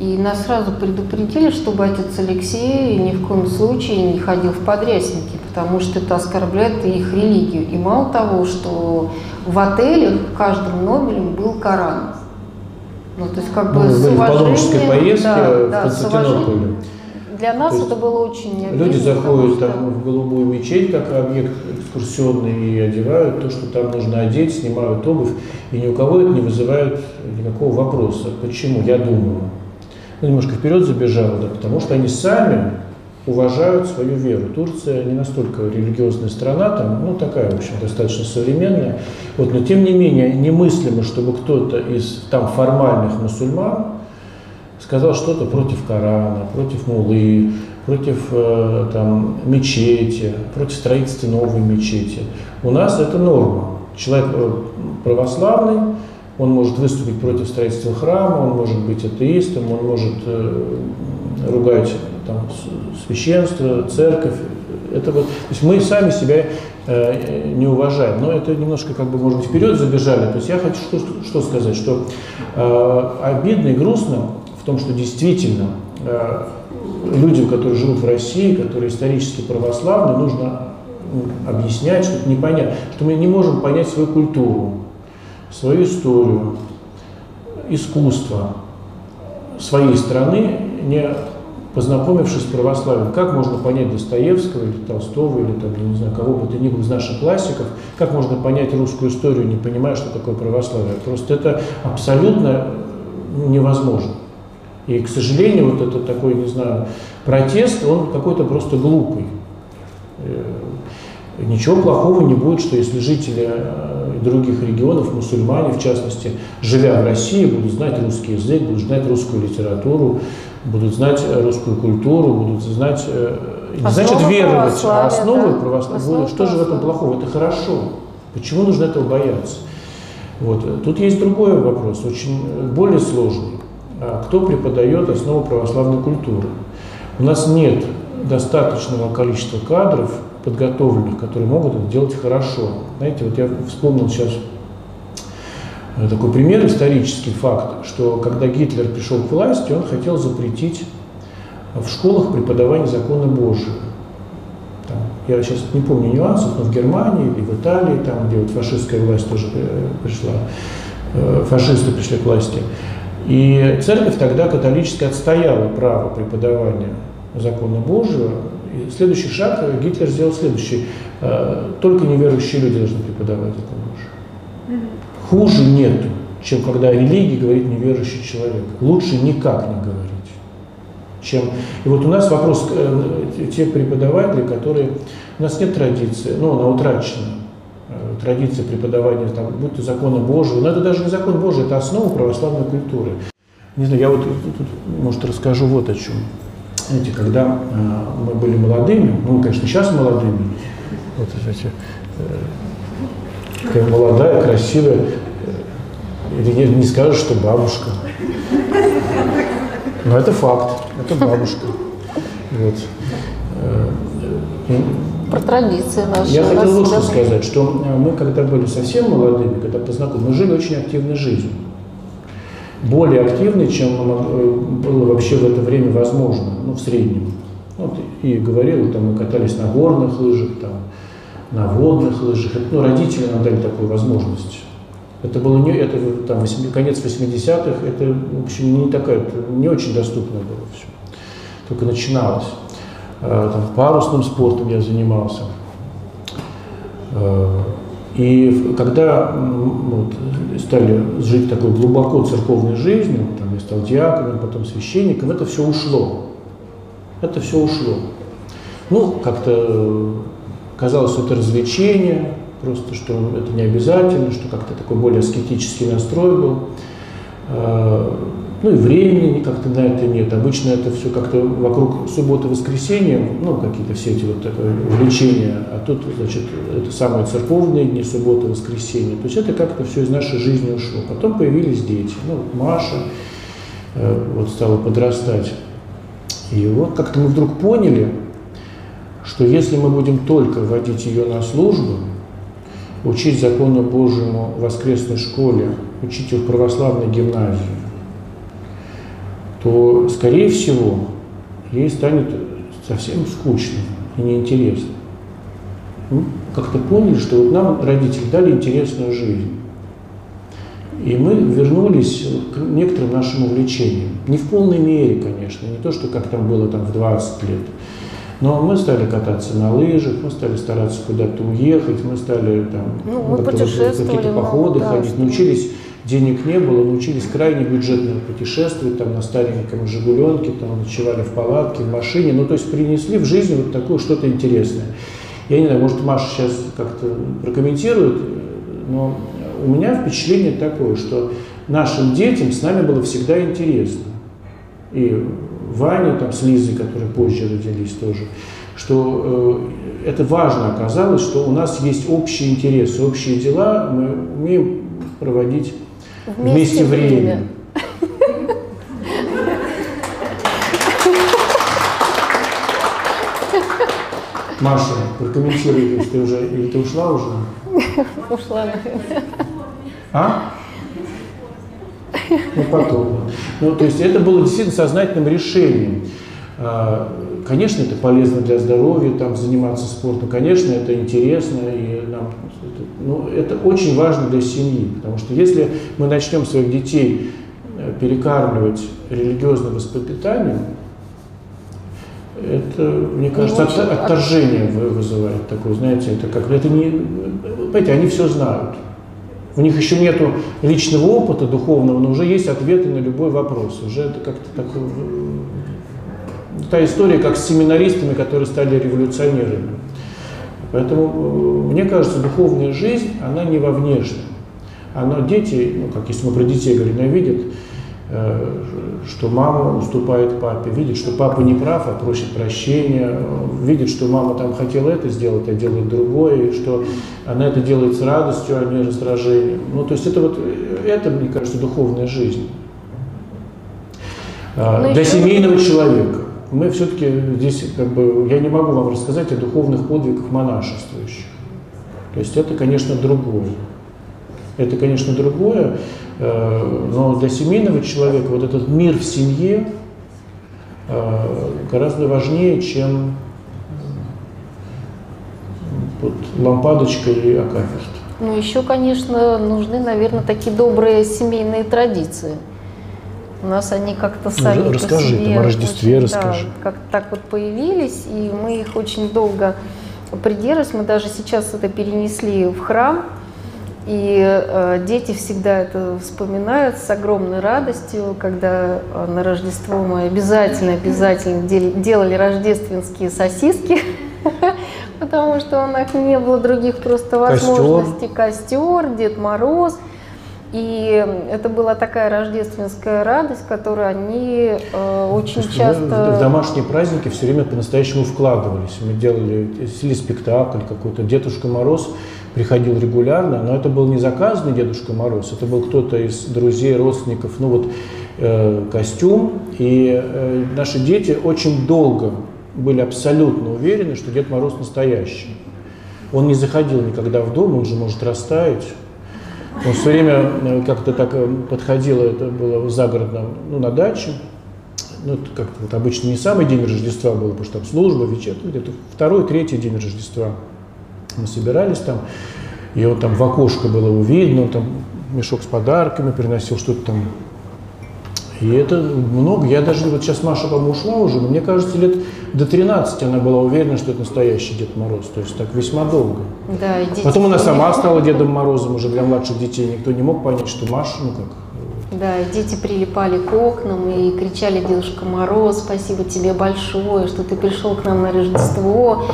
и нас сразу предупредили, чтобы отец Алексей ни в коем случае не ходил в подрясники, потому что это оскорбляет их религию. И мало того, что в отелях в каждом номере был Коран. Ну, то есть как бы мы с в уважением, поездке да, в да, Константинополе. уважением. Для нас это было очень обидно. Люди заходят что- там в голубую мечеть как объект экскурсионный и одевают то, что там нужно одеть, снимают обувь, и ни у кого это не вызывает никакого вопроса. Почему? Я думаю. Немножко вперед забежал, да, потому что они сами уважают свою веру. Турция не настолько религиозная страна, там, ну, такая, в общем, достаточно современная. Вот, но, тем не менее, немыслимо, чтобы кто-то из там формальных мусульман сказал что-то против Корана, против Мулы, против э, там, мечети, против строительства новой мечети. У нас это норма. Человек э, православный, он может выступить против строительства храма, он может быть атеистом, он может э, ругать там, священство, церковь. Это вот, то есть мы сами себя э, не уважаем. Но это немножко, как бы, может быть, вперед забежали. То есть я хочу что, что сказать, что э, обидно и грустно в том, что действительно э, людям, которые живут в России, которые исторически православны, нужно объяснять, что это непонятно, что мы не можем понять свою культуру, свою историю, искусство своей страны, не познакомившись с православием. Как можно понять Достоевского или Толстого, или там, не знаю, кого бы то ни было из наших классиков, как можно понять русскую историю, не понимая, что такое православие. Просто это абсолютно невозможно. И, к сожалению, вот это такой, не знаю, протест, он какой-то просто глупый. Э, Ничего плохого не будет, что если жители э, других регионов, мусульмане в частности, живя в России, будут знать русский язык, будут знать русскую литературу, будут знать э, русскую культуру, будут знать, э, не Основы значит веровать, а основы да. православия. Что же в этом плохого? Это хорошо. Почему нужно этого бояться? Вот. Тут есть другой вопрос, очень э, более сложный. А Кто преподает основу православной культуры? У нас нет достаточного количества кадров, подготовленных, которые могут это делать хорошо. Знаете, вот я вспомнил сейчас э, такой пример, исторический факт, что когда Гитлер пришел к власти, он хотел запретить в школах преподавание закона Божьего. Там, я сейчас не помню нюансов, но в Германии и в Италии, там, где вот фашистская власть тоже э, пришла, э, фашисты пришли к власти. И церковь тогда католическая отстояла право преподавания закона Божьего. И следующий шаг э, Гитлер сделал следующий. Только неверующие люди должны преподавать закон Божий. Хуже нету, чем когда о религии говорит неверующий человек. Лучше никак не говорить чем... И вот у нас вопрос, э, те преподаватели, которые... У нас нет традиции, ну, она утрачена, э, традиция преподавания, там, будь то законы Божьи, но это даже не закон Божий, это основа православной культуры. Не знаю, я вот тут, может, расскажу вот о чем. Знаете, когда э, мы были молодыми, ну, конечно, сейчас молодыми, вот эти, э, такая молодая, красивая, э, не скажешь, что бабушка. Но это факт, это бабушка. Вот. Э, Про традиции наши. Я хотел вот что сказать, что э, мы, когда были совсем молодыми, когда познакомились, мы жили очень активной жизнью. Более активной, чем э, было вообще в это время возможно, ну, в среднем. Вот, и говорил, там, мы катались на горных лыжах, там, на водных лыжах. Ну, родители нам дали такую возможность. Это было не, это там, 8, конец 80-х, это, в общем, не такая, не очень доступное было все. Только начиналось. А, там, парусным спортом я занимался. А, и когда вот, стали жить такой глубоко церковной жизнью, там, я стал диаконом, потом священником, это все ушло. Это все ушло. Ну, как-то э, казалось, что это развлечение, просто что это не обязательно, что как-то такой более аскетический настрой был. А, ну и времени как-то на это нет. Обычно это все как-то вокруг субботы-воскресенья, ну какие-то все эти вот такое увлечения, а тут, значит, это самые церковные дни, суббота-воскресенье. То есть это как-то все из нашей жизни ушло. Потом появились дети. Ну, Маша э, вот стала подрастать. И вот как-то мы вдруг поняли, что если мы будем только вводить ее на службу, учить закону Божьему в воскресной школе, учить ее в православной гимназии, то, скорее всего, ей станет совсем скучно и неинтересно. Как-то поняли, что вот нам родители дали интересную жизнь. И мы вернулись к некоторым нашим увлечениям. Не в полной мере, конечно, не то, что как там было там в 20 лет, но мы стали кататься на лыжах, мы стали стараться куда-то уехать, мы стали там ну, мы какие-то походы много, ходить, да, научились, денег не было, научились крайне бюджетно путешествовать, там на стареньком «Жигуленке», там ночевали в палатке, в машине, ну то есть принесли в жизнь вот такое что-то интересное. Я не знаю, может Маша сейчас как-то прокомментирует, но у меня впечатление такое, что нашим детям с нами было всегда интересно. И Ване там, с Лизой, которые позже родились тоже, что э, это важно оказалось, что у нас есть общие интересы, общие дела, мы умеем проводить вместе, вместе время. время. Маша, прокомментируй, ты уже, или ты ушла уже? Ушла, наверное. А? Ну, потом. Ну, то есть это было действительно сознательным решением. А, конечно, это полезно для здоровья, там, заниматься спортом, конечно, это интересно, и нам, ну, это очень важно для семьи, потому что если мы начнем своих детей э, перекармливать религиозным воспитанием, это, мне кажется, от, отторжение вызывает такое, знаете, это как, это не, понимаете, они все знают. У них еще нет личного опыта духовного, но уже есть ответы на любой вопрос. Уже это как-то такое... Та история, как с семинаристами, которые стали революционерами. Поэтому, э, мне кажется, духовная жизнь, она не во внешнем. Она, дети, ну, как если мы про детей говорим, она видит, Э, что мама уступает папе, видит, что папа не прав, а просит прощения, видит, что мама там хотела это сделать, а делает другое, и что она это делает с радостью, а не раздражением. Ну, то есть это вот, это, мне кажется, духовная жизнь. А, Но Для семейного человека. Мы все-таки здесь, как бы, я не могу вам рассказать о духовных подвигах монашествующих. То есть это, конечно, другое. это, конечно, другое, э, но для семейного человека вот этот мир в семье э, гораздо важнее, чем вот, лампадочка и акафист. Ну, еще, конечно, нужны, наверное, такие добрые семейные традиции. У нас они как-то сами по расскажи, себе там о Рождестве очень, расскажи. Да, как так вот появились, и мы их очень долго придерживались. Мы даже сейчас это перенесли в храм, и э, дети всегда это вспоминают с огромной радостью, когда э, на Рождество мы обязательно, обязательно дел- делали рождественские сосиски, [laughs] потому что у нас не было других просто возможностей. Костер, Дед Мороз. И это была такая рождественская радость, которую они э, очень есть часто... в домашние праздники все время по-настоящему вкладывались. Мы делали или спектакль какой-то. Дедушка Мороз приходил регулярно, но это был не заказанный Дедушка Мороз, это был кто-то из друзей, родственников, ну вот э, костюм. И э, наши дети очень долго были абсолютно уверены, что Дед Мороз настоящий. Он не заходил никогда в дом, он же может растаять. Он все время э, как-то так э, подходил, это было загородно, ну, на даче. Ну, это как-то вот обычно не самый день Рождества был, потому что там служба, вечер, ну, где-то второй, третий день Рождества. Мы собирались там, и он там в окошко было его видно, там мешок с подарками приносил, что-то там. И это много. Я даже, вот сейчас Маша, по-моему, ушла уже, но мне кажется, лет до 13 она была уверена, что это настоящий Дед Мороз. То есть так весьма долго. Да, и дети Потом она сама стала Дедом Морозом уже для младших детей. Никто не мог понять, что Маша, ну как, Да, и дети прилипали к окнам и кричали Дедушка Мороз, спасибо тебе большое, что ты пришел к нам на Рождество.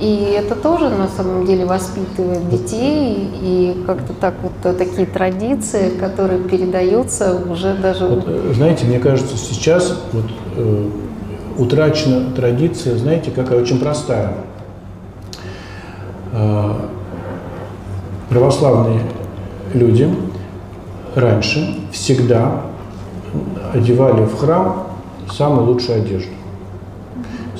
И это тоже на самом деле воспитывает детей и как-то так вот э, такие традиции, которые передаются уже даже Вот, э, знаете, мне кажется, сейчас вот, э, утрачена традиция, знаете, какая очень простая. Э, православные люди раньше всегда одевали в храм самую лучшую одежду.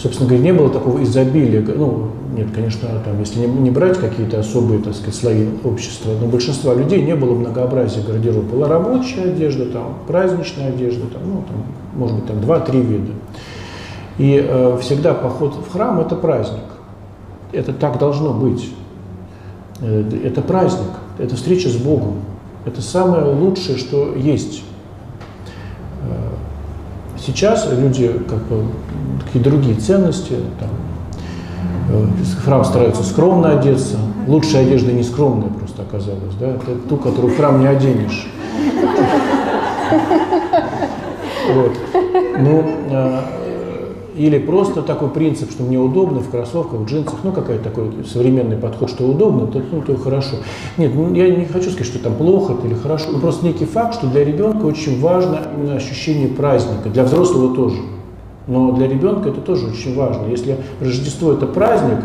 Собственно говоря, не было такого изобилия, ну, нет, конечно, там, если не, не брать какие-то особые, так сказать, слои общества, но большинства людей не было многообразия гардероба. Была рабочая одежда, там, праздничная одежда, там, ну, там, может быть, там два-три вида. И э, всегда поход в храм – это праздник. Это так должно быть. Э, Это праздник, это встреча с Богом. Это самое лучшее, что есть. Э, Сейчас люди как бы какие другие ценности, там, э, храм стараются скромно одеться. Лучшая одежда не скромная просто оказалась, да? это ту, которую в храм не оденешь. Вот. Ну, э, или просто такой принцип, что мне удобно в кроссовках, в джинсах, ну, какой-то такой современный подход, что удобно, то, ну, то хорошо. Нет, ну, я не хочу сказать, что там плохо или хорошо, но просто некий факт, что для ребенка очень важно именно ощущение праздника, для взрослого тоже. Но для ребенка это тоже очень важно. Если Рождество это праздник,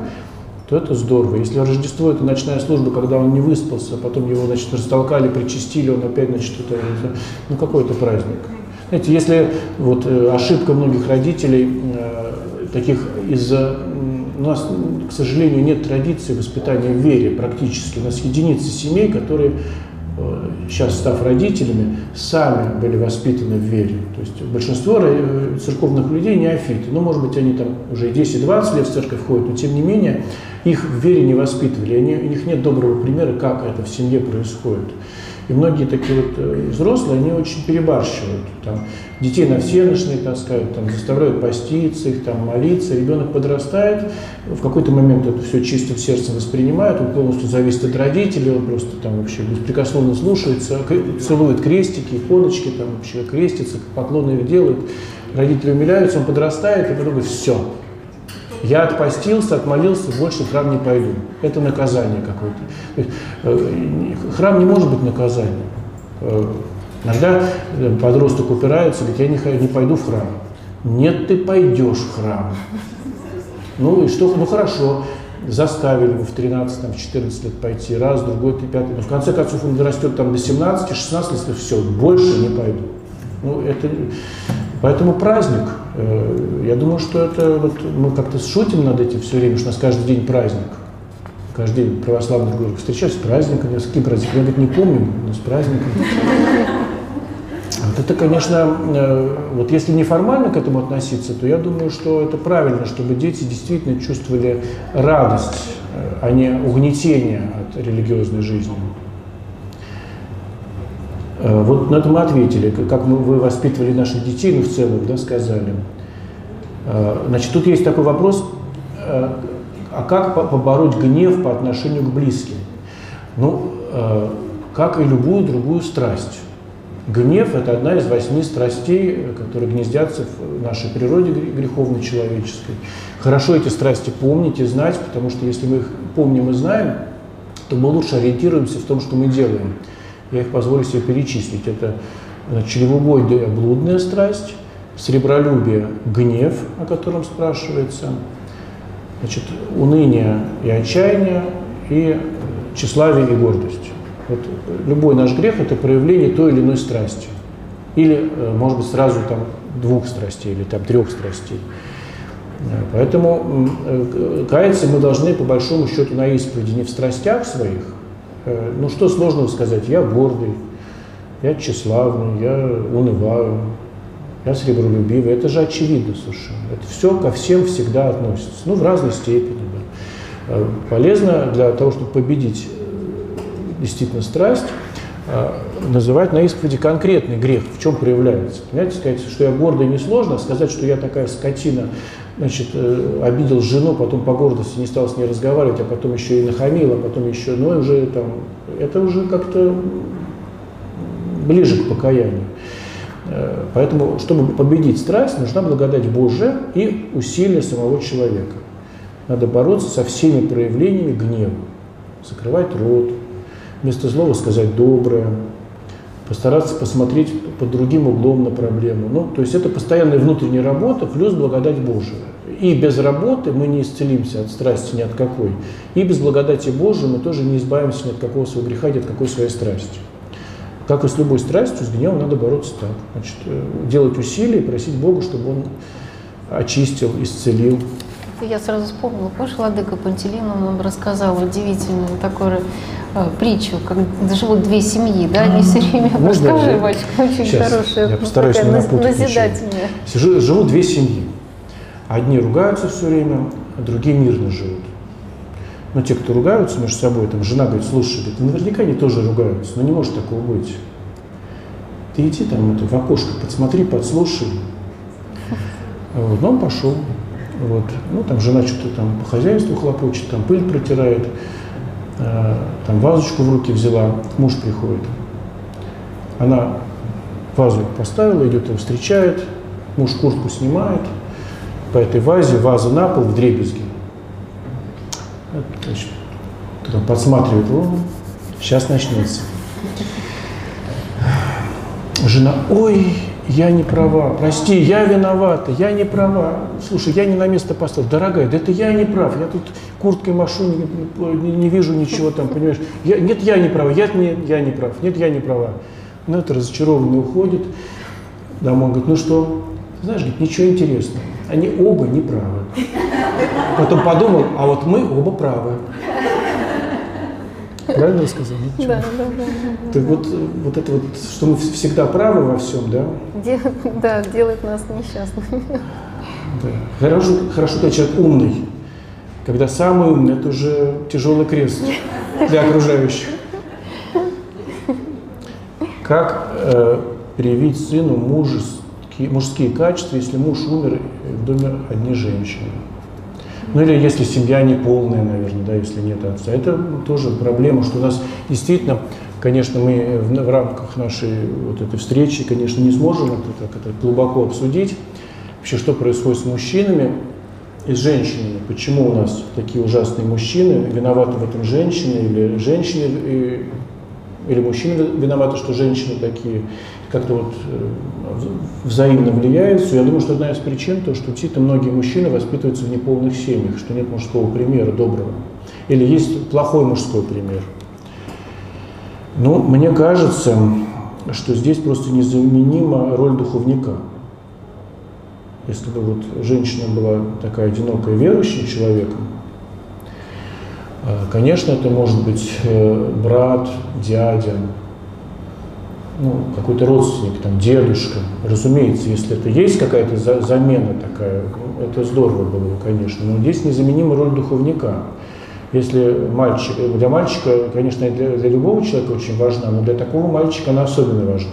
то это здорово. Если Рождество это ночная служба, когда он не выспался, а потом его, значит, растолкали, причастили, он опять, значит, это, ну, какой это праздник. Знаете, если вот э, ошибка многих родителей, э, таких из-за... У нас, к сожалению, нет традиции воспитания в вере практически. У нас единицы семей, которые, сейчас став родителями, сами были воспитаны в вере. То есть большинство э, церковных людей неофиты. Ну, может быть, они там уже 10-20 лет в церковь ходят, но тем не менее их в вере не воспитывали. Они, у них нет доброго примера, как это в семье происходит. И многие такие вот э, взрослые, они очень перебарщивают. Там, детей на всеночные таскают, там, заставляют поститься, их там молиться. Ребенок подрастает, в какой-то момент это все чистым сердцем воспринимает, он полностью зависит от родителей, он просто там вообще беспрекословно слушается, целует крестики, иконочки, там вообще крестится, поклоны их делает. Родители умиляются, он подрастает, и потом все, я отпостился, отмолился, больше в храм не пойду. Это наказание какое-то. Э, Храм не может быть наказанием. Э, Иногда э, подросток упирается, говорит, я не, пойду в храм. Нет, ты пойдешь в храм. Ну и что, ну хорошо, заставили его в 13, там, в 14 лет пойти, раз, другой, ты пятый. Но в конце концов он дорастет там до 17, 16 лет, все, больше не пойду. Ну, это, поэтому праздник. Э, Я думаю, что это вот мы как-то шутим над этим все время, что у нас каждый день праздник. каждый день православных говорю, встречаюсь с праздниками, с каким праздником? Я, говорит, не помню, но с праздником. Вот это, конечно, э, вот если неформально к этому относиться, то я думаю, что это правильно, чтобы дети действительно чувствовали радость, э, а не угнетение от религиозной жизни. Э, Вот на это мы ответили, как мы, вы воспитывали наших детей, ну в целом, да, сказали. Э, Значит, тут есть такой вопрос, э, а как по- побороть гнев по отношению к близким? Ну, как и любую другую страсть. Гнев – это одна из восьми страстей, которые гнездятся в нашей природе гре- греховной человеческой. Хорошо эти страсти помнить и знать, потому что если мы их помним и знаем, то мы лучше ориентируемся в том, что мы делаем. Я их позволю себе перечислить. Это чревоугодие – блудная страсть, сребролюбие – гнев, о котором спрашивается, значит, уныние и отчаяние, и тщеславие и гордость. Вот любой наш грех – это проявление той или иной страсти. Или, э, может быть, сразу там двух страстей или там трех страстей. Э, Поэтому м, э, каяться мы должны, по большому счету, на исповеди не в страстях своих. Ну, что сложного сказать? Я гордый, я тщеславный, я унываю, я сребролюбивый. Это же очевидно совершенно. Это все ко всем всегда относится. Ну, в разной степени. да. Э, Полезно для того, чтобы победить э, действительно страсть, э, называть на исповеди конкретный грех, в чем проявляется. Понимаете, сказать, что я гордый несложно, а сказать, что я такая скотина, значит, э, обидел жену, потом по гордости не стал с ней разговаривать, а потом еще и нахамил, а потом еще, ну, уже там, это уже как-то ближе к покаянию. Э, Поэтому, чтобы победить страсть, нужна благодать Божия и усилия самого человека. Надо бороться со всеми проявлениями гнева. Закрывать рот, вместо злого сказать доброе, постараться посмотреть под другим углом на проблему. Ну, то есть это постоянная внутренняя работа плюс благодать Божия. И без работы мы не исцелимся от страсти ни от какой. И без благодати Божией мы тоже не избавимся ни от какого своего греха, ни от какой своей страсти. Как и с любой страстью, с гневом надо бороться так. Значит, э, делать усилия и просить Бога, чтобы Он очистил, исцелил. Я сразу вспомнила, помнишь, Владыка Пантелеин нам рассказал удивительную такую э, притчу, как живут две семьи, да, они все время, Можно расскажи, Вачка, очень Щас, хорошая, я постараюсь такая не назидательная. Жи- Живут две семьи. Одни ругаются все время, а другие мирно живут. Но те, кто ругаются между собой, там жена говорит, слушай, говорит, наверняка они тоже ругаются, но не может такого быть. Ты иди там это, в окошко, подсмотри, подслушай. Вот, но он пошел. Вот. Ну, там жена что-то там по хозяйству хлопочет, там пыль протирает, э, там вазочку в руки взяла, муж приходит. Она вазу поставила, идет его встречает, муж куртку снимает, по этой вазе, ваза на пол в дребезги. Значит, там подсматривает, о, сейчас начнется. Жена, ой, я не права, прости, я виновата, я не права. Слушай, я не на место поставил. Дорогая, да это я не прав, я тут курткой машу, не, не- не вижу ничего там, понимаешь. Я, нет, я не права, я, не, я не прав, нет, я не права. Ну, это разочарованный уходит домой, говорит, ну что, знаешь, говорит, ничего интересного, они оба не правы. Потом подумал, а вот мы оба правы. Правильно я сказал? Да, да, да. Так вот, вот это вот, что мы вс- всегда правы во всем, да? Дел- да, делает нас несчастными. Да. Хорошо, хорошо, когда человек умный. Когда самый умный, это уже тяжелый крест для окружающих. Как э, привить сыну мужеские, мужские качества, если муж умер, и в доме одни женщины? Ну или если семья не полная, наверное, да, если нет отца. Это тоже проблема, что у нас действительно, конечно, мы в, в рамках нашей вот этой встречи, конечно, не сможем это так это глубоко обсудить. Вообще, что происходит с мужчинами и с женщинами? Почему у нас такие ужасные мужчины? Виноваты в этом женщины или женщины и- или мужчины виноваты, что женщины такие? Как-то вот э, взаимно влияется. Я думаю, что одна из причин то, что действительно многие мужчины воспитываются в неполных семьях, что нет мужского примера доброго. Или есть плохой мужской пример. Ну, мне кажется, что здесь просто незаменима роль духовника. Если бы вот женщина была такая одинокая верующим человеком, Э, Конечно, это может быть э, брат, дядя, ну, какой-то родственник, там, дедушка. Разумеется, если это есть какая-то за- замена такая, это здорово было бы, конечно. Но здесь незаменима роль духовника. Если мальчик, э, для мальчика, конечно, для, для любого человека очень важна, но для такого мальчика она особенно важна.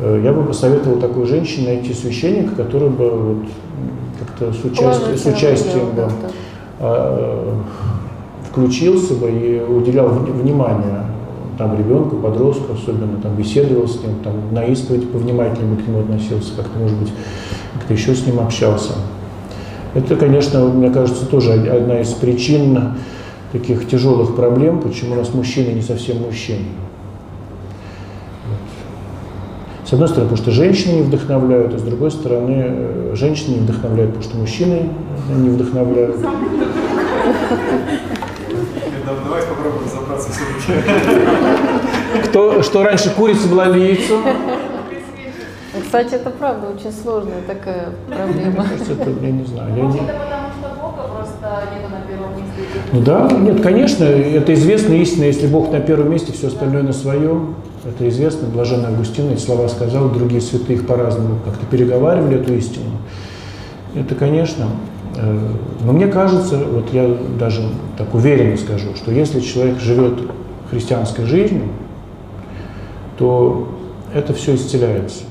Э, Я бы посоветовал такой женщине найти священника, который бы вот как-то с, участием, с участием бы, как-то. э, включился бы и уделял вни- внимание там ребенку, подростку особенно, там беседовал с ним, там на исповедь повнимательнее к нему относился, как-то, может быть, как-то еще с ним общался. Это, конечно, мне кажется, тоже од- одна из причин таких тяжелых проблем, почему у нас мужчины не совсем мужчины. С одной стороны, потому что женщины не вдохновляют, а с другой стороны, э, женщины не вдохновляют, потому что мужчины не вдохновляют. Давай попробуем разобраться все-таки. Кто, что раньше курица была или яйцо? Кстати, это правда очень сложная такая проблема. Мне кажется, это, я не знаю. Я Может, не... это потому, что Бога просто нету на первом месте. Ну да, нет, конечно, это известная истина, если Бог на первом месте, все остальное на своем. Это известно, Блаженный Августин эти слова сказал, другие святые их по-разному как-то переговаривали эту истину. Это, конечно, э, но мне кажется, вот я даже так уверенно скажу, что если человек живет христианской жизнью, то это все исцеляется.